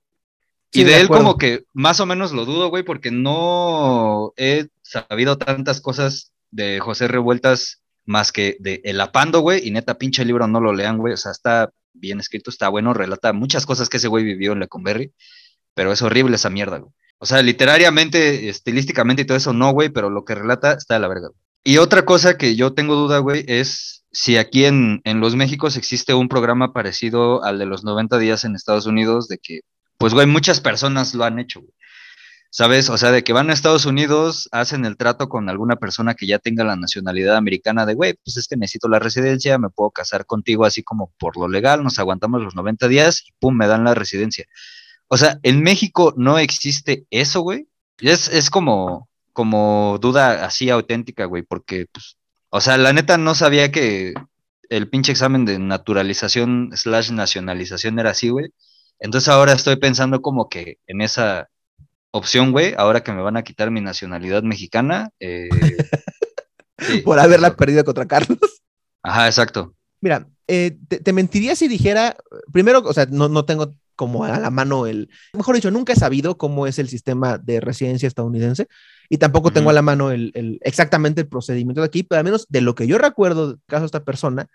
Sí, y de, de él como que más o menos lo dudo, güey, porque no he sabido tantas cosas de José Revueltas más que de El Apando, güey, y neta, pinche libro no lo lean, güey, o sea, está bien escrito, está bueno, relata muchas cosas que ese güey vivió en Lecumberri, pero es horrible esa mierda, güey. O sea, literariamente, estilísticamente y todo eso no, güey, pero lo que relata está de la verga. güey. Y otra cosa que yo tengo duda, güey, es si aquí en, en Los Méxicos existe un programa parecido al de los 90 días en Estados Unidos, de que, pues, güey, muchas personas lo han hecho, güey. ¿Sabes? O sea, de que van a Estados Unidos, hacen el trato con alguna persona que ya tenga la nacionalidad americana de, güey, pues es que necesito la residencia, me puedo casar contigo así como por lo legal, nos aguantamos los 90 días y pum, me dan la residencia. O sea, en México no existe eso, güey. Es, es como, como duda así auténtica, güey, porque, pues, o sea, la neta no sabía que el pinche examen de naturalización slash nacionalización era así, güey. Entonces ahora estoy pensando como que en esa opción, güey, ahora que me van a quitar mi nacionalidad mexicana. eh, sí, por haberla eso. perdido contra Carlos. Ajá, exacto. Mira, eh, te, te mentiría si dijera, primero, o sea, no, no tengo como a la mano el, mejor dicho, nunca he sabido cómo es el sistema de residencia estadounidense y tampoco tengo a la mano el, el- exactamente el procedimiento de aquí, pero al menos de lo que yo recuerdo del caso de esta persona,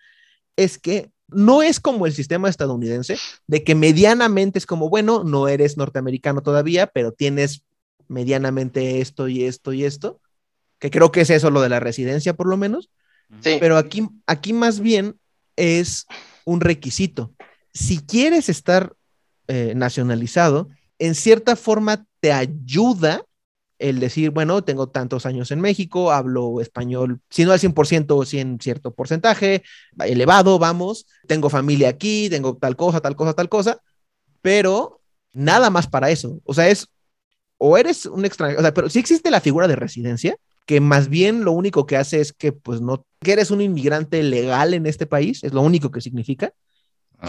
es que no es como el sistema estadounidense, de que medianamente es como, bueno, no eres norteamericano todavía, pero tienes medianamente esto y esto y esto, que creo que es eso lo de la residencia por lo menos, Sí. pero aquí, aquí más bien es un requisito. Si quieres estar eh, nacionalizado, en cierta forma te ayuda el decir, bueno, tengo tantos años en México, hablo español, si no al 100%, si en cierto porcentaje, elevado, vamos, tengo familia aquí, tengo tal cosa, tal cosa, tal cosa, pero nada más para eso. O sea, es, o eres un extranjero, o sea, pero sí existe la figura de residencia, que más bien lo único que hace es que, pues, no, que eres un inmigrante legal en este país, es lo único que significa.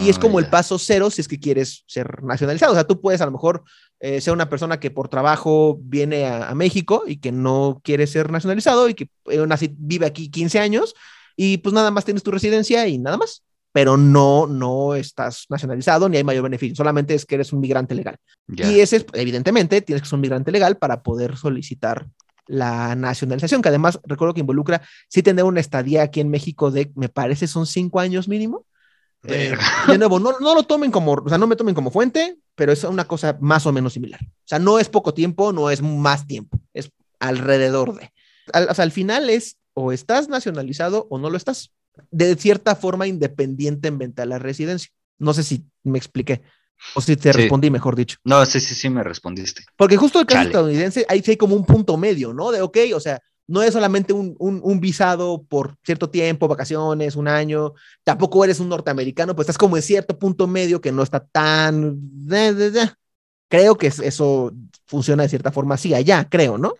Y es Ah, como el paso cero si es que quieres ser nacionalizado. O sea, tú puedes a lo mejor eh, ser una persona que por trabajo viene a, a México y que no quiere ser nacionalizado y que eh, así vive aquí 15 años y pues nada más tienes tu residencia y nada más. Pero no, no estás nacionalizado ni hay mayor beneficio. Solamente es que eres un migrante legal. Y ese es, evidentemente, tienes que ser un migrante legal para poder solicitar la nacionalización, que además recuerdo que involucra sí tener una estadía aquí en México de, me parece, son cinco años mínimo. Eh, de nuevo, no, no lo tomen como, o sea, no me tomen como fuente, pero es una cosa más o menos similar. O sea, no es poco tiempo, no es más tiempo, es alrededor de. Al, o sea, al final es o estás nacionalizado o no lo estás, de cierta forma independientemente a la residencia. No sé si me expliqué o si te Sí. respondí, mejor dicho. No, sí, sí, sí, me respondiste. Porque justo el caso Chale. estadounidense, ahí sí hay como un punto medio, ¿no? De, ok, o sea, no es solamente un, un, un visado por cierto tiempo, vacaciones, un año, tampoco eres un norteamericano, pues estás como en cierto punto medio que no está tan... de- de- de. Creo que es- eso funciona de cierta forma así allá, creo, ¿no?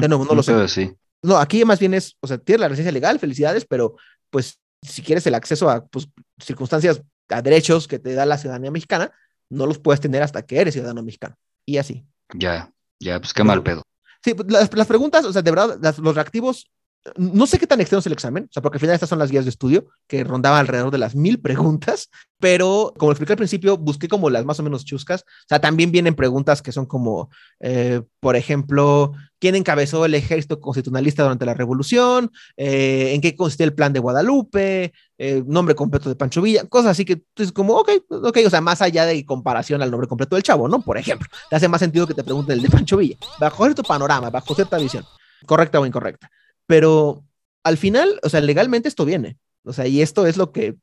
De nuevo, no lo sé. Pero sí. No, aquí más bien es, o sea, tienes la residencia legal, felicidades, pero pues si quieres el acceso a pues, circunstancias, a derechos que te da la ciudadanía mexicana, no los puedes tener hasta que eres ciudadano mexicano. Y así. Ya, ya, pues qué mal pedo. Sí, pues, las, las preguntas, o sea, de verdad, las- los reactivos, no sé qué tan extenso es el examen, o sea, porque al final estas son las guías de estudio que rondaban alrededor de las mil preguntas, pero como expliqué al principio, busqué como las más o menos chuscas, o sea, también vienen preguntas que son como, eh, por ejemplo, ¿quién encabezó el ejército constitucionalista durante la revolución? Eh, ¿En qué consistía el plan de Guadalupe? Eh, nombre completo de Pancho Villa, cosas así que es como, ok, ok, o sea, más allá de comparación al nombre completo del chavo, ¿no? Por ejemplo, te hace más sentido que te pregunten el de Pancho Villa, bajo cierto panorama, bajo cierta visión, correcta o incorrecta. Pero al final, o sea, legalmente esto viene, o sea, y esto es lo que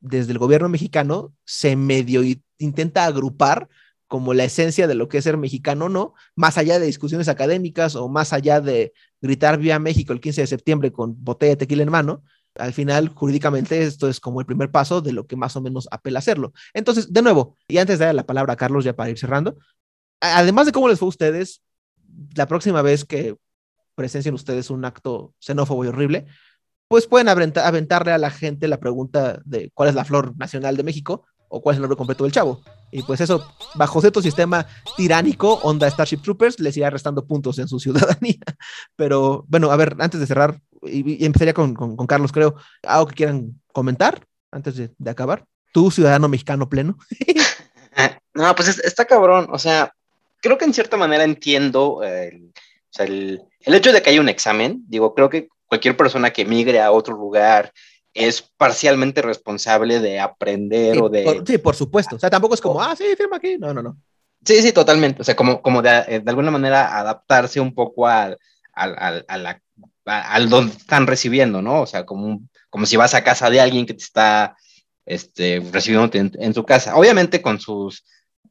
desde el gobierno mexicano se medio intenta agrupar como la esencia de lo que es ser mexicano, ¿no? Más allá de discusiones académicas o más allá de gritar vía México el 15 de septiembre con botella de tequila en mano, al final, jurídicamente, esto es como el primer paso de lo que más o menos apela hacerlo. Entonces, de nuevo, y antes de dar la palabra a Carlos, ya para ir cerrando, a- además de cómo les fue a ustedes, la próxima vez que presencien ustedes un acto xenófobo y horrible, pues pueden aventa- aventarle a la gente la pregunta de cuál es la flor nacional de México o cuál es el nombre completo del chavo. Y pues eso, bajo cierto sistema tiránico, onda Starship Troopers, les irá restando puntos en su ciudadanía. Pero bueno, a ver, antes de cerrar, y, empezaría con, Carlos, creo, algo que quieran comentar antes de, acabar. Tú, ciudadano mexicano pleno. No, pues es- está cabrón. O sea, creo que en cierta manera entiendo el- el hecho de que haya un examen. Digo, creo que cualquier persona que migre a otro lugar es parcialmente responsable de aprender Sí o de... por, sí, por supuesto. O sea, tampoco es como, ah, sí, firma aquí. No, no, no. Sí, sí, totalmente. O sea, como, como de, eh, de alguna manera adaptarse un poco al, al, al, a la- al donde están recibiendo, ¿no? O sea, como, un- como si vas a casa de alguien que te está este, recibiendo en, en su casa. Obviamente con sus,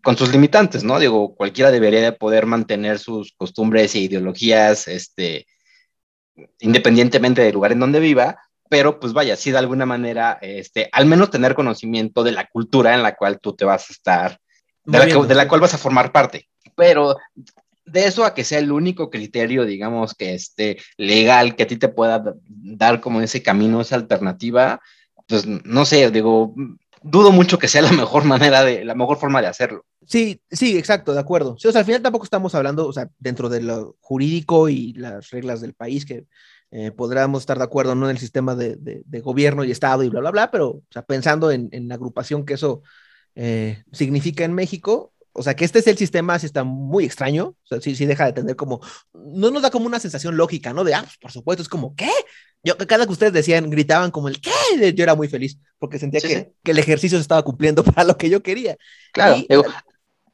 con sus limitantes, ¿no? Digo, cualquiera debería de poder mantener sus costumbres e ideologías, este, independientemente del lugar en donde viva, pero pues vaya, sí de alguna manera, este, al menos tener conocimiento de la cultura en la cual tú te vas a estar de la, que- Moviendo, de la cual vas a formar parte. Pero de eso a que sea el único criterio, digamos, que esté legal, que a ti te pueda dar como ese camino, esa alternativa, pues no sé, digo, dudo mucho que sea la mejor manera de, la mejor forma de hacerlo. Sí, sí, exacto, de acuerdo. Sí, o sea, al final tampoco estamos hablando, o sea, dentro de lo jurídico y las reglas del país, que eh, podríamos estar de acuerdo no en el sistema de, de- gobierno y Estado y bla, bla, bla, pero pensando en, en la agrupación que eso eh, significa en México, o sea, que este es el sistema, sí está muy extraño, o sea, sí, sí deja de tener como, no nos da como una sensación lógica, ¿no? De, ah, pues, por supuesto, es como, ¿qué? Yo, cada que ustedes decían, gritaban como el, ¿qué? Yo era muy feliz, porque sentía Sí, que, sí. que el ejercicio se estaba cumpliendo para lo que yo quería. Claro, Y- digo,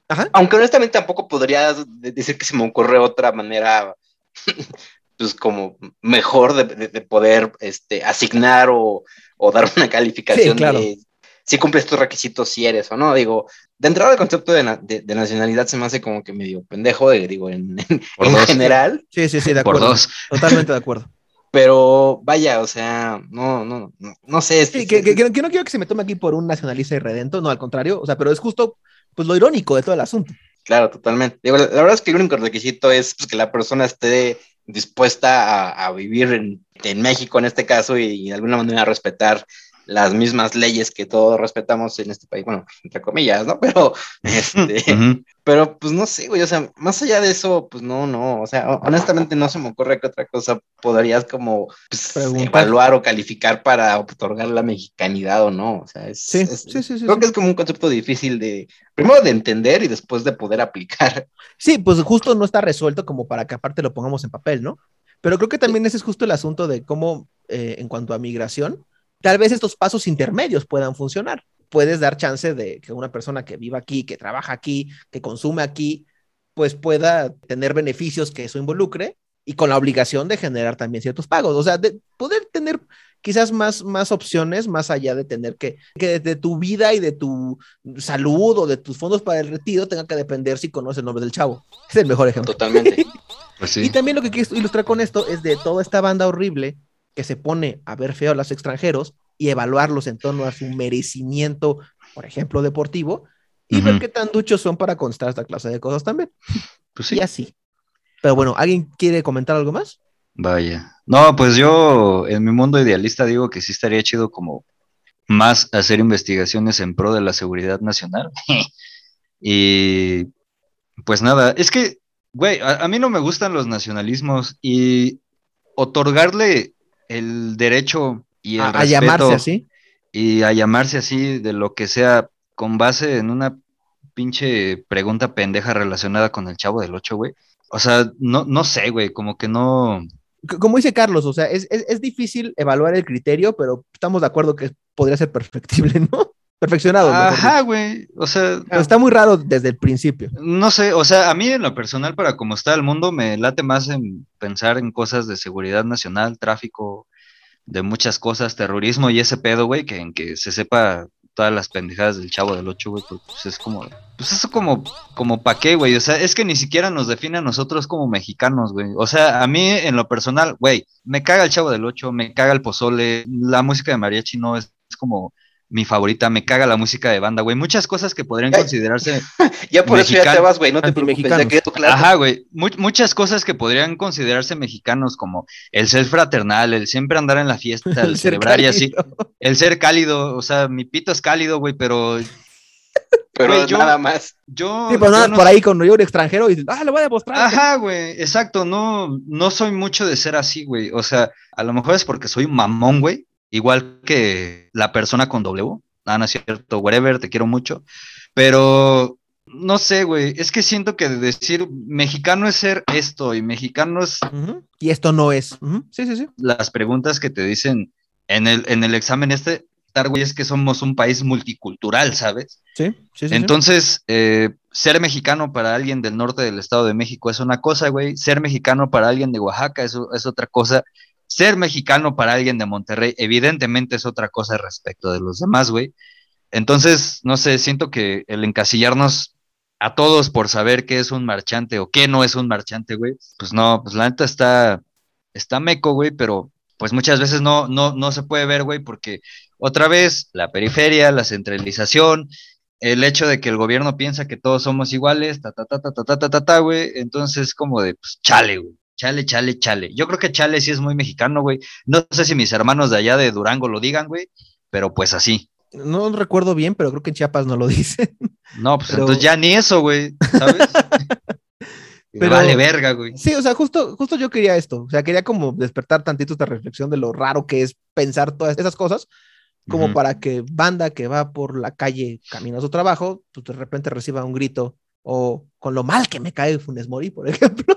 Ajá. aunque honestamente tampoco podría de- decir que se me ocurre otra manera, pues como mejor de, de- de poder este, asignar o, o dar una calificación Sí, claro. de, si cumples tus requisitos, si eres o no. Digo, de entrada el concepto de, na- de- de nacionalidad se me hace como que medio pendejo, de- digo, en, en- Por en general, Sí, sí, sí, de Por acuerdo. dos. Totalmente de acuerdo. pero vaya, o sea, no, no, no, no sé. Sí, que, que- que no- que no quiero que se me tome aquí por un nacionalista y redento, no, al contrario, o sea, pero es justo pues lo irónico de todo el asunto. Claro, totalmente. Digo, la, la verdad es que el único requisito es pues, que la persona esté dispuesta a, a vivir en, en México en este caso y, de alguna manera respetar las mismas leyes que todos respetamos en este país, bueno, entre comillas, ¿no? Pero, este, pero pues no sé, güey, o sea, más allá de eso, pues no, no, o sea, honestamente no se me ocurre que otra cosa podrías como pues, evaluar o calificar para otorgar la mexicanidad o no, o sea, es, Sí, es- sí, sí, sí, creo sí. que es como un concepto difícil de, primero de entender y después de poder aplicar. Sí, pues justo no está resuelto como para que aparte lo pongamos en papel, ¿no? Pero creo que también ese es justo el asunto de cómo, eh, en cuanto a migración, tal vez estos pasos intermedios puedan funcionar. Puedes dar chance de que una persona que viva aquí, que trabaja aquí, que consume aquí, pues pueda tener beneficios que eso involucre y con la obligación de generar también ciertos pagos. O sea, de poder tener quizás más, más opciones más allá de tener que, que de tu vida y de tu salud o de tus fondos para el retiro tenga que depender si conoces el nombre del chavo. Es el mejor ejemplo. Totalmente. Pues Y también lo que quiero ilustrar con esto es de toda esta banda horrible que se pone a ver feo a los extranjeros y evaluarlos en torno a su merecimiento, por ejemplo, deportivo, y ver qué tan duchos son para contestar esta clase de cosas también. Pues sí. Y así. Pero bueno, ¿alguien quiere comentar algo más? Vaya. No, pues yo en mi mundo idealista digo que sí estaría chido como más hacer investigaciones en pro de la seguridad nacional. y pues nada, es que, güey, a, a mí no me gustan los nacionalismos y otorgarle el derecho y el A, a respeto llamarse así. y a llamarse así de lo que sea con base en una pinche pregunta pendeja relacionada con el chavo del 8, güey. O sea, no, no sé, güey, como que no... Como dice Carlos, o sea, es, es, es difícil evaluar el criterio, pero estamos de acuerdo que podría ser perfectible, ¿no? Perfeccionado. Ajá, güey. O sea, Pero está muy raro desde el principio. no sé, o sea, a mí en lo personal, para cómo está el mundo, me late más en pensar en cosas de seguridad nacional, tráfico, de muchas cosas, terrorismo y ese pedo, güey, que en que se sepa todas las pendejadas del chavo del 8, güey, pues es como, pues eso como, como pa' qué, güey, o sea, es que ni siquiera nos define a nosotros como mexicanos, güey, o sea, a mí en lo personal, güey, me caga el chavo del 8, me caga el pozole, la música de mariachi no es, es como mi favorita, me caga la música de banda, güey, muchas cosas que podrían Ay. considerarse Ya por eso ya te vas, güey, no te preocupes, ya quedó claro. Ajá, güey. Mu- muchas cosas que podrían considerarse mexicanos, como el ser fraternal, el siempre andar en la fiesta, el, celebrar y así. El ser cálido, o sea, mi pito es cálido, güey, pero pero güey, yo- nada más. yo. Sí, pero yo nada, no por ahí cuando yo un extranjero y dices, ah, le voy a demostrar. Ajá, güey, exacto. No, no soy mucho de ser así, güey. O sea, a lo mejor es porque soy un mamón, güey. Igual que la persona con W. Ah, no es cierto, whatever, te quiero mucho. Pero no sé, güey. Es que siento que decir mexicano es ser esto y mexicano es. Y esto no es. Sí, sí, sí. las preguntas que te dicen en el, en el examen este, estar, güey, es que somos un país multicultural, ¿sabes? Sí, sí, sí, sí. Entonces, eh, ser mexicano para alguien del norte del Estado de México es una cosa, güey. Ser mexicano para alguien de Oaxaca es, es otra cosa. Ser mexicano para alguien de Monterrey, evidentemente, es otra cosa respecto de los demás, güey. Entonces, no sé, siento que el encasillarnos a todos por saber qué es un marchante o qué no es un marchante, güey, pues no, pues la neta está, está meco, güey, pero pues muchas veces no, no, no se puede ver, güey, porque otra vez la periferia, la centralización, el hecho de que el gobierno piensa que todos somos iguales, ta, ta, ta, ta, ta, ta, ta, ta, güey, entonces como de, pues, chale, güey, chale, chale, chale. Yo creo que chale sí es muy mexicano, güey. No sé si mis hermanos de allá de Durango lo digan, güey, pero pues así. No recuerdo bien, pero creo que en Chiapas no lo dice. No, pues Pero- entonces ya ni eso, güey, ¿sabes? Pero- vale verga, güey. Sí, o sea, justo, justo yo quería esto. O sea, quería como despertar tantito esta reflexión de lo raro que es pensar todas esas cosas, como para que banda que va por la calle camino a su trabajo, pues de repente reciba un grito o con lo mal que me cae Funes Mori, por ejemplo,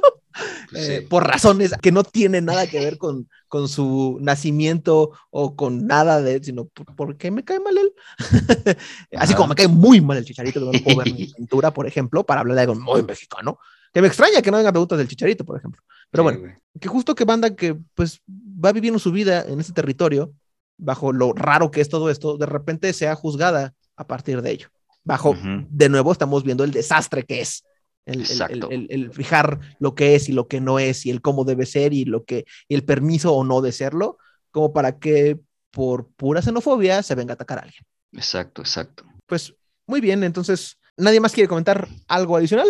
Pues eh, sí. por razones que no tienen nada que ver con, con su nacimiento o con nada de, sino por, ¿por qué me cae mal él. Así como me cae muy mal el chicharito, no lo puedo ver en mi pintura, por ejemplo, para hablar de algo muy mexicano. Que me extraña que no vengan preguntas del chicharito, por ejemplo. Pero Sí, bueno, güey. que justo que banda que pues va viviendo su vida en ese territorio bajo lo raro que es todo esto, de repente sea juzgada a partir de ello. Bajo, de nuevo, estamos viendo el desastre que es. El, el- el- fijar lo que es y lo que no es y el cómo debe ser y lo que y el permiso o no de serlo, como para que por pura xenofobia se venga a atacar a alguien. Exacto, exacto. Pues muy bien, entonces, ¿nadie más quiere comentar algo adicional?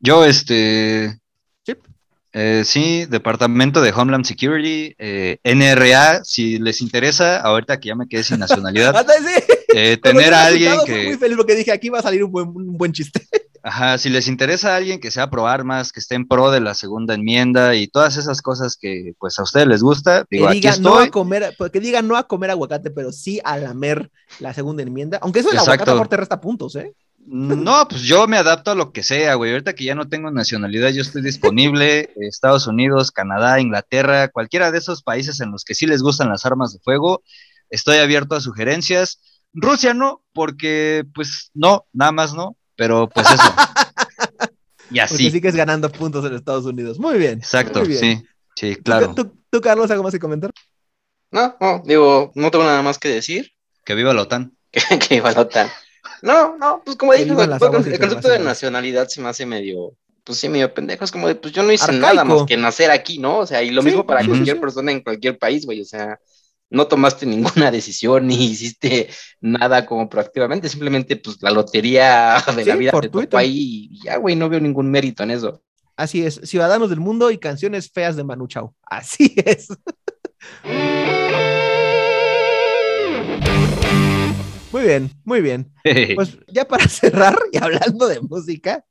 Yo, este. Sí. eh, sí, Departamento de Homeland Security, eh, NRA, si les interesa, ahorita que ya me quedé sin nacionalidad, sí. eh, tener a alguien fui muy que, feliz porque dije aquí va a salir un buen, un buen chiste. Ajá, si les interesa a alguien que sea pro armas, que esté en pro de la segunda enmienda y todas esas cosas que pues a ustedes les gusta, digo, que aquí diga no a comer, pues, que diga no a comer aguacate, pero sí a lamer la segunda enmienda. Aunque eso del aguacate Exacto. amor te resta puntos, ¿eh? No, pues yo me adapto a lo que sea, güey. Ahorita que ya no tengo nacionalidad, yo estoy disponible. Estados Unidos, Canadá, Inglaterra, cualquiera de esos países en los que sí les gustan las armas de fuego, estoy abierto a sugerencias. Rusia no, porque pues no, nada más no, pero pues eso. y Porque así, sigues ganando puntos en Estados Unidos. Muy bien. exacto, muy bien. sí, sí, ¿Tú- claro. ¿Tú, tú, Carlos, algo más que comentar? No, no, digo, no tengo nada más que decir. Que viva la OTAN. que, que iba la OTAN. No, no, pues como dije, el, concepto de nacionalidad se me hace medio, pues sí, medio pendejo. Es como de, pues yo no hice Arcaico. nada más que nacer aquí, ¿no? O sea, y lo Sí, mismo para cualquier persona en cualquier país, güey. O sea, no tomaste ninguna decisión ni hiciste nada como proactivamente, simplemente, pues la lotería de la vida te fortuito. tocó ahí y ya, güey, no veo ningún mérito en eso. Así es, Ciudadanos del Mundo y canciones feas de Manu Chao. Así es. Muy bien, muy bien. Pues ya para cerrar y hablando de música,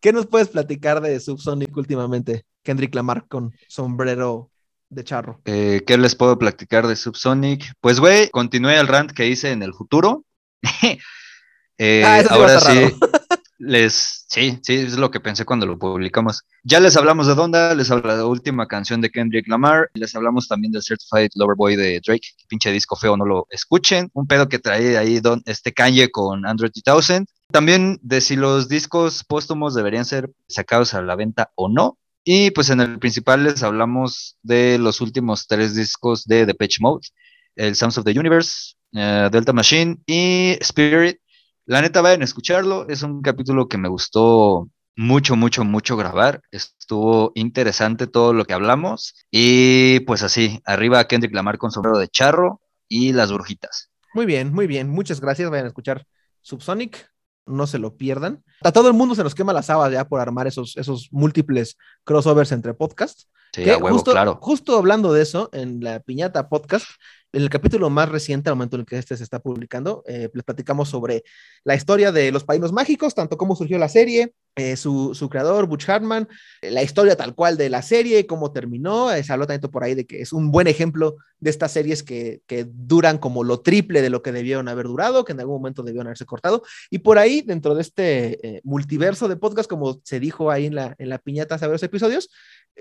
¿qué nos puedes platicar de Subsonic últimamente? Kendrick Lamar con sombrero de charro. Eh, ¿Qué les puedo platicar de Subsonic? Pues, güey, continué el rant que hice en el futuro. Eh, Ah, eso ahora sí, les, sí, sí, es lo que pensé cuando lo publicamos. Ya les hablamos de Donda, les hablé de la última canción de Kendrick Lamar, les hablamos también del Certified Lover Boy de Drake, que pinche disco feo, no lo escuchen. Un pedo que trae ahí don, este Kanye con Android 2000. También de si los discos póstumos deberían ser sacados a la venta o no. Y pues en el principal les hablamos de los últimos tres discos de Depeche Mode, el Sounds of the Universe, eh, Delta Machine y Spirit. La neta, vayan a escucharlo. Es un capítulo que me gustó mucho, mucho, mucho grabar. Estuvo interesante todo lo que hablamos. Y pues así, arriba Kendrick Lamar con sombrero de charro y las brujitas. Muy bien, muy bien. Muchas gracias. Vayan a escuchar Subsonic. No se lo pierdan. A todo el mundo se nos quema las habas ya por armar esos, esos múltiples crossovers entre podcasts. Sí, Que a huevo, justo, claro. justo hablando de eso, en la Piñata Podcast, en el capítulo más reciente, al momento en el que este se está publicando, eh, les platicamos sobre la historia de los Padrinos Mágicos, tanto cómo surgió la serie, eh, su, su creador, Butch Hartman, eh, la historia tal cual de la serie, cómo terminó. Eh, se habló también por ahí de que es un buen ejemplo de estas series que, que duran como lo triple de lo que debieron haber durado, que en algún momento debieron haberse cortado. Y por ahí, dentro de este multiverso de podcast, como se dijo ahí en la, en la piñata hace varios episodios,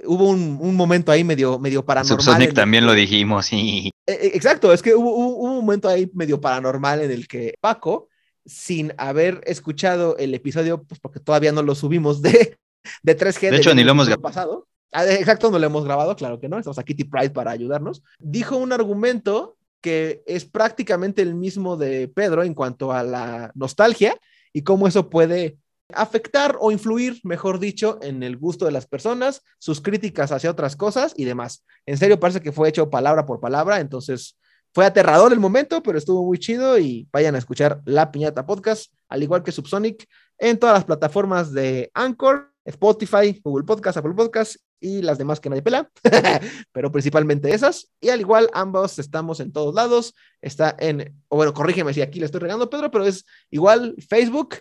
hubo un, un momento ahí medio, medio paranormal. Subsonic el también lo dijimos. eh, Exacto, es que hubo, un momento ahí medio paranormal en el que Paco, sin haber escuchado el episodio, pues porque todavía no lo subimos de, de 3G. De hecho, ni lo hemos pasado. Ah, Exacto, no lo hemos grabado, claro que no. Estamos a Kitty Pride para ayudarnos. Dijo un argumento que es prácticamente el mismo de Pedro en cuanto a la nostalgia y cómo eso puede afectar o influir, mejor dicho, en el gusto de las personas, sus críticas hacia otras cosas y demás. En serio, parece que fue hecho palabra por palabra, entonces fue aterrador el momento, pero estuvo muy chido y vayan a escuchar La Piñata Podcast, al igual que Subsonic, en todas las plataformas de Anchor, Spotify, Google Podcast, Apple Podcast y las demás que nadie pela, pero principalmente esas. Y al igual, ambos estamos en todos lados. Está en, o bueno, corrígeme si aquí le estoy regando, Pedro, pero es igual Facebook,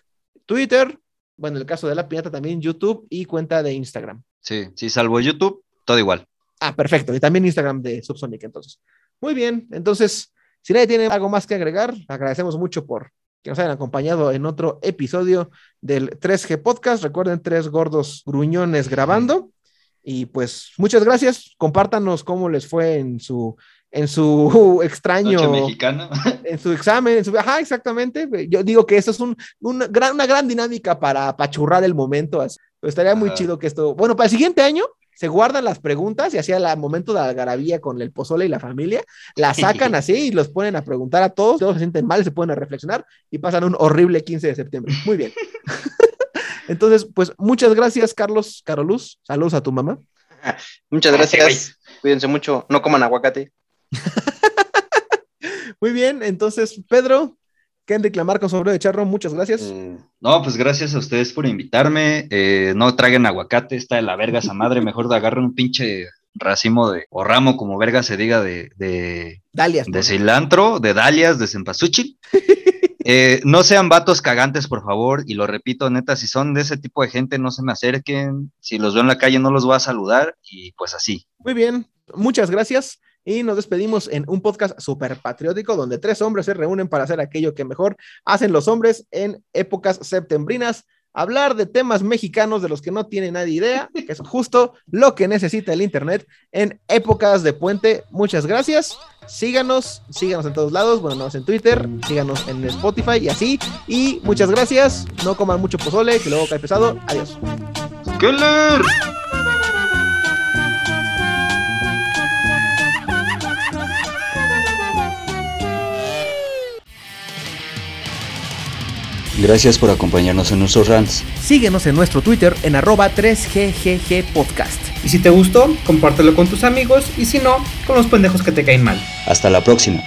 Twitter, bueno, en el caso de La Piñata también YouTube y cuenta de Instagram. sí, sí, salvo YouTube, todo igual. Ah, perfecto. Y también Instagram de Subsonic, entonces. Muy bien. Entonces, si nadie tiene algo más que agregar, agradecemos mucho por que nos hayan acompañado en otro episodio del 3G Podcast. Recuerden, tres gordos gruñones grabando. Y pues, muchas gracias. Compártanos cómo les fue en su, en su extraño, Noche mexicana. en su examen, en su, ajá, exactamente. Yo digo que esto es un, una, gran, una gran dinámica para apachurrar el momento. así. Pero estaría muy Ajá. chido que esto, bueno, para el siguiente año, se guardan las preguntas y así al momento de la algarabía con el pozole y la familia, las sacan así y los ponen a preguntar a todos, todos se sienten mal, se ponen a reflexionar y pasan un horrible 15 de septiembre. Muy bien. Entonces, pues muchas gracias, Carlos Caroluz. Saludos a tu mamá. Muchas gracias. Cuídense mucho. No coman aguacate. Muy bien. Entonces, Pedro, Kendrick Lamar con sobre de charro, muchas gracias. Eh, no, pues gracias a ustedes por invitarme. Eh, no traguen aguacate, está de la verga esa madre. Mejor de agarren un pinche racimo de, o ramo, como verga se diga, de, de, Dalias. de cilantro, de dalias, de cempasúchil. Eh, no sean vatos cagantes, por favor, y lo repito, neta, si son de ese tipo de gente, no se me acerquen. Si los veo en la calle, no los voy a saludar, y pues así. Muy bien, muchas gracias. Y nos despedimos en un podcast súper patriótico donde tres hombres se reúnen para hacer aquello que mejor hacen los hombres en épocas septembrinas. Hablar de temas mexicanos de los que no tiene nadie idea, que es justo lo que necesita el Internet en épocas de puente. Muchas gracias. Síganos, síganos en todos lados. Bueno, no en Twitter, síganos en Spotify y así. Y muchas gracias. No coman mucho pozole, que luego cae pesado. Adiós. ¡Keller! Gracias por acompañarnos en nuestros rants. Síguenos en nuestro Twitter en arroba 3GGG Podcast. Y si te gustó, compártelo con tus amigos y si no, con los pendejos que te caen mal. Hasta la próxima.